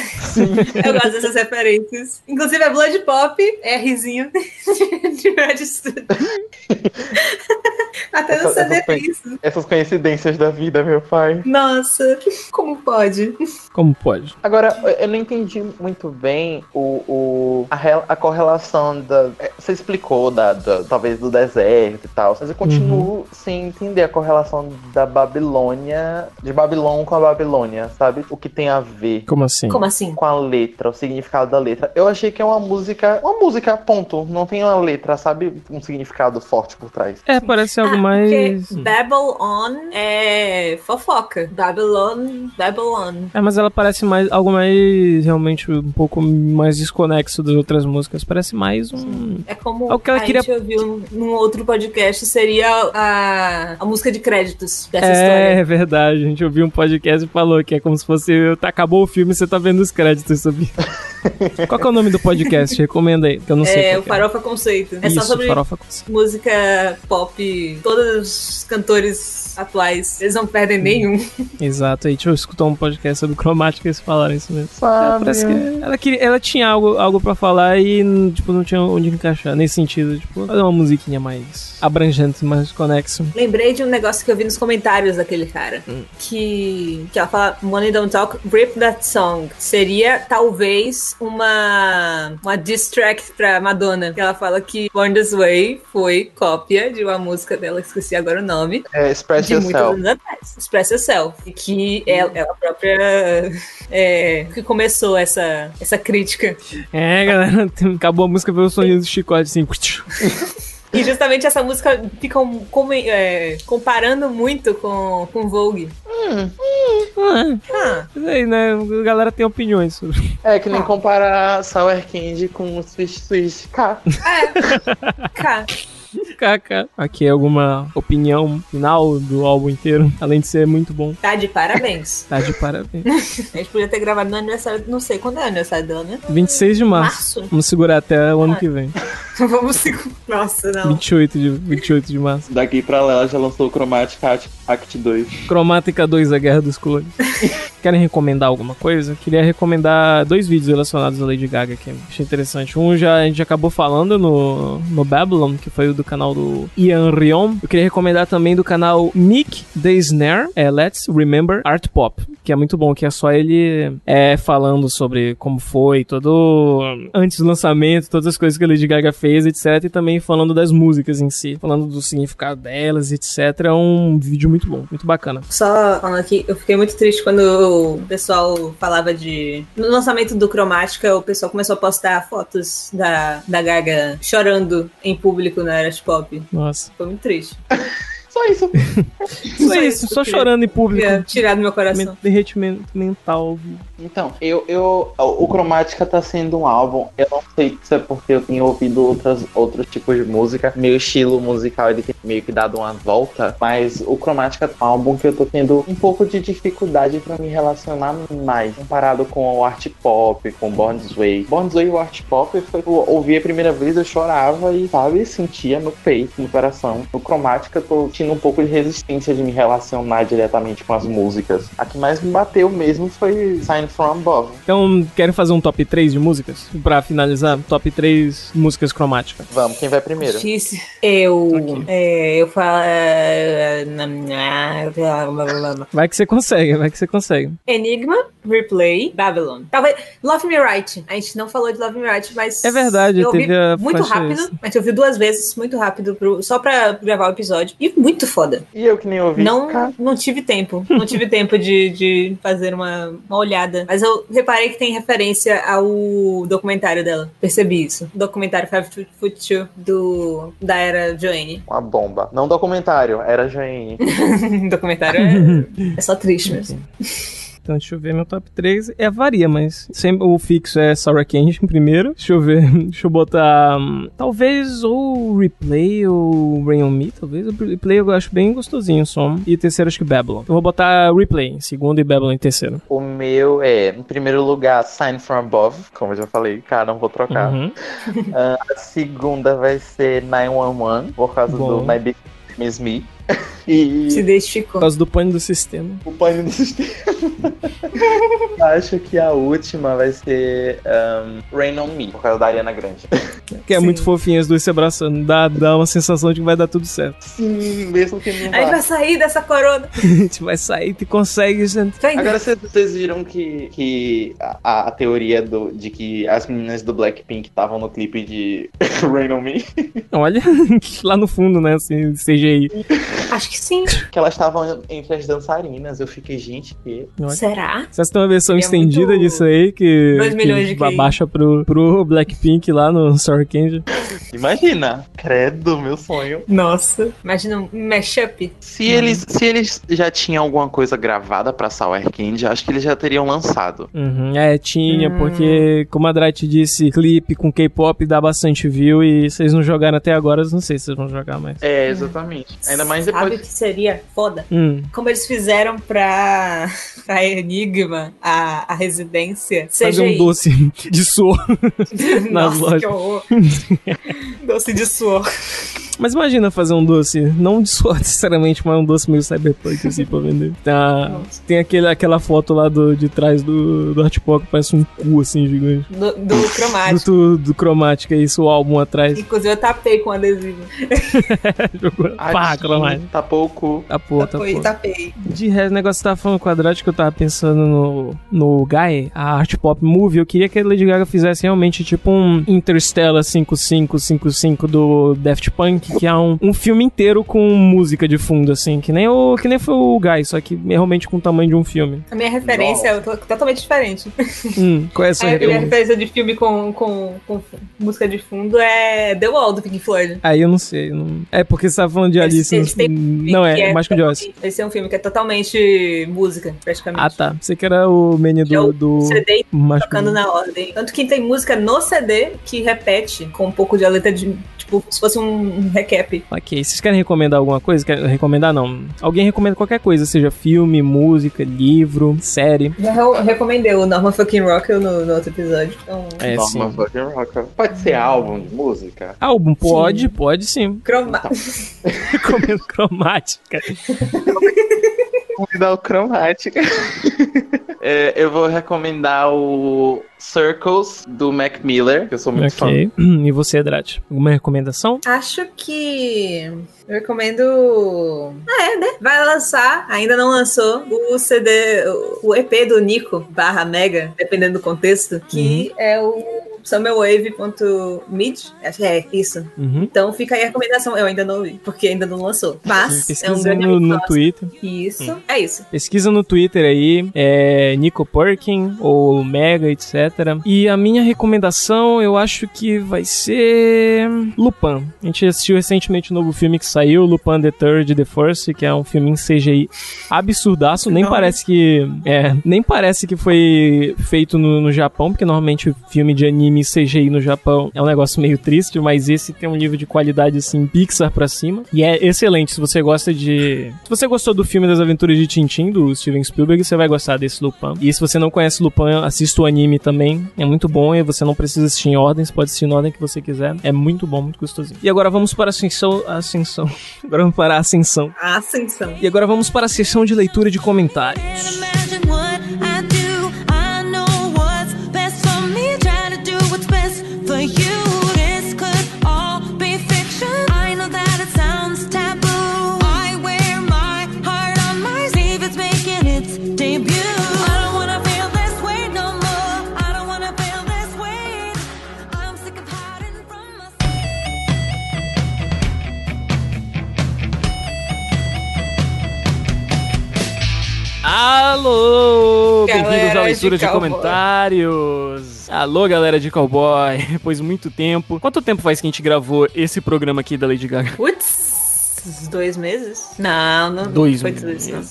[SPEAKER 2] Eu gosto dessas referências. Inclusive, a Blood Pop é risinho de Registered. Até no
[SPEAKER 3] Essa-
[SPEAKER 2] CD
[SPEAKER 3] essa
[SPEAKER 2] tem
[SPEAKER 3] foi-
[SPEAKER 2] isso.
[SPEAKER 3] Essas coincidências da vida, meu pai.
[SPEAKER 2] Nossa, como pode?
[SPEAKER 1] Como pode?
[SPEAKER 3] Agora, eu não entendi muito bem o, o- a, rel- a correlação da. é, Você explicou da, da- talvez do deserto e tal, mas eu continuo sem entender a correlação da Babilônia, de Babilônia com a Babilônia, sabe? O que tem a ver
[SPEAKER 1] Como assim?
[SPEAKER 2] Como assim?
[SPEAKER 3] com a letra, o significado da letra. Eu achei que é uma música, uma música, ponto. Não tem uma letra, sabe? Um significado forte por trás.
[SPEAKER 1] É, parece algo
[SPEAKER 2] Ah,
[SPEAKER 1] mais.
[SPEAKER 2] Porque Babylon é fofoca. Babylon, Babylon.
[SPEAKER 1] É, mas ela parece mais algo mais realmente um pouco mais desconexo das outras músicas. Parece mais um.
[SPEAKER 2] É como
[SPEAKER 1] É o que ela
[SPEAKER 2] a
[SPEAKER 1] queria-
[SPEAKER 2] gente ouviu num outro podcast, seria a, a música de créditos dessa
[SPEAKER 1] É, é
[SPEAKER 2] história.
[SPEAKER 1] verdade. A gente ouviu um podcast e falou que é como se fosse. tá, Acabou o filme e você tá vendo os créditos, sabia? Qual que é o nome do podcast? Recomenda aí, que eu não sei.
[SPEAKER 2] É, o
[SPEAKER 1] é.
[SPEAKER 2] Farofa Conceito. É
[SPEAKER 1] Isso,
[SPEAKER 2] só sobre música pop. Todos os cantores atuais, eles não perdem nenhum.
[SPEAKER 1] Exato, aí deixa eu escutar um podcast sobre cromática e eles falaram isso mesmo. É,
[SPEAKER 3] Sabe?
[SPEAKER 1] parece que ela, queria, ela tinha algo, algo pra falar e tipo, não tinha onde encaixar. Nesse sentido, tipo, fazer uma musiquinha mais abrangente, mais conexo.
[SPEAKER 2] Lembrei de um negócio que eu vi nos comentários daquele cara. Que, que ela fala Money Don't Talk, Rip That Song. Seria talvez uma, uma diss track pra Madonna. Que ela fala que Born This Way foi cópia de uma música dela, que esqueci agora o nome.
[SPEAKER 3] É, express
[SPEAKER 2] De muitos
[SPEAKER 3] yourself.
[SPEAKER 2] anos atrás. Express Yourself. E que ela, ela própria é, que começou essa, essa crítica.
[SPEAKER 1] É, galera, acabou a música, veio o soninho do chicote assim.
[SPEAKER 2] E justamente essa música fica um- como- é, comparando muito com, com Vogue. Ah,
[SPEAKER 1] Isso aí, né? A galera tem opiniões sobre.
[SPEAKER 3] É que nem comparar Sour Candy com Swish Swish K.
[SPEAKER 2] é. Cá.
[SPEAKER 1] Aqui é alguma opinião final do álbum inteiro, além de ser muito bom.
[SPEAKER 2] Tá de parabéns.
[SPEAKER 1] Tá de parabéns.
[SPEAKER 2] A gente podia ter gravado no aniversário, não sei quando é o aniversário dela, né?
[SPEAKER 1] 26 de março.
[SPEAKER 2] Março?
[SPEAKER 1] Vamos segurar até o ano que vem.
[SPEAKER 2] Vamos segurar. Nossa, não.
[SPEAKER 1] 28 de, 28 de março.
[SPEAKER 3] Daqui pra lá ela já lançou o Chromatic Act, Act 2.
[SPEAKER 1] Cromática 2, A Guerra dos Clones. Querem recomendar alguma coisa? Eu queria recomendar dois vídeos relacionados à Lady Gaga que achei interessante. Um já a gente acabou falando no, no Babylon, que foi o do canal do Ian Rion. Eu queria recomendar também do canal Nick The Snare, é Let's Remember Art Pop, que é muito bom, que é só ele é, falando sobre como foi, todo antes do lançamento, todas as coisas que a Lady Gaga fez, etc. E também falando das músicas em si, falando do significado delas, etc. É um vídeo muito bom, muito bacana.
[SPEAKER 2] Só falando aqui, eu fiquei muito triste quando o pessoal falava de. No lançamento do Cromática, o pessoal começou a postar fotos da, da Gaga chorando em público na Era Pop.
[SPEAKER 1] Nossa.
[SPEAKER 2] Foi muito triste.
[SPEAKER 3] Só isso.
[SPEAKER 1] Só isso, só chorando em público.
[SPEAKER 2] Queria tirar do meu coração.
[SPEAKER 1] Men- Derretimento mental.
[SPEAKER 3] Então, eu, eu, o Cromática tá sendo um álbum. Eu não sei se é porque eu tenho ouvido outras, outros tipos de música. Meu estilo musical ele tem meio que dado uma volta. Mas o Cromática é um álbum que eu tô tendo um pouco de dificuldade pra me relacionar mais. Comparado com o art pop, com Born This Way. Born This Way e o art pop foi eu ouvi a primeira vez, eu chorava e, sabe, sentia no peito, no coração. No Cromática eu tô sentindo um pouco de resistência de me relacionar diretamente com as músicas. A que mais me bateu mesmo foi Sign From Above.
[SPEAKER 1] Então, querem fazer um top 3 de músicas? Pra finalizar, top 3 músicas cromáticas.
[SPEAKER 3] Vamos, quem vai primeiro?
[SPEAKER 2] Difícil. Eu.
[SPEAKER 1] Ok.
[SPEAKER 2] é, eu falo. é,
[SPEAKER 1] Vai que você consegue, vai que você consegue.
[SPEAKER 2] Enigma, Replay, Babylon. Talvez. Love Me Right. A gente não falou de Love Me Right, mas.
[SPEAKER 1] É verdade,
[SPEAKER 2] eu ouvi
[SPEAKER 1] teve a
[SPEAKER 2] muito rápido.
[SPEAKER 1] extra.
[SPEAKER 2] A gente ouviu duas vezes, muito rápido, pro- só pra gravar o episódio. E muito foda.
[SPEAKER 3] E eu que nem ouvi.
[SPEAKER 2] Não,
[SPEAKER 3] Cara,
[SPEAKER 2] não tive tempo. Não tive tempo de, de fazer uma, uma olhada. Mas eu reparei que tem referência ao documentário dela. Percebi isso. O documentário Five Foot Two do, da era Joanne.
[SPEAKER 3] Uma bomba. Não documentário, era Jane.
[SPEAKER 2] o documentário é, é só triste mesmo.
[SPEAKER 1] Então, deixa eu ver meu top 3. É, varia, mas sempre o fixo é Sour Candy em primeiro. Deixa eu ver. Deixa eu botar. hum, talvez ou Replay ou Rain on Me. Talvez. O Replay eu acho bem gostosinho o som. E terceiro, acho que Babylon. Eu vou botar Replay em segundo e Babylon em terceiro.
[SPEAKER 3] O meu é, em primeiro lugar, Sign From Above, como eu já falei, cara, não vou trocar.
[SPEAKER 1] Uhum.
[SPEAKER 3] Ah, a segunda vai ser 911, por causa
[SPEAKER 1] Bom.
[SPEAKER 3] do My Big Is Me. E
[SPEAKER 2] Se
[SPEAKER 1] Por
[SPEAKER 2] identificou.
[SPEAKER 1] causa do pane do sistema.
[SPEAKER 3] o painel do sistema. Acho que a última vai ser um, Rain On Me, por causa da Ariana Grande.
[SPEAKER 1] Que é
[SPEAKER 2] Sim.
[SPEAKER 1] muito fofinho as duas se abraçando. Dá, dá uma sensação de que vai dar tudo certo.
[SPEAKER 3] Sim, mesmo que não
[SPEAKER 2] A gente vai
[SPEAKER 3] vá.
[SPEAKER 2] sair dessa corona.
[SPEAKER 1] A gente vai sair, tu consegue. gente.
[SPEAKER 2] Vai
[SPEAKER 3] Agora vocês- vocês viram que, que a, a teoria do, de que as meninas do Blackpink estavam no clipe de Rain On Me,
[SPEAKER 1] Olha, lá no fundo, né? Assim, CGI.
[SPEAKER 2] Acho que sim.
[SPEAKER 3] que elas estavam entre as dançarinas. Eu fiquei, gente, que
[SPEAKER 1] Olha.
[SPEAKER 2] Será?
[SPEAKER 1] Vocês têm uma versão
[SPEAKER 2] Seria
[SPEAKER 1] estendida
[SPEAKER 2] muito-
[SPEAKER 1] disso aí que,
[SPEAKER 2] Dois milhões de
[SPEAKER 1] que
[SPEAKER 2] QI.
[SPEAKER 1] baixa pro, pro Blackpink lá no Sour Candy.
[SPEAKER 3] Imagina, credo, meu sonho.
[SPEAKER 2] Nossa. Imagina um mashup.
[SPEAKER 3] Se eles, se eles já tinham alguma coisa gravada pra Sour Candy, acho que eles já teriam lançado.
[SPEAKER 1] Uhum, é, tinha,
[SPEAKER 2] Hum.
[SPEAKER 1] porque, como a Drat disse, clipe com K-pop dá bastante view e vocês não jogaram até agora, eu não sei se vocês vão jogar mais.
[SPEAKER 3] É, exatamente. Ainda mais
[SPEAKER 2] Sabe o
[SPEAKER 3] depois.
[SPEAKER 2] que seria foda?
[SPEAKER 1] Hum,
[SPEAKER 2] Como eles fizeram pra, pra Enigma, a, a residência.
[SPEAKER 1] fazer um doce de suor. nas
[SPEAKER 2] Nossa,
[SPEAKER 1] lojas.
[SPEAKER 2] que horror. doce de suor.
[SPEAKER 1] Mas imagina fazer um doce, não de suor necessariamente, mas um doce meio cyberpunk assim pra vender. Tem, a- tem aquele, aquela foto lá do, de trás do, do Art Pop que parece um cu assim gigante.
[SPEAKER 2] Do, do
[SPEAKER 1] Do,
[SPEAKER 2] cromático.
[SPEAKER 1] do, do Cromática, isso, o álbum atrás.
[SPEAKER 2] Inclusive eu tapei com adesivo.
[SPEAKER 1] Jogou. Pá,
[SPEAKER 3] Adinho,
[SPEAKER 1] Cromática.
[SPEAKER 3] Tapou o cu.
[SPEAKER 1] Tá pô, tá
[SPEAKER 2] Tapei.
[SPEAKER 1] De resto, o negócio que você tava falando quadrado que eu tava pensando no, no Guy, a Art Pop Movie, eu queria que a Lady Gaga fizesse realmente tipo um Interstellar 5555 do Daft Punk, que é um, um filme inteiro com música de fundo, assim, que nem, o, que nem foi o Guy, só que realmente com o tamanho de um filme.
[SPEAKER 2] A minha referência é to- totalmente diferente.
[SPEAKER 1] Hum, qual é essa
[SPEAKER 2] A minha
[SPEAKER 1] referência?
[SPEAKER 2] referência de filme com, com, com música de fundo é The Wall, do Pink Floyd.
[SPEAKER 1] Aí eu não sei. Não... É porque você tava falando de Alice.
[SPEAKER 2] Eles têm
[SPEAKER 1] Não,
[SPEAKER 2] que
[SPEAKER 1] é, mais que o
[SPEAKER 2] totalmente- Esse é um filme que é totalmente música, praticamente.
[SPEAKER 1] Ah, tá. Você que era o menu
[SPEAKER 2] É o
[SPEAKER 1] do. do...
[SPEAKER 2] CD
[SPEAKER 1] mais
[SPEAKER 2] tocando na ordem. Tanto que tem música no CD que repete com um pouco de a letra de. Tipo, se fosse um recap.
[SPEAKER 1] Ok, vocês querem recomendar alguma coisa? Querem recomendar não? Alguém recomenda qualquer coisa, seja filme, música, livro, série.
[SPEAKER 2] Já re- recomendei o Norman Fucking Rockel no, no outro episódio. Então,
[SPEAKER 1] É,
[SPEAKER 3] Norman
[SPEAKER 1] sim.
[SPEAKER 3] fucking Rocker. Pode ser álbum de música?
[SPEAKER 1] Álbum, pode, pode sim.
[SPEAKER 2] croma...
[SPEAKER 1] Recomendo cromática.
[SPEAKER 3] Vou me dar o cromática. É, eu vou recomendar o Circles do Mac Miller, que eu sou muito fã.
[SPEAKER 6] Ok. E você, Drat? Alguma recomendação?
[SPEAKER 2] Acho que eu recomendo. Ah, é, né? Vai lançar, ainda não lançou, o CD, o EP do Nico barra Mega, dependendo do contexto, que é o summerwave.mid. Acho que é isso.
[SPEAKER 6] Uhum.
[SPEAKER 2] Então fica aí a recomendação. Eu ainda não vi, porque ainda não lançou. Mas é um
[SPEAKER 6] Pesquisa
[SPEAKER 2] grande
[SPEAKER 6] no, Twitter.
[SPEAKER 2] Isso, é isso.
[SPEAKER 6] Pesquisa no Twitter aí, é Nico Perkin ou Mega, etc. E a minha recomendação, eu acho que vai ser Lupin. A gente assistiu recentemente o novo filme que saiu, Lupin the Third The First, que é um filme em CGI absurdaço. Nem
[SPEAKER 2] Não.
[SPEAKER 6] parece que é, nem parece que foi feito no, no Japão, porque normalmente o filme de anime CGI no Japão é um negócio meio triste, mas esse tem um nível de qualidade assim Pixar pra cima e é excelente. Se você gosta de, se você gostou do filme das Aventuras de Tintin do Steven Spielberg, você vai gostar desse Lupin. E se você não conhece Lupin, assista o anime também. É muito bom e você não precisa assistir em ordem, você pode assistir na ordem que você quiser. É muito bom, muito gostosinho. E agora vamos para a ascensão, ascensão. Agora vamos para a ascensão.
[SPEAKER 2] A ascensão.
[SPEAKER 6] E agora vamos para a sessão de leitura de comentários. Leitura
[SPEAKER 2] de
[SPEAKER 6] de, comentários. Alô, galera de cowboy. Depois de muito tempo. Quanto tempo faz que a gente gravou esse programa aqui da Lady Gaga?
[SPEAKER 2] Putz, dois meses? Não, não
[SPEAKER 6] Dois
[SPEAKER 2] foi tudo isso. não.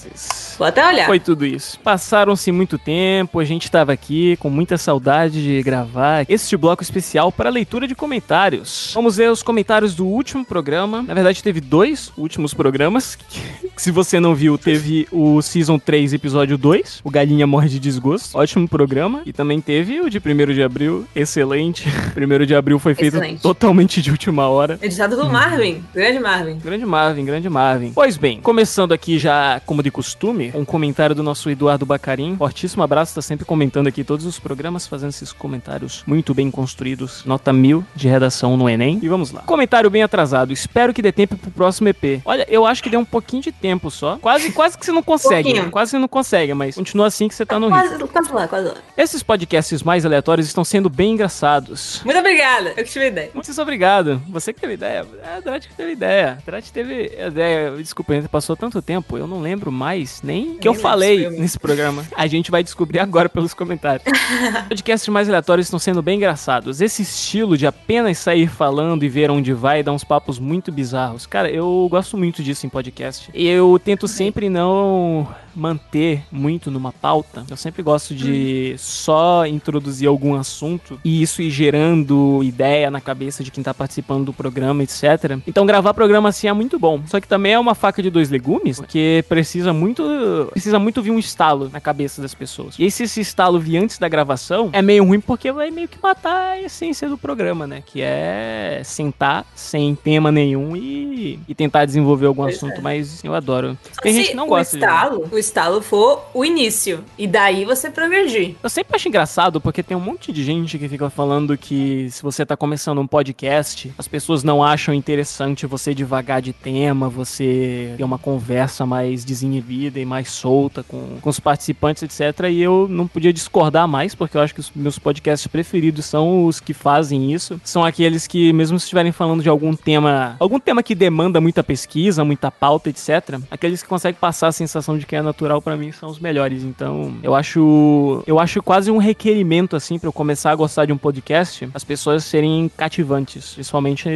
[SPEAKER 2] Vou até olhar.
[SPEAKER 6] Foi tudo isso. Passaram-se muito tempo, a gente tava aqui com muita saudade de gravar este bloco especial para leitura de comentários. Vamos ver os comentários do último programa. Na verdade, teve dois últimos programas. Se você não viu, teve o Season 3, episódio 2, o Galinha Morre de Desgosto. Ótimo programa. E também teve o de 1 de abril, excelente. 1 de abril foi feito
[SPEAKER 2] Excelente.
[SPEAKER 6] totalmente de última hora.
[SPEAKER 2] Editado do Marvin. Grande Marvin.
[SPEAKER 6] Grande Marvin, grande Marvin. Pois bem, começando aqui já, como de costume, um comentário do nosso Eduardo Bacarim. Fortíssimo abraço, tá sempre comentando aqui todos os programas, fazendo esses comentários muito bem construídos. Nota mil de redação no Enem. E vamos lá. Comentário bem atrasado. Espero que dê tempo pro próximo EP. Olha, eu acho que deu um pouquinho de tempo só. Quase, quase que você não consegue.
[SPEAKER 2] Pouquinho.
[SPEAKER 6] Quase você não consegue, mas continua assim que você tá no ritmo.
[SPEAKER 2] Quase, quase lá, quase lá.
[SPEAKER 6] Esses podcasts mais aleatórios estão sendo bem engraçados.
[SPEAKER 2] Muito obrigada. Eu que tive ideia.
[SPEAKER 6] Muito obrigado. Você que teve ideia. É, a Drat que teve ideia. A Drat teve ideia. Desculpa, ainda passou tanto tempo. Eu não lembro mais nem o que eu falei nesse programa. A gente vai descobrir agora pelos comentários. Podcasts mais aleatórios estão sendo bem engraçados. Esse estilo de apenas sair falando e ver onde vai dá uns papos muito bizarros. Cara, eu gosto muito disso em podcast. E eu tento sempre não manter muito numa pauta. Eu sempre gosto de só introduzir algum assunto e isso ir gerando ideia na cabeça de quem tá participando do programa, etc. Então gravar programa assim é muito bom. Só que também é uma faca de dois legumes, porque precisa muito precisa muito vir um estalo na cabeça das pessoas. E aí, se esse estalo vir antes da gravação, é meio ruim porque vai meio que matar a essência do programa, né? Que é sentar sem tema nenhum e, e tentar desenvolver algum
[SPEAKER 2] Pois
[SPEAKER 6] assunto.
[SPEAKER 2] é.
[SPEAKER 6] Mas eu adoro. Tem gente que não
[SPEAKER 2] o
[SPEAKER 6] gosta de
[SPEAKER 2] estalo, o estalo for o início. E daí você progredir.
[SPEAKER 6] Eu sempre acho engraçado porque tem um monte de gente que fica falando que se você tá começando um podcast, as pessoas não acham interessante você devagar de tema, você ter uma conversa mais desinibida e mais solta com, com os participantes, etc. E eu não podia discordar mais, porque eu acho que os meus podcasts preferidos são os que fazem isso. São aqueles que, mesmo se estiverem falando de algum tema, algum tema que demanda muita pesquisa, muita pauta, etc., aqueles que conseguem passar a sensação de que é natural pra mim são os melhores. Então, eu acho, eu acho quase um requerimento assim pra eu começar a gostar de um podcast, as pessoas serem cativantes, principalmente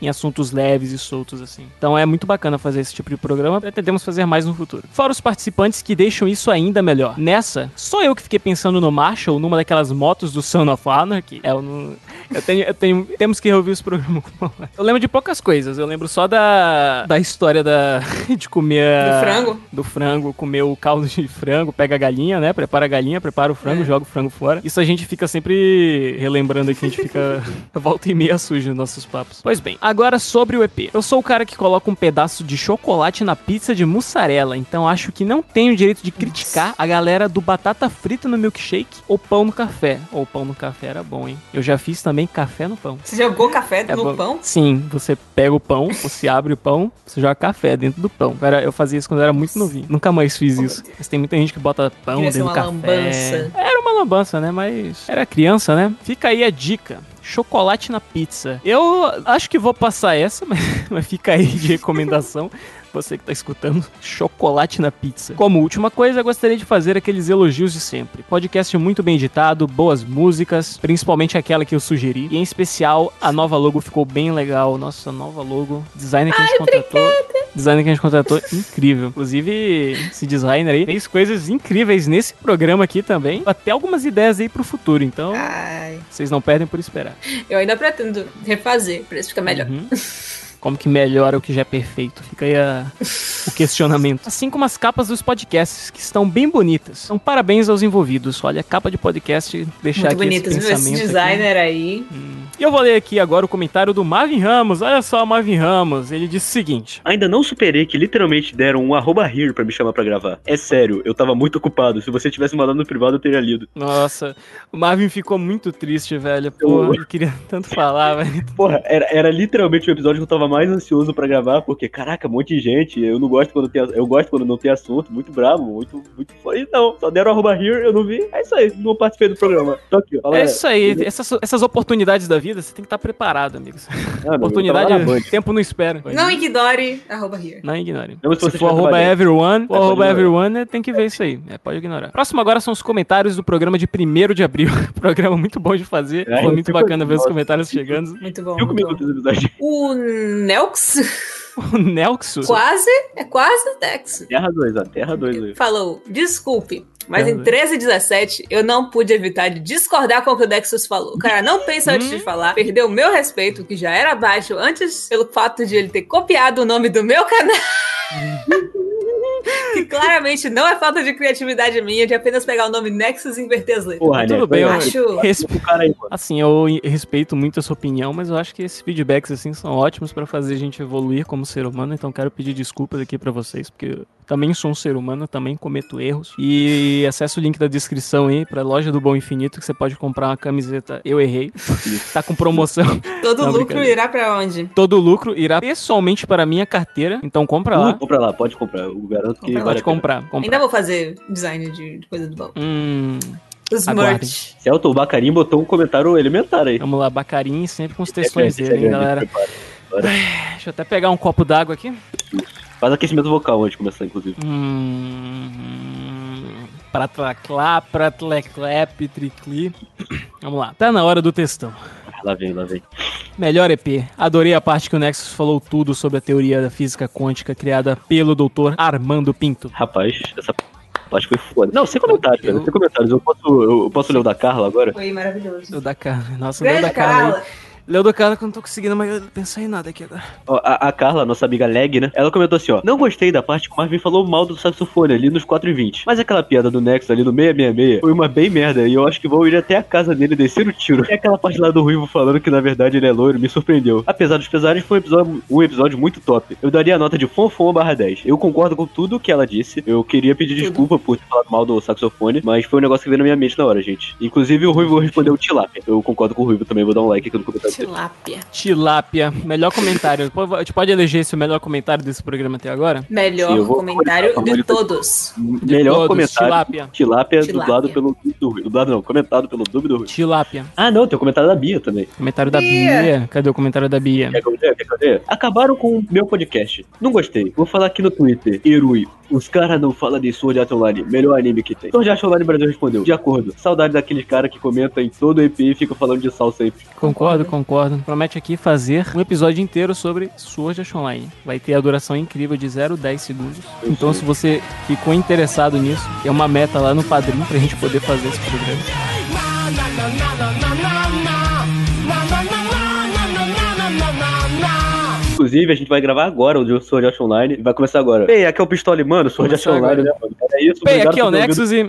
[SPEAKER 6] em assuntos leves e soltos assim. Então, é muito bacana fazer esse tipo de programa, pretendemos fazer mais no futuro. Fora os participantes que deixam isso ainda melhor. Nessa, só eu que fiquei pensando no Marshall, numa daquelas motos do Son of Anarchy. É, eu não eu tenho, eu tenho, temos que reouvir os programas. Eu lembro de poucas coisas. Eu lembro só da, da história da, de comer.
[SPEAKER 2] Do frango?
[SPEAKER 6] Do frango, comer o caldo de frango, pega a galinha, né? Prepara a galinha, prepara o frango,
[SPEAKER 2] É.
[SPEAKER 6] joga o frango fora. Isso a gente fica sempre relembrando aqui, a gente fica volta e meia sujo nos nossos papos. Pois bem, agora sobre o EP. Eu sou o cara que coloca um pedaço de chocolate na pizza de mussarela, então acho que não tem o direito de criticar a galera do batata frita no milkshake ou pão no café. Ou pão no café era bom, hein? Eu já fiz também café no pão.
[SPEAKER 2] Você jogou café
[SPEAKER 6] É
[SPEAKER 2] no
[SPEAKER 6] bom.
[SPEAKER 2] pão?
[SPEAKER 6] Sim, você pega o pão, você abre o pão, você joga café dentro do pão. Eu fazia isso quando eu era muito novinho. Nunca mais fiz isso. Mas tem muita gente que bota pão
[SPEAKER 2] ser
[SPEAKER 6] dentro do café.
[SPEAKER 2] lambança.
[SPEAKER 6] Era uma lambança, né? Mas era criança, né? Fica aí a dica. Chocolate na pizza. Eu acho que vou passar essa, mas, mas fica aí de recomendação. Você que tá escutando, chocolate na pizza. Como última coisa, eu gostaria de fazer aqueles elogios de sempre. Podcast muito bem editado, boas músicas, principalmente aquela que eu sugeri. E em especial, a nova logo ficou bem legal. Nossa, nova logo. Designer que a gente contratou. Designer que a gente contratou, incrível. Inclusive, esse designer aí fez coisas incríveis nesse programa aqui também. Até algumas ideias aí pro futuro. Então,
[SPEAKER 2] Ai,
[SPEAKER 6] vocês não perdem por esperar.
[SPEAKER 2] eu ainda pretendo refazer pra isso ficar melhor.
[SPEAKER 6] Uhum. Como que melhora o que já é perfeito? Fica aí a- o questionamento. Assim como as capas dos podcasts, que estão bem bonitas. Então, parabéns aos envolvidos. Olha, a capa de podcast, deixar
[SPEAKER 2] Muito
[SPEAKER 6] aqui
[SPEAKER 2] bonitas,
[SPEAKER 6] esse
[SPEAKER 2] viu? Esse
[SPEAKER 6] pensamento aqui.
[SPEAKER 2] designer aí.
[SPEAKER 6] E eu vou ler aqui agora o comentário do Marvin Ramos. Olha só, Marvin Ramos. Ele disse o seguinte.
[SPEAKER 7] Ainda não superei que literalmente deram um arroba here pra me chamar pra gravar. É sério, eu tava muito ocupado. Se você tivesse mandado no privado, eu teria lido.
[SPEAKER 6] Nossa, o Marvin ficou muito triste, velho. Pô, ele queria tanto falar, velho.
[SPEAKER 7] Porra, era, era literalmente o episódio que eu tava mais ansioso pra gravar, porque, caraca, um monte de gente. Eu não gosto quando tem, eu gosto quando não tem assunto, muito bravo, muito, muito. E não, só deram arroba here, eu não vi. É isso aí, não participei do programa. Tô aqui. Fala,
[SPEAKER 6] É isso aí, essas, essas oportunidades da vida, você tem que estar preparado, amigos.
[SPEAKER 7] Ah,
[SPEAKER 6] Oportunidade,
[SPEAKER 7] Band.
[SPEAKER 6] tempo não espera.
[SPEAKER 2] Não ignore arroba here.
[SPEAKER 6] Não ignore.
[SPEAKER 7] Não, se
[SPEAKER 6] se for arroba everyone, for
[SPEAKER 7] É,
[SPEAKER 6] arroba everyone, é, tem que ver isso aí. É, pode ignorar. Próximo agora são os comentários do programa de 1 de abril. programa muito bom de fazer.
[SPEAKER 7] É,
[SPEAKER 6] Foi muito bacana ver os comentários chegando.
[SPEAKER 2] Muito bom.
[SPEAKER 7] Eu
[SPEAKER 2] Muito
[SPEAKER 7] comigo
[SPEAKER 2] bom.
[SPEAKER 7] outros episódios.
[SPEAKER 2] O Nelx,
[SPEAKER 6] O Nelxus.
[SPEAKER 2] quase, é quase o Dex.
[SPEAKER 7] Terra 2, ó, Terra 2 aí.
[SPEAKER 2] Falou, desculpe, mas
[SPEAKER 6] É,
[SPEAKER 2] em 13 e 17 eu não pude evitar de discordar com o que o Dexus falou. O cara não pensa antes
[SPEAKER 6] Hum.
[SPEAKER 2] de falar, perdeu o meu respeito, que já era baixo antes pelo fato de ele ter copiado o nome do meu canal. que claramente não é falta de criatividade minha, de apenas pegar o nome Nexus e inverter as letras.
[SPEAKER 7] Porra,
[SPEAKER 6] Tudo
[SPEAKER 7] né?
[SPEAKER 6] bem,
[SPEAKER 2] eu acho-
[SPEAKER 6] respe-. Assim, eu respeito muito a sua opinião, mas eu acho que esses feedbacks assim são ótimos pra fazer a gente evoluir como ser humano, então quero pedir desculpas aqui pra vocês, porque também sou um ser humano, também cometo erros. E acesse o link da descrição aí pra loja do Bom Infinito que você pode comprar uma camiseta Eu Errei. tá com promoção.
[SPEAKER 2] Todo
[SPEAKER 6] Não,
[SPEAKER 2] lucro irá pra onde?
[SPEAKER 6] Todo o lucro irá pessoalmente para minha carteira, então compra lá.
[SPEAKER 7] Uh, compra lá, pode comprar. Eu garanto que
[SPEAKER 2] Compra lá,
[SPEAKER 7] vale
[SPEAKER 6] Pode comprar, comprar.
[SPEAKER 2] Ainda vou fazer design de, de coisa do bom.
[SPEAKER 6] Hum,
[SPEAKER 2] Os
[SPEAKER 6] Aguardem.
[SPEAKER 2] merch.
[SPEAKER 7] Celton Bacarim botou um comentário elementar aí.
[SPEAKER 6] vamos lá, Bacarim sempre com os
[SPEAKER 7] Esse é
[SPEAKER 6] textões
[SPEAKER 7] grande,
[SPEAKER 6] dele, hein,
[SPEAKER 7] é
[SPEAKER 6] galera.
[SPEAKER 7] Bora.
[SPEAKER 6] Deixa eu até pegar um copo d'água aqui.
[SPEAKER 7] Faz aquecimento vocal antes de começar, inclusive.
[SPEAKER 6] Hum, pratlaclá, pratleclep, tricli. Vamos lá, tá na hora do textão.
[SPEAKER 7] Lá vem, lá vem.
[SPEAKER 6] Melhor EP. Adorei a parte que o Nexus falou tudo sobre a teoria da física quântica criada pelo Dr. Armando Pinto.
[SPEAKER 7] Rapaz, essa parte foi foda. Não, sem comentários,
[SPEAKER 6] Eu-
[SPEAKER 7] cara. Sem comentários. Eu posso, eu posso ler o da Carla agora?
[SPEAKER 2] Foi maravilhoso.
[SPEAKER 6] Leu da Carla. Nossa,
[SPEAKER 2] Grande
[SPEAKER 6] da Carla.
[SPEAKER 2] Carla.
[SPEAKER 6] Leu da Carla que eu não tô conseguindo mais pensar em nada aqui agora.
[SPEAKER 7] Ó, a, a Carla, nossa amiga Leg, né? Ela comentou assim, ó. Não gostei da parte que o Marvin falou mal do saxofone ali nos 4 e 20. Mas aquela piada do Nexus ali no 666 foi uma bem merda. E eu acho que vou ir até a casa dele descer o tiro. E aquela parte lá do Ruivo falando que na verdade ele é loiro me surpreendeu. Apesar dos pesares, foi um episódio, um episódio muito top. Eu daria a nota de Fonfon barra 10. Eu concordo com tudo que ela disse. Eu queria pedir desculpa por ter falado mal do saxofone. Mas foi um negócio que veio na minha mente na hora, gente. Inclusive o Ruivo respondeu tilápia. Eu concordo com o Ruivo também. Vou dar um like aqui no comentário.
[SPEAKER 2] Tilápia.
[SPEAKER 6] Tilápia, melhor comentário. A gente pode eleger esse o melhor comentário desse programa até agora?
[SPEAKER 2] Melhor
[SPEAKER 7] vou-
[SPEAKER 2] comentário de todos.
[SPEAKER 7] Melhor
[SPEAKER 6] todos,
[SPEAKER 7] comentário.
[SPEAKER 6] tilápia.
[SPEAKER 7] Tilápia,
[SPEAKER 2] Tilápia.
[SPEAKER 7] dublado pelo Rui. Dublado não, comentado pelo Rui.
[SPEAKER 6] Tilápia.
[SPEAKER 7] Ah, não, tem o comentário da Bia também.
[SPEAKER 6] Comentário da
[SPEAKER 2] Bia.
[SPEAKER 6] Bia. Cadê o comentário da Bia?
[SPEAKER 7] Quer que eu dê? Quer que eu dê? Acabaram com o meu podcast. Não gostei. Vou falar aqui no Twitter. Erui. Os caras não falam de Sword Art Online. Melhor anime que tem. Sword Art Online Brasil respondeu. De acordo. Saudade daqueles cara que comenta em todo o EP e fica falando de sal sempre.
[SPEAKER 6] Concordo, concordo. Promete aqui fazer um episódio inteiro sobre Sword Art Online. Vai ter a duração incrível de 0 a 10 segundos. Então, se você ficou interessado nisso, é uma meta lá no Padrim pra gente poder fazer esse programa.
[SPEAKER 7] Inclusive, a gente vai gravar agora o Sword Art Online. Vai começar agora. Ei, aqui é o Pistola, mano. Sword Art Online,
[SPEAKER 6] agora.
[SPEAKER 7] né, mano? É isso,
[SPEAKER 6] Bem, aqui é o
[SPEAKER 7] ouvido.
[SPEAKER 6] Nexus e